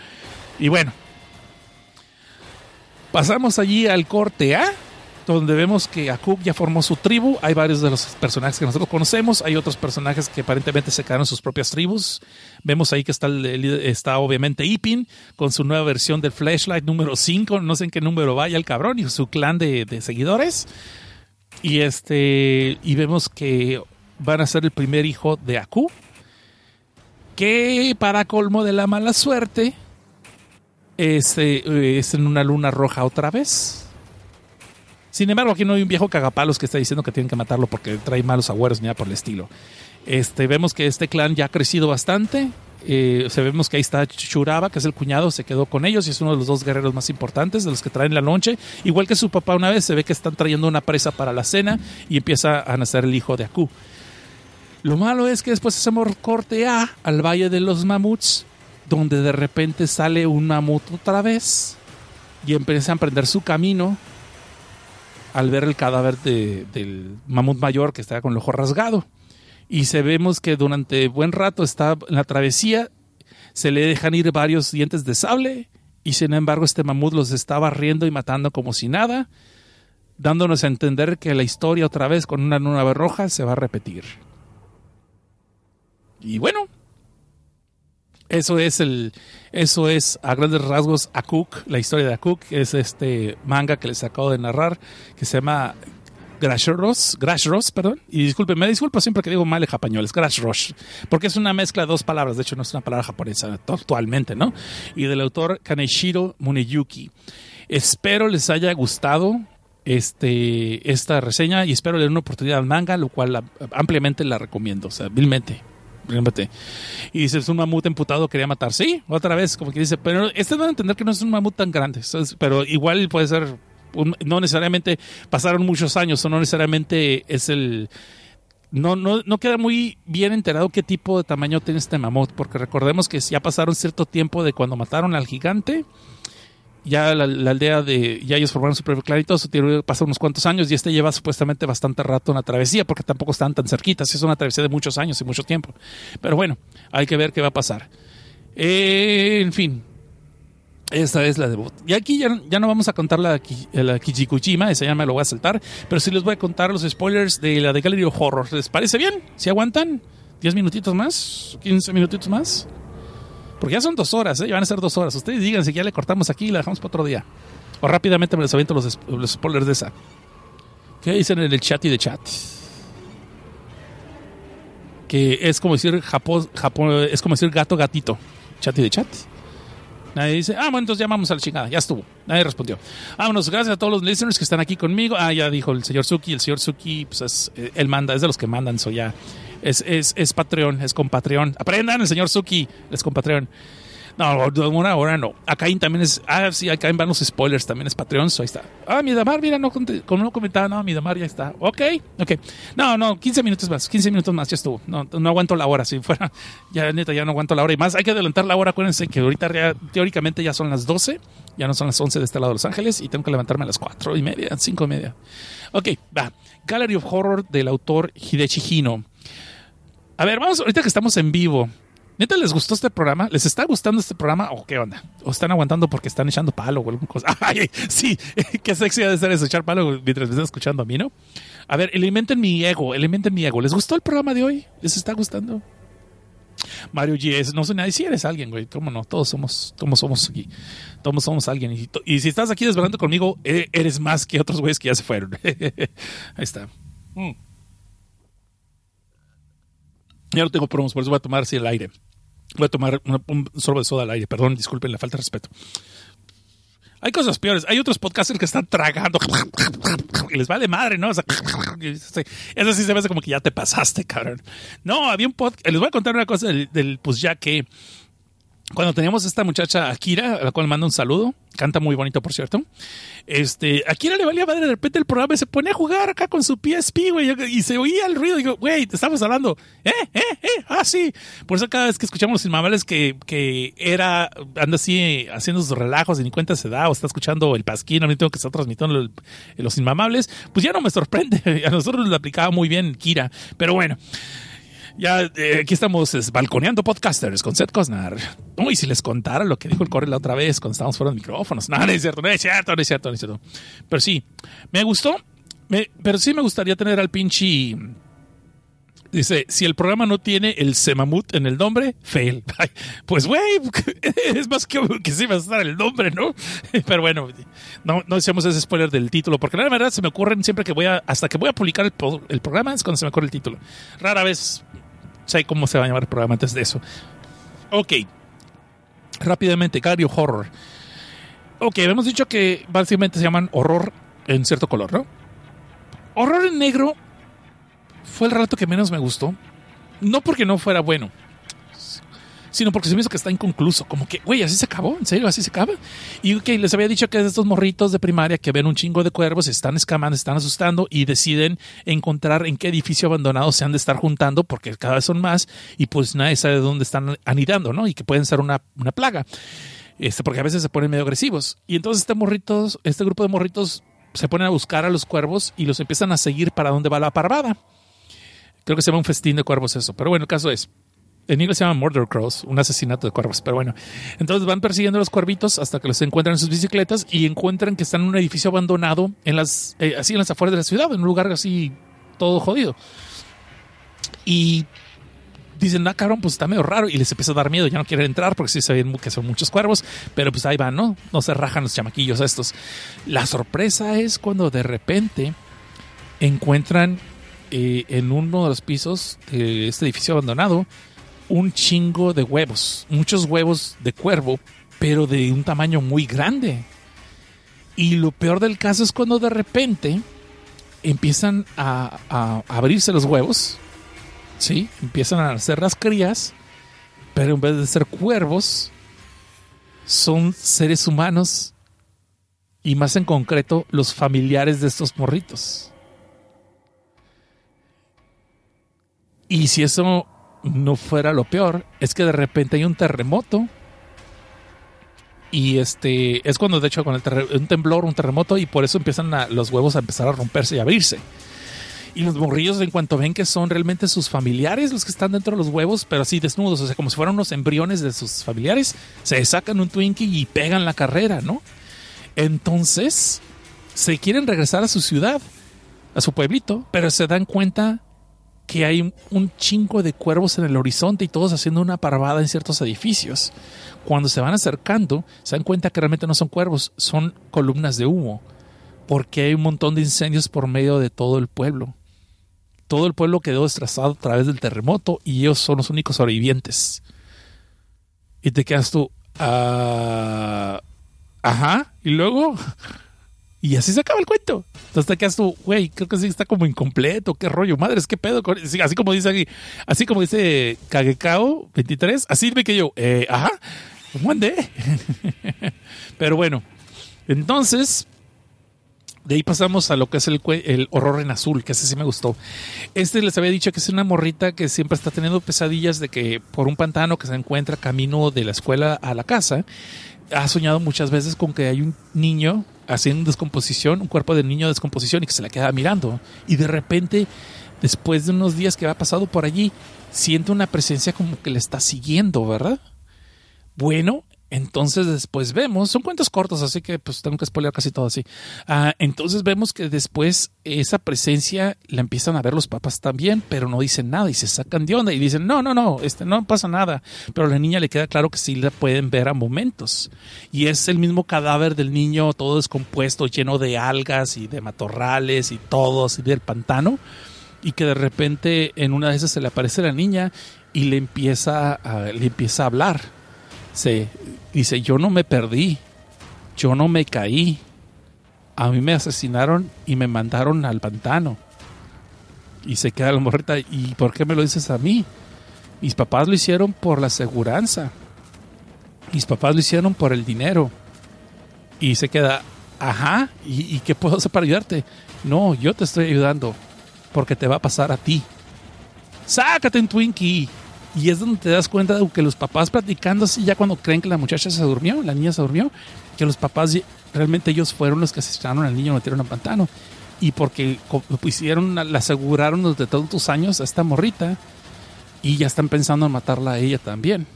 Y bueno, pasamos allí al corte A donde vemos que Akuk ya formó su tribu. Hay varios de los personajes que nosotros conocemos. Hay otros personajes que aparentemente se quedaron en sus propias tribus. Vemos ahí que está, obviamente Ipin con su nueva versión del Flashlight número 5. No sé en qué número vaya el cabrón y su clan de, seguidores. Y este y vemos que van a ser el primer hijo de Aku. Que para colmo de la mala suerte es, eh, es en una luna roja otra vez sin embargo, aquí no hay un viejo cagapalos que está diciendo que tienen que matarlo porque trae malos agüeros ni nada por el estilo. Este, vemos que este clan ya ha crecido bastante. Eh, vemos que ahí está Churaba, que es el cuñado, se quedó con ellos y es uno de los dos guerreros más importantes de los que traen la noche. Igual que su papá una vez, se ve que están trayendo una presa para la cena y empieza a nacer el hijo de Aku. Lo malo es que después hacemos corte A al Valle de los Mamuts, donde de repente sale un mamut otra vez y empieza a emprender su camino al ver el cadáver del mamut mayor que está con el ojo rasgado. Y se vemos que durante buen rato está en la travesía, se le dejan ir varios dientes de sable y sin embargo este mamut los está barriendo y matando como si nada, dándonos a entender que la historia otra vez con una nueva roja se va a repetir. Y bueno, eso es el, eso es a grandes rasgos Akuk, la historia de Akuk, es este manga que les acabo de narrar, que se llama Grash Ross, Grash Ross, perdón. Y disculpen, me disculpo siempre que digo mal en español, es Grash Ross, porque es una mezcla de dos palabras, de hecho no es una palabra japonesa actualmente, ¿no? Y del autor Kaneshiro Muneyuki. Espero les haya gustado este, esta reseña y espero leer una oportunidad al manga, lo cual ampliamente la recomiendo, o sea, vilmente. Y dice, es un mamut emputado, quería matar. Sí, otra vez, como que dice, pero este van a entender que no es un mamut tan grande, pero igual puede ser, un- no necesariamente pasaron muchos años, o no necesariamente es el... No, no, no queda muy bien enterado qué tipo de tamaño tiene este mamut, porque recordemos que ya pasaron cierto tiempo de cuando mataron al gigante, ya la, la aldea de, ya ellos formaron su propio todo eso, tiene- pasan unos cuantos años y este lleva supuestamente bastante rato en la travesía, porque tampoco están tan cerquitas, es una travesía de muchos años y mucho tiempo. Pero bueno, hay que ver qué va a pasar. Eh, en fin, esta es la debut. Y aquí ya, ya no vamos a contar la, la Kichikuchima, esa ya me lo voy a saltar, pero sí les voy a contar los spoilers de la de Gallery of Horror. ¿Les parece bien? ¿Si aguantan? ¿10 minutitos más? ¿15 minutitos más? Porque ya son dos horas, ¿eh? ya van a ser dos horas. Ustedes digan si ya le cortamos aquí y la dejamos para otro día. O rápidamente me les aviento los, los spoilers de esa. ¿Qué dicen en el chat y de chat? Que es como decir Japón, Japón, es como decir gato, gatito. Chat y de chat. Nadie dice, ah, bueno, entonces ya vamos a la chingada, ya estuvo. Nadie respondió. Vámonos, gracias a todos los listeners que están aquí conmigo. Ah, ya dijo el señor Suki, el señor Suki, pues es, eh, él manda, es de los que mandan, eso ya. Es, es, es Patreon, es con. Aprendan, el señor Suki, es con Patreon. No, una hora no. Acaín también es. Ah, sí, Acaín van los spoilers, también es Patreon, so ahí está. Ah, mi Damar, mira, no, como no comentaba, no, mi Damar ya está. Ok, ok. No, no, 15 minutos más, 15 minutos más, ya estuvo. No, no aguanto la hora, si fuera. Ya, neta, ya no aguanto la hora. Y más, hay que adelantar la hora, acuérdense que ahorita teóricamente ya son las 12, ya no son las 11 de este lado de Los Ángeles, y tengo que levantarme a las 4 y media, 5 y media. Ok, va. Gallery of Horror del autor Hidechi Hino. A ver, vamos, ahorita que estamos en vivo. ¿Neta les gustó este programa? ¿Les está gustando este programa o qué onda? ¿O están aguantando porque están echando palo o alguna cosa? Ay, sí, qué sexy ha de ser eso, echar palo mientras me están escuchando a mí, ¿no? A ver, alimenten mi ego, alimenten mi ego. ¿Les gustó el programa de hoy? ¿Les está gustando? Mario G, no soy nadie, si eres alguien, güey, cómo no, todos somos, todos somos aquí, todos somos alguien. Y si estás aquí desvelando conmigo, eh, eres más que otros güeyes que ya se fueron. Ahí está. Mm. Ya no tengo promos, por eso voy a tomar así el aire. Voy a tomar una- un sorbo de soda al aire. Perdón, disculpen la falta de respeto. Hay cosas peores. Hay otros podcasters que están tragando y les vale madre, ¿no? O eso sí se me hace como que ya te pasaste, cabrón. No, había un podcast. Les voy a contar una cosa del pues ya que cuando teníamos esta muchacha Akira, a la cual mando un saludo, canta muy bonito, por cierto. Este, Akira le valía madre de repente el programa y se pone a jugar acá con su PSP, güey, y se oía el ruido. Y digo, güey, te estamos hablando. ¿Eh? ¿Eh? ¿Eh? Ah, sí. Por eso cada vez que escuchamos los inmamables que, que era, anda así eh, haciendo sus relajos y ni cuenta se da, o está escuchando el pasquín, a mí tengo que estar transmitiendo los inmamables, pues ya no me sorprende. A nosotros lo aplicaba muy bien Kira. Pero bueno. Ya eh, aquí estamos es, balconeando podcasters con Seth Cosnar. Uy, si les contara lo que dijo el Corre la otra vez cuando estábamos fuera de micrófonos. No, no es cierto, no es cierto, no es cierto, no es cierto. Pero sí, me gustó. Pero sí me gustaría tener al pinche. Dice, si el programa no tiene el semamut en el nombre, fail. Pues, güey, es más que, que sí va a estar el nombre, ¿no? Pero bueno, no, no ese spoiler del título, porque la verdad se me ocurren siempre que voy a, hasta que voy a publicar el, el programa es cuando se me ocurre el título. Rara vez sé cómo se va a llamar el programa antes de eso. Ok. Rápidamente, Gario Horror. Ok, hemos dicho que básicamente se llaman horror en cierto color, ¿no? Horror en negro fue el relato que menos me gustó. No porque no fuera bueno, sino porque se me hizo que está inconcluso. Como que, güey, así se acabó, en serio, así se acaba. Y que les había dicho que es de estos morritos de primaria que ven un chingo de cuervos, están escamando, están asustando y deciden encontrar en qué edificio abandonado se han de estar juntando porque cada vez son más y pues nadie sabe dónde están anidando, ¿no? Y que pueden ser una, una plaga. Este, porque a veces se ponen medio agresivos. Y entonces este morritos, este grupo de morritos se ponen a buscar a los cuervos y los empiezan a seguir para dónde va la parvada. Creo que se llama un festín de cuervos eso. Pero bueno, el caso es, en inglés se llama Murder Crows, un asesinato de cuervos. Pero bueno, entonces van persiguiendo a los cuervitos hasta que los encuentran en sus bicicletas y encuentran que están en un edificio abandonado en las, eh, así en las afueras de la ciudad, en un lugar así todo jodido. Y dicen, ah, cabrón, pues está medio raro. Y les empieza a dar miedo, ya no quieren entrar porque sí se ven que son muchos cuervos. Pero pues ahí van, ¿no? No se rajan los chamaquillos estos. La sorpresa es cuando de repente encuentran eh, en uno de los pisos de este edificio abandonado un chingo de huevos, muchos huevos de cuervo, pero de un tamaño muy grande. Y lo peor del caso es cuando de repente empiezan a, abrirse los huevos, ¿sí? Empiezan a nacer las crías, pero en vez de ser cuervos, son seres humanos y más en concreto los familiares de estos morritos. Y si eso no fuera lo peor, es que de repente hay un terremoto. Y este es cuando, de hecho, con el un temblor, un terremoto, y por eso empiezan los huevos a empezar a romperse y abrirse. Y los morrillos, en cuanto ven que son realmente sus familiares los que están dentro de los huevos, pero así desnudos, o sea, como si fueran unos embriones de sus familiares, se sacan un Twinkie y pegan la carrera, ¿no? Entonces, se quieren regresar a su ciudad, a su pueblito, pero se dan cuenta que hay un chingo de cuervos en el horizonte y todos haciendo una parvada en ciertos edificios. Cuando se van acercando, se dan cuenta que realmente no son cuervos, son columnas de humo, porque hay un montón de incendios por medio de todo el pueblo. Todo el pueblo quedó destrozado a través del terremoto y ellos son los únicos sobrevivientes. Y te quedas tú, ah, ajá, y luego y así se acaba el cuento. Entonces te quedas tú, güey, creo que sí está como incompleto, qué rollo, madres, qué pedo. Así como dice aquí, así como dice Kagekao 23, así me que yo, eh, ajá, one Pero bueno, entonces, de ahí pasamos a lo que es el, el, horror en azul, que ese sí me gustó. Este les había dicho que es una morrita que siempre está teniendo pesadillas de que por un pantano que se encuentra camino de la escuela a la casa, ha soñado muchas veces con que hay un niño haciendo descomposición, un cuerpo de niño de descomposición y que se la queda mirando. Y de repente, después de unos días que ha pasado por allí, siente una presencia como que le está siguiendo, ¿verdad? Bueno, entonces después vemos, son cuentos cortos, así que pues tengo que spoiler casi todo así. Ah, entonces vemos que después esa presencia la empiezan a ver los papás también, pero no dicen nada y se sacan de onda y dicen, no, no, no, este no pasa nada. Pero a la niña le queda claro que sí la pueden ver a momentos. Y es el mismo cadáver del niño todo descompuesto, lleno de algas y de matorrales y todo así del pantano. Y que de repente en una de esas se le aparece la niña y le empieza a, le empieza a hablar dice, yo no me perdí, yo no me caí, a mí me asesinaron y me mandaron al pantano. Y se queda la morrita, ¿y por qué me lo dices a mí? Mis papás lo hicieron por la aseguranza. Mis papás lo hicieron por el dinero. Y se queda, ajá, ¿y, ¿y, qué puedo hacer para ayudarte? No, yo te estoy ayudando porque te va a pasar a ti. Sácate un Twinkie. Y es donde te das cuenta de que los papás platicando así, ya cuando creen que la muchacha se durmió, la niña se durmió, que los papás realmente ellos fueron los que asesinaron al niño, lo metieron al pantano. Y porque hicieron, la aseguraron desde todos tus años a esta morrita y ya están pensando en matarla a ella también.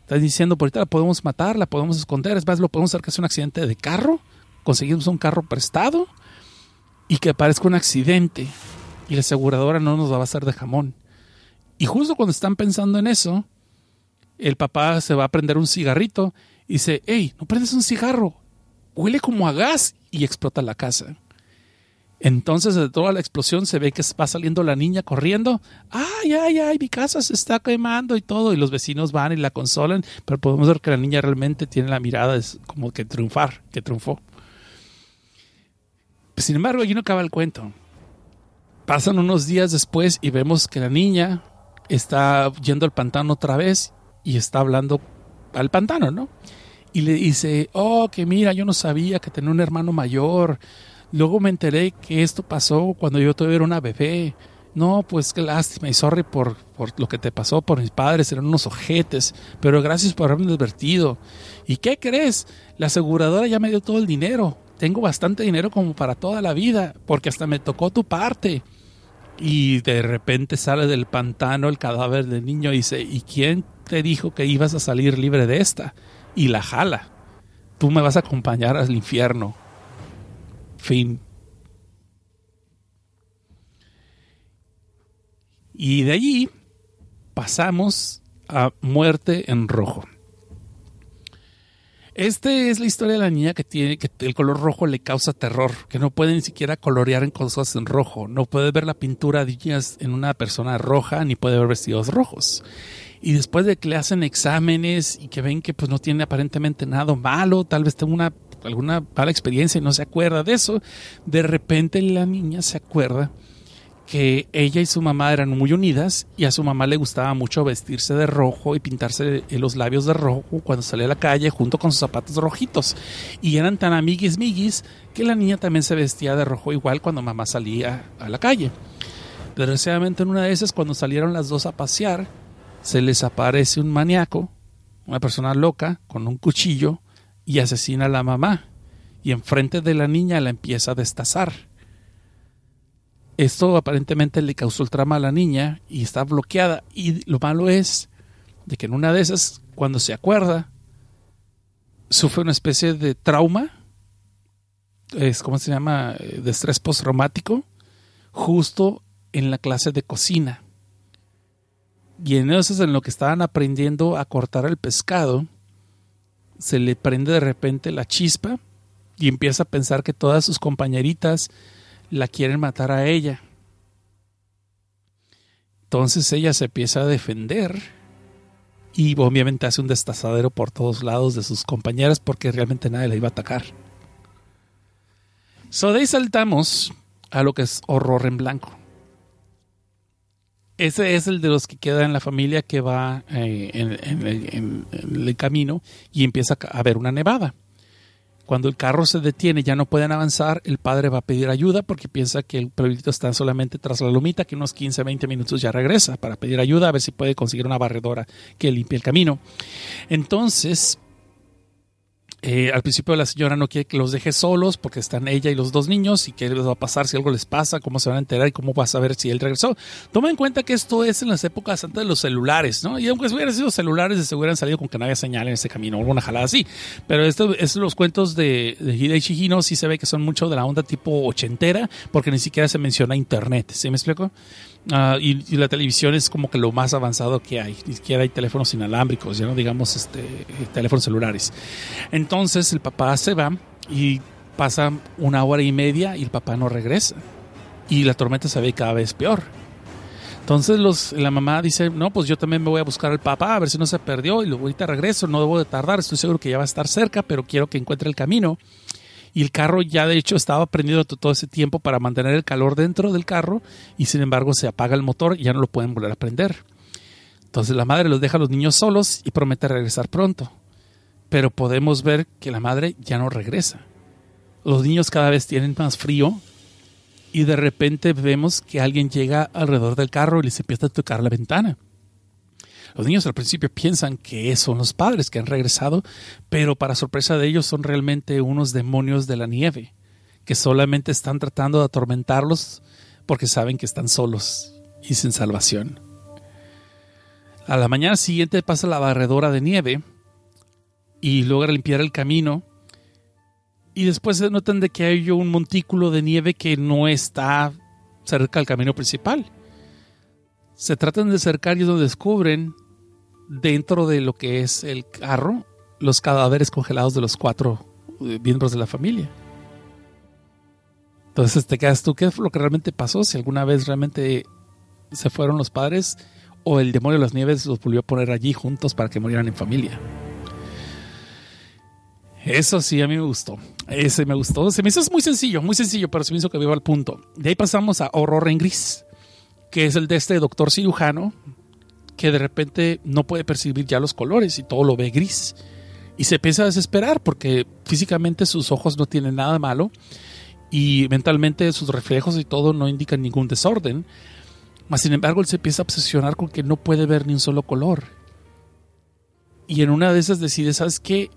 Están diciendo, por ahorita la podemos matar, la podemos esconder, es más, lo podemos hacer que sea un accidente de carro, conseguimos un carro prestado y que parezca un accidente y la aseguradora no nos va a hacer de jamón. Y justo cuando están pensando en eso, el papá se va a prender un cigarrito y dice, hey, no prendes un cigarro, huele como a gas y explota la casa. Entonces de toda la explosión se ve que va saliendo la niña corriendo. Ay, ay, ay, mi casa se está quemando y todo. Y los vecinos van y la consolan, pero podemos ver que la niña realmente tiene la mirada de como que triunfar, que triunfó. Sin embargo, allí no acaba el cuento. Pasan unos días después y vemos que la niña está yendo al pantano otra vez y está hablando al pantano, ¿no? Y le dice, oh, que mira, yo no sabía que tenía un hermano mayor. Luego me enteré que esto pasó cuando yo todavía era una bebé. No, pues qué lástima y sorry por, por lo que te pasó por mis padres, eran unos ojetes, pero gracias por haberme advertido. ¿Y qué crees? La aseguradora ya me dio todo el dinero. Tengo bastante dinero como para toda la vida, porque hasta me tocó tu parte y de repente sale del pantano el cadáver del niño y dice, ¿y quién te dijo que ibas a salir libre de esta? Y la jala. Tú me vas a acompañar al infierno. Fin. Y de allí pasamos a muerte en rojo. Este es la historia de la niña que tiene que el color rojo le causa terror, que no puede ni siquiera colorear en cosas en rojo, no puede ver la pintura de niñas en una persona roja, ni puede ver vestidos rojos. Y después de que le hacen exámenes y que ven que pues no tiene aparentemente nada malo, tal vez tenga una alguna mala experiencia y no se acuerda de eso, de repente la niña se acuerda que ella y su mamá eran muy unidas y a su mamá le gustaba mucho vestirse de rojo y pintarse los labios de rojo cuando salía a la calle junto con sus zapatos rojitos. Y eran tan amiguis miguis que la niña también se vestía de rojo igual cuando mamá salía a la calle. Desgraciadamente en una de esas cuando salieron las dos a pasear, se les aparece un maníaco, una persona loca con un cuchillo y asesina a la mamá. Y enfrente de la niña la empieza a destazar esto aparentemente le causó el trama a la niña y está bloqueada. Y lo malo es de que en una de esas, cuando se acuerda, sufre una especie de trauma, es como se llama, eh, de estrés postraumático, justo en la clase de cocina. Y en eso es en lo que estaban aprendiendo a cortar el pescado, se le prende de repente la chispa y empieza a pensar que todas sus compañeritas la quieren matar a ella. Entonces ella se empieza a defender y obviamente hace un destazadero por todos lados de sus compañeras porque realmente nadie la iba a atacar. So de ahí saltamos a lo que es horror en blanco. Ese es el de los que queda en la familia que va eh, en, el camino y empieza a haber una nevada. Cuando el carro se detiene, ya no pueden avanzar, el padre va a pedir ayuda porque piensa que el pueblito está solamente tras la lomita, que unos 15, 20 minutos ya regresa para pedir ayuda, a ver si puede conseguir una barredora que limpie el camino. Entonces, eh, al principio la señora no quiere que los deje solos porque están ella y los dos niños y qué les va a pasar si algo les pasa, cómo se van a enterar y cómo va a saber si él regresó. Toma en cuenta que esto es en las épocas antes de los celulares, ¿no? Y aunque hubieran sido celulares, de seguro hubieran salido con que no había señal en ese camino alguna jalada así. Pero esto, es los cuentos de, de Hideichi Hino sí se ve que son mucho de la onda tipo ochentera porque ni siquiera se menciona internet, ¿sí me explico? Ah, y, la televisión es como que lo más avanzado que hay. Ni siquiera hay teléfonos inalámbricos, ya no digamos este, teléfonos celulares. Entonces el papá se va y pasa una hora y media y el papá no regresa. Y la tormenta se ve cada vez peor. Entonces los, la mamá dice, no, pues yo también me voy a buscar al papá a ver si no se perdió y luego ahorita regreso, no debo de tardar, estoy seguro que ya va a estar cerca, pero quiero que encuentre el camino y el carro ya de hecho estaba prendido todo ese tiempo para mantener el calor dentro del carro y sin embargo se apaga el motor y ya no lo pueden volver a prender. Entonces la madre los deja a los niños solos y promete regresar pronto. Pero podemos ver que la madre ya no regresa. Los niños cada vez tienen más frío y de repente vemos que alguien llega alrededor del carro y les empieza a tocar la ventana. Los niños al principio piensan que son los padres que han regresado, pero para sorpresa de ellos son realmente unos demonios de la nieve, que solamente están tratando de atormentarlos porque saben que están solos y sin salvación. A la mañana siguiente pasa la barredora de nieve y logra limpiar el camino. Y después se notan de que hay un montículo de nieve que no está cerca del camino principal. Se tratan de acercar y donde descubren dentro de lo que es el carro los cadáveres congelados de los cuatro eh, miembros de la familia. Entonces te quedas tú, ¿qué es lo que realmente pasó? Si alguna vez realmente se fueron los padres o el demonio de las nieves los volvió a poner allí juntos para que murieran en familia. Eso sí, a mí me gustó. Ese me gustó. Se me hizo muy sencillo, muy sencillo, pero se me hizo que viva al punto. De ahí pasamos a Horror en Gris, que es el de este doctor cirujano que de repente no puede percibir ya los colores y todo lo ve gris. Y se empieza a desesperar porque físicamente sus ojos no tienen nada malo y mentalmente sus reflejos y todo no indican ningún desorden. Mas sin embargo él se empieza a obsesionar con que no puede ver ni un solo color. Y en una de esas decide, ¿sabes qué?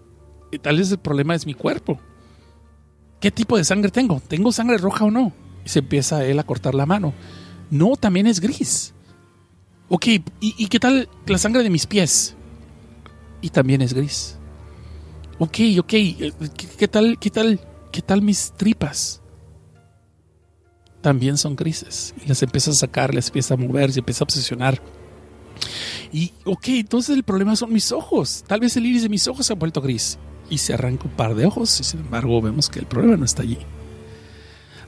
Tal vez el problema es mi cuerpo. ¿Qué tipo de sangre tengo? ¿Tengo sangre roja o no? Y se empieza él a cortar la mano. No, también es gris. Ok, ¿y, qué tal la sangre de mis pies? Y también es gris. Ok, ok, eh, ¿qué, tal, qué tal, qué tal mis tripas? También son grises. Y las empieza a sacar, las empieza a mover, se empieza a obsesionar. Y, ok, entonces el problema son mis ojos. Tal vez el iris de mis ojos se ha vuelto gris. y se arranca un par de ojos y sin embargo vemos que el problema no está allí.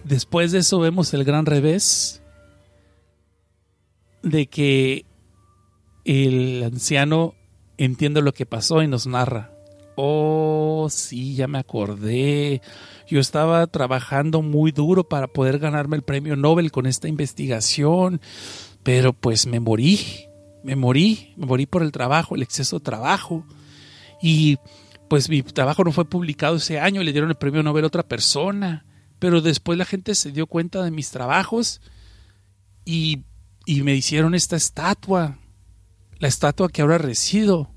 Después de eso vemos el gran revés de que el anciano entiende lo que pasó y nos narra. Oh, sí, ya me acordé. Yo estaba trabajando muy duro para poder ganarme el premio Nobel con esta investigación, pero pues me morí, me morí, me morí por el trabajo, el exceso de trabajo. Y pues mi trabajo no fue publicado ese año, le dieron el premio Nobel a otra persona, pero después la gente se dio cuenta de mis trabajos y, y me hicieron esta estatua, la estatua que ahora resido.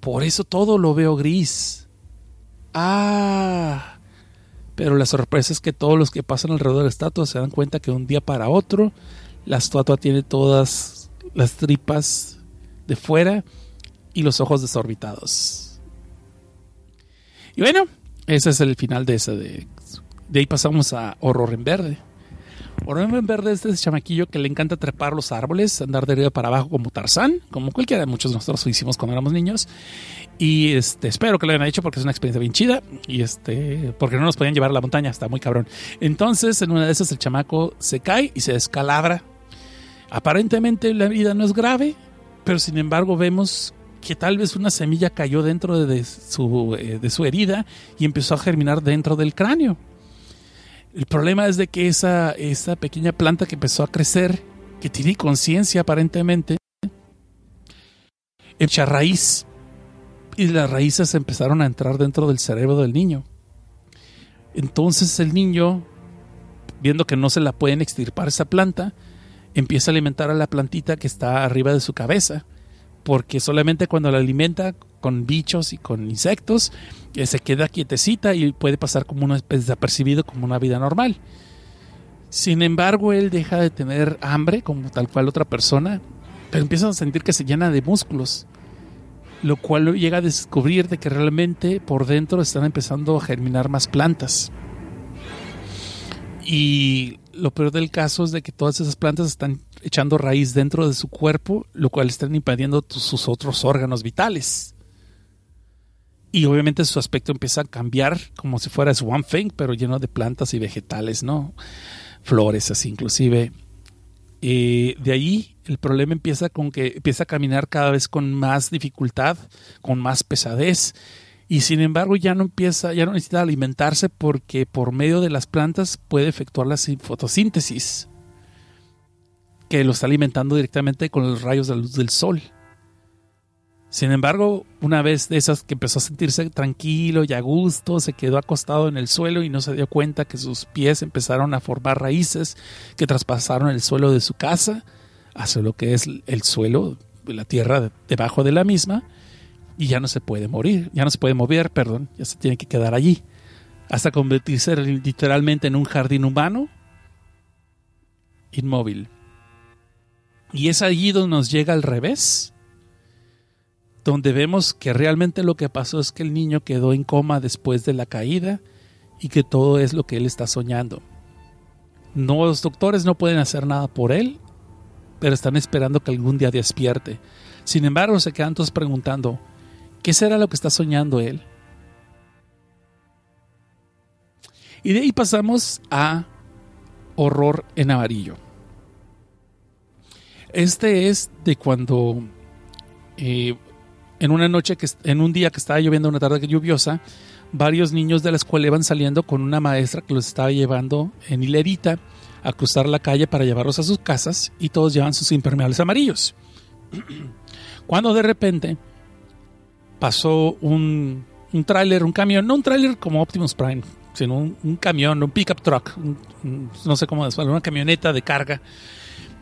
Por eso todo lo veo gris. Ah, pero la sorpresa es que todos los que pasan alrededor de la estatua se dan cuenta que de un día para otro la estatua tiene todas las tripas de fuera y los ojos desorbitados. Y bueno, ese es el final de esa. De, de ahí pasamos a Horror en Verde. Horror en Verde es ese chamaquillo que le encanta trepar los árboles, andar de arriba para abajo como Tarzán, como cualquiera de muchos de nosotros lo hicimos cuando éramos niños. Y este, espero que lo hayan hecho porque es una experiencia bien chida. Y este, porque no nos podían llevar a la montaña, está muy cabrón. Entonces, en una de esas, el chamaco se cae y se descalabra. Aparentemente la vida no es grave, pero sin embargo vemos que tal vez una semilla cayó dentro de su, eh, de su herida y empezó a germinar dentro del cráneo. El problema es de que esa, esa pequeña planta que empezó a crecer, que tiene conciencia aparentemente, echa raíz y las raíces empezaron a entrar dentro del cerebro del niño. Entonces el niño, viendo que no se la pueden extirpar esa planta, empieza a alimentar a la plantita que está arriba de su cabeza, porque solamente cuando la alimenta con bichos y con insectos, eh, se queda quietecita y puede pasar como una desapercibido como una vida normal. Sin embargo, él deja de tener hambre como tal cual otra persona, pero empieza a sentir que se llena de músculos lo cual llega a descubrir de que realmente por dentro están empezando a germinar más plantas. Y lo peor del caso es de que todas esas plantas están echando raíz dentro de su cuerpo, lo cual están impidiendo sus otros órganos vitales. Y obviamente su aspecto empieza a cambiar como si fuera Swamp Thing, pero lleno de plantas y vegetales, ¿no? Flores así inclusive. Eh, de ahí el problema empieza con que empieza a caminar cada vez con más dificultad, con más pesadez. Y sin embargo ya no empieza, ya no necesita alimentarse porque por medio de las plantas puede efectuar la fotosíntesis, que lo está alimentando directamente con los rayos de luz del sol. Sin embargo, una vez de esas que empezó a sentirse tranquilo y a gusto, se quedó acostado en el suelo y no se dio cuenta que sus pies empezaron a formar raíces que traspasaron el suelo de su casa hacia lo que es el suelo, la tierra debajo de la misma, y ya no se puede morir, ya no se puede mover, perdón, ya se tiene que quedar allí, hasta convertirse literalmente en un jardín humano inmóvil. Y es allí donde nos llega al revés donde vemos que realmente lo que pasó es que el niño quedó en coma después de la caída y que todo es lo que él está soñando. Los doctores no pueden hacer nada por él, pero están esperando que algún día despierte. Sin embargo, se quedan todos preguntando, ¿qué será lo que está soñando él? Y de ahí pasamos a horror en amarillo. Este es de cuando eh, en una noche que en un día que estaba lloviendo, una tarde lluviosa, varios niños de la escuela iban saliendo con una maestra que los estaba llevando en hilerita a cruzar la calle para llevarlos a sus casas y todos llevan sus impermeables amarillos. Cuando de repente pasó un, un tráiler, un camión, no un tráiler como Optimus Prime, sino un, camión, un pickup truck, no sé cómo decirlo, una camioneta de carga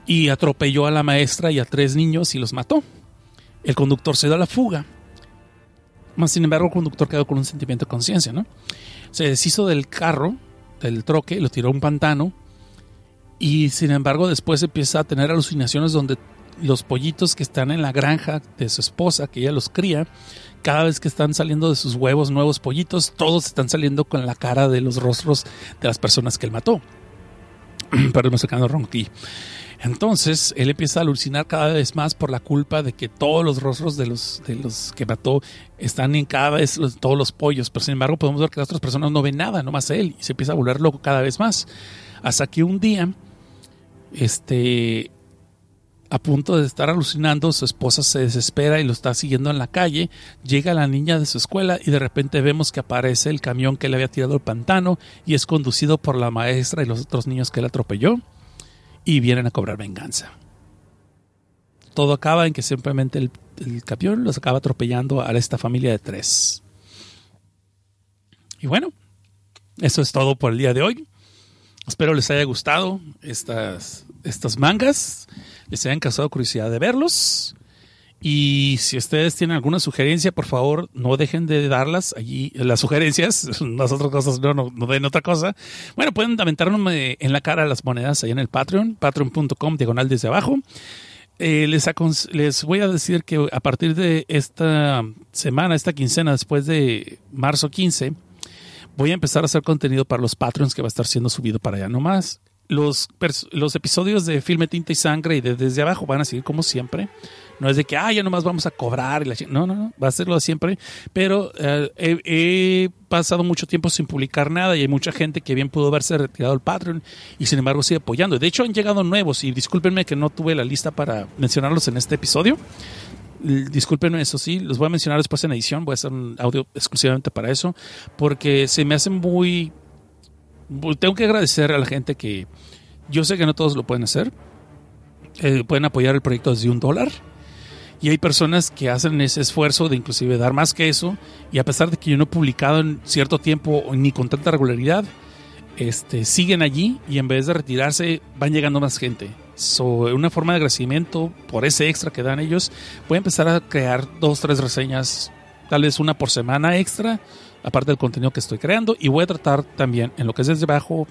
y atropelló a la maestra y a tres niños y los mató. El conductor se da la fuga. Más sin embargo, el conductor quedó con un sentimiento de conciencia, ¿no? Se deshizo del carro, del troque, lo tiró a un pantano. Y sin embargo, después empieza a tener alucinaciones donde los pollitos que están en la granja de su esposa, que ella los cría, cada vez que están saliendo de sus huevos nuevos pollitos, todos están saliendo con la cara de los rostros de las personas que él mató. Perdón, me estoy quedando. Entonces, él empieza a alucinar cada vez más por la culpa de que todos los rostros de los, de los que mató están en cada vez todos los pollos. Pero sin embargo, podemos ver que las otras personas no ven nada, nomás él. Y se empieza a volver loco cada vez más. Hasta que un día, este, a punto de estar alucinando, su esposa se desespera y lo está siguiendo en la calle. Llega la niña de su escuela y de repente vemos que aparece el camión que le había tirado al pantano y es conducido por la maestra y los otros niños que él atropelló y vienen a cobrar venganza. Todo acaba en que simplemente el, el camión los acaba atropellando a esta familia de tres. Y bueno, eso es todo por el día de hoy. Espero les haya gustado estas, estas mangas, les hayan causado curiosidad de verlos. Y si ustedes tienen alguna sugerencia, por favor, no dejen de darlas allí, las sugerencias, las otras cosas, no, no, den otra cosa. Bueno, pueden aventarme en la cara las monedas ahí en el Patreon, patreon.com, diagonal desde abajo. Eh, les, les voy a decir que a partir de esta semana, esta quincena, después de marzo 15, voy a empezar a hacer contenido para los Patreons que va a estar siendo subido para allá nomás. Los, los episodios de Filme, Tinta y Sangre y de Desde Abajo van a seguir como siempre. No es de que, ah, ya nomás vamos a cobrar. Y la chi-". no, no, no, va a ser lo de siempre. Pero eh, he, pasado mucho tiempo sin publicar nada y hay mucha gente que bien pudo haberse retirado del Patreon y sin embargo sigue apoyando. De hecho, han llegado nuevos y discúlpenme que no tuve la lista para mencionarlos en este episodio. Discúlpenme, eso sí, los voy a mencionar después en edición. Voy a hacer un audio exclusivamente para eso, porque se me hace muy. Tengo que agradecer a la gente que. Yo sé que no todos lo pueden hacer. Eh, pueden apoyar el proyecto desde un dólar. Y hay personas que hacen ese esfuerzo de inclusive dar más que eso. Y a pesar de que yo no he publicado en cierto tiempo ni con tanta regularidad, este, siguen allí y en vez de retirarse van llegando más gente. So, una forma de agradecimiento por ese extra que dan ellos, voy a empezar a crear dos, tres reseñas, tal vez una por semana extra, aparte del contenido que estoy creando. Y voy a tratar también, en lo que es desde abajo,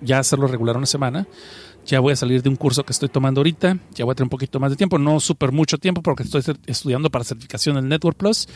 ya hacerlo regular una semana. Ya voy a salir de un curso que estoy tomando ahorita. Ya voy a tener un poquito más de tiempo. No súper mucho tiempo porque estoy estudiando para certificación del Network Plus.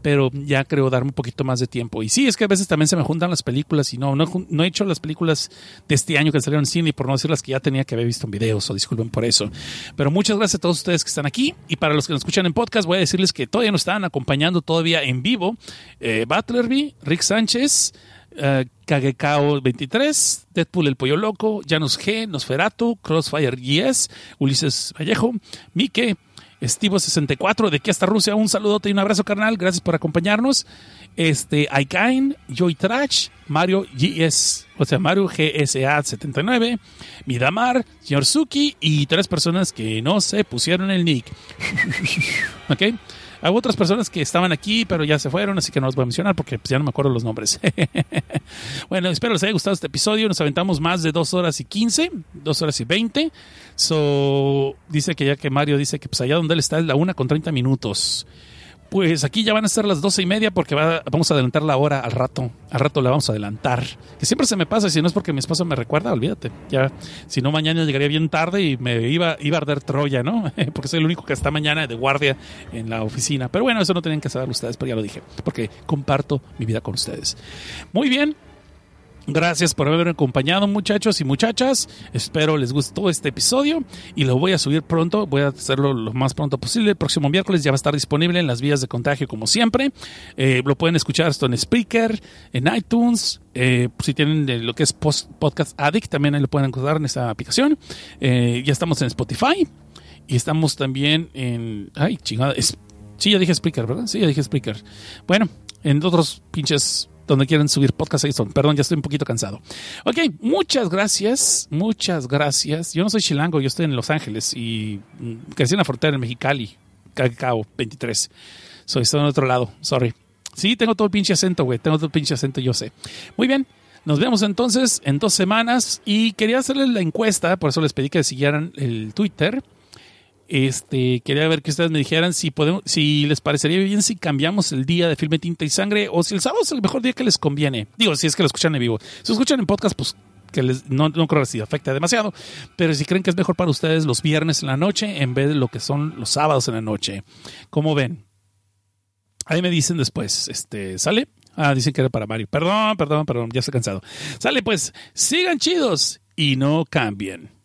Pero ya creo darme un poquito más de tiempo. Y sí, es que a veces también se me juntan las películas. Y no, no, he hecho las películas de este año que salieron en cine. Por no decir las que ya tenía que haber visto en videos. O disculpen por eso. Pero muchas gracias a todos ustedes que están aquí. Y para los que nos escuchan en podcast, voy a decirles que todavía nos están acompañando todavía en vivo. Eh, Butlerby, Rick Sánchez. Uh, Kagekao 23, Deadpool el Pollo Loco, Janus G, Nosferatu, Crossfire GS, Ulises Vallejo, Mike, Estivo 64, de aquí hasta Rusia, un saludote y un abrazo carnal, gracias por acompañarnos. Este, Aikain, Joy Trash, Mario GS, o sea, Mario GSA 79, Midamar, Señor Suki y tres personas que no se pusieron el nick. ¿Ok? Hay otras personas que estaban aquí, pero ya se fueron, así que no los voy a mencionar porque pues, ya no me acuerdo los nombres. bueno, espero les haya gustado este episodio. Nos aventamos más de dos horas y quince, dos horas y veinte. So, dice que ya que Mario dice que pues allá donde él está es la una con 30 minutos. Pues aquí ya van a ser las doce y media porque va- vamos a adelantar la hora al rato. Al rato la vamos a adelantar. Que siempre se me pasa y si no es porque mi esposo me recuerda, olvídate. Ya, si no mañana llegaría bien tarde y me iba, iba a arder Troya, ¿no? porque soy el único que está mañana de guardia en la oficina. Pero bueno, eso no tenían que saber ustedes, pero ya lo dije. Porque comparto mi vida con ustedes. Muy bien. Gracias por haberme acompañado, muchachos y muchachas. Espero les gustó este episodio y lo voy a subir pronto. Voy a hacerlo lo más pronto posible. El próximo miércoles ya va a estar disponible en las vías de contagio, como siempre. Eh, lo pueden escuchar esto en Spreaker, en iTunes. Eh, si tienen lo que es Podcast Addict, también lo pueden encontrar en esa aplicación. Eh, ya estamos en Spotify y estamos también en. Ay, chingada. sí, ya dije Spreaker, ¿verdad? Sí, ya dije Spreaker. Bueno, en otros pinches donde quieren subir podcast ahí son. Perdón, ya estoy un poquito cansado. Ok, muchas gracias, muchas gracias. Yo no soy chilango, yo estoy en Los Ángeles y mm, crecí en la frontera en Mexicali, Cacao 23. Soy estoy en otro lado, sorry. Sí, tengo todo el pinche acento, güey, tengo todo el pinche acento, yo sé. Muy bien. Nos vemos entonces en dos semanas y quería hacerles la encuesta, por eso les pedí que siguieran el Twitter. Este, quería ver que ustedes me dijeran si podemos, si les parecería bien si cambiamos el día de filme Tinta y Sangre o si el sábado es el mejor día que les conviene. Digo, si es que lo escuchan en vivo. Si lo escuchan en podcast, pues que no, creo que si afecte demasiado. Pero si creen que es mejor para ustedes los viernes en la noche en vez de lo que son los sábados en la noche. ¿Cómo ven? Ahí me dicen después, este, ¿sale? Ah, dicen que era para Mario. Perdón, perdón, perdón, ya estoy cansado. Sale pues, sigan chidos y no cambien.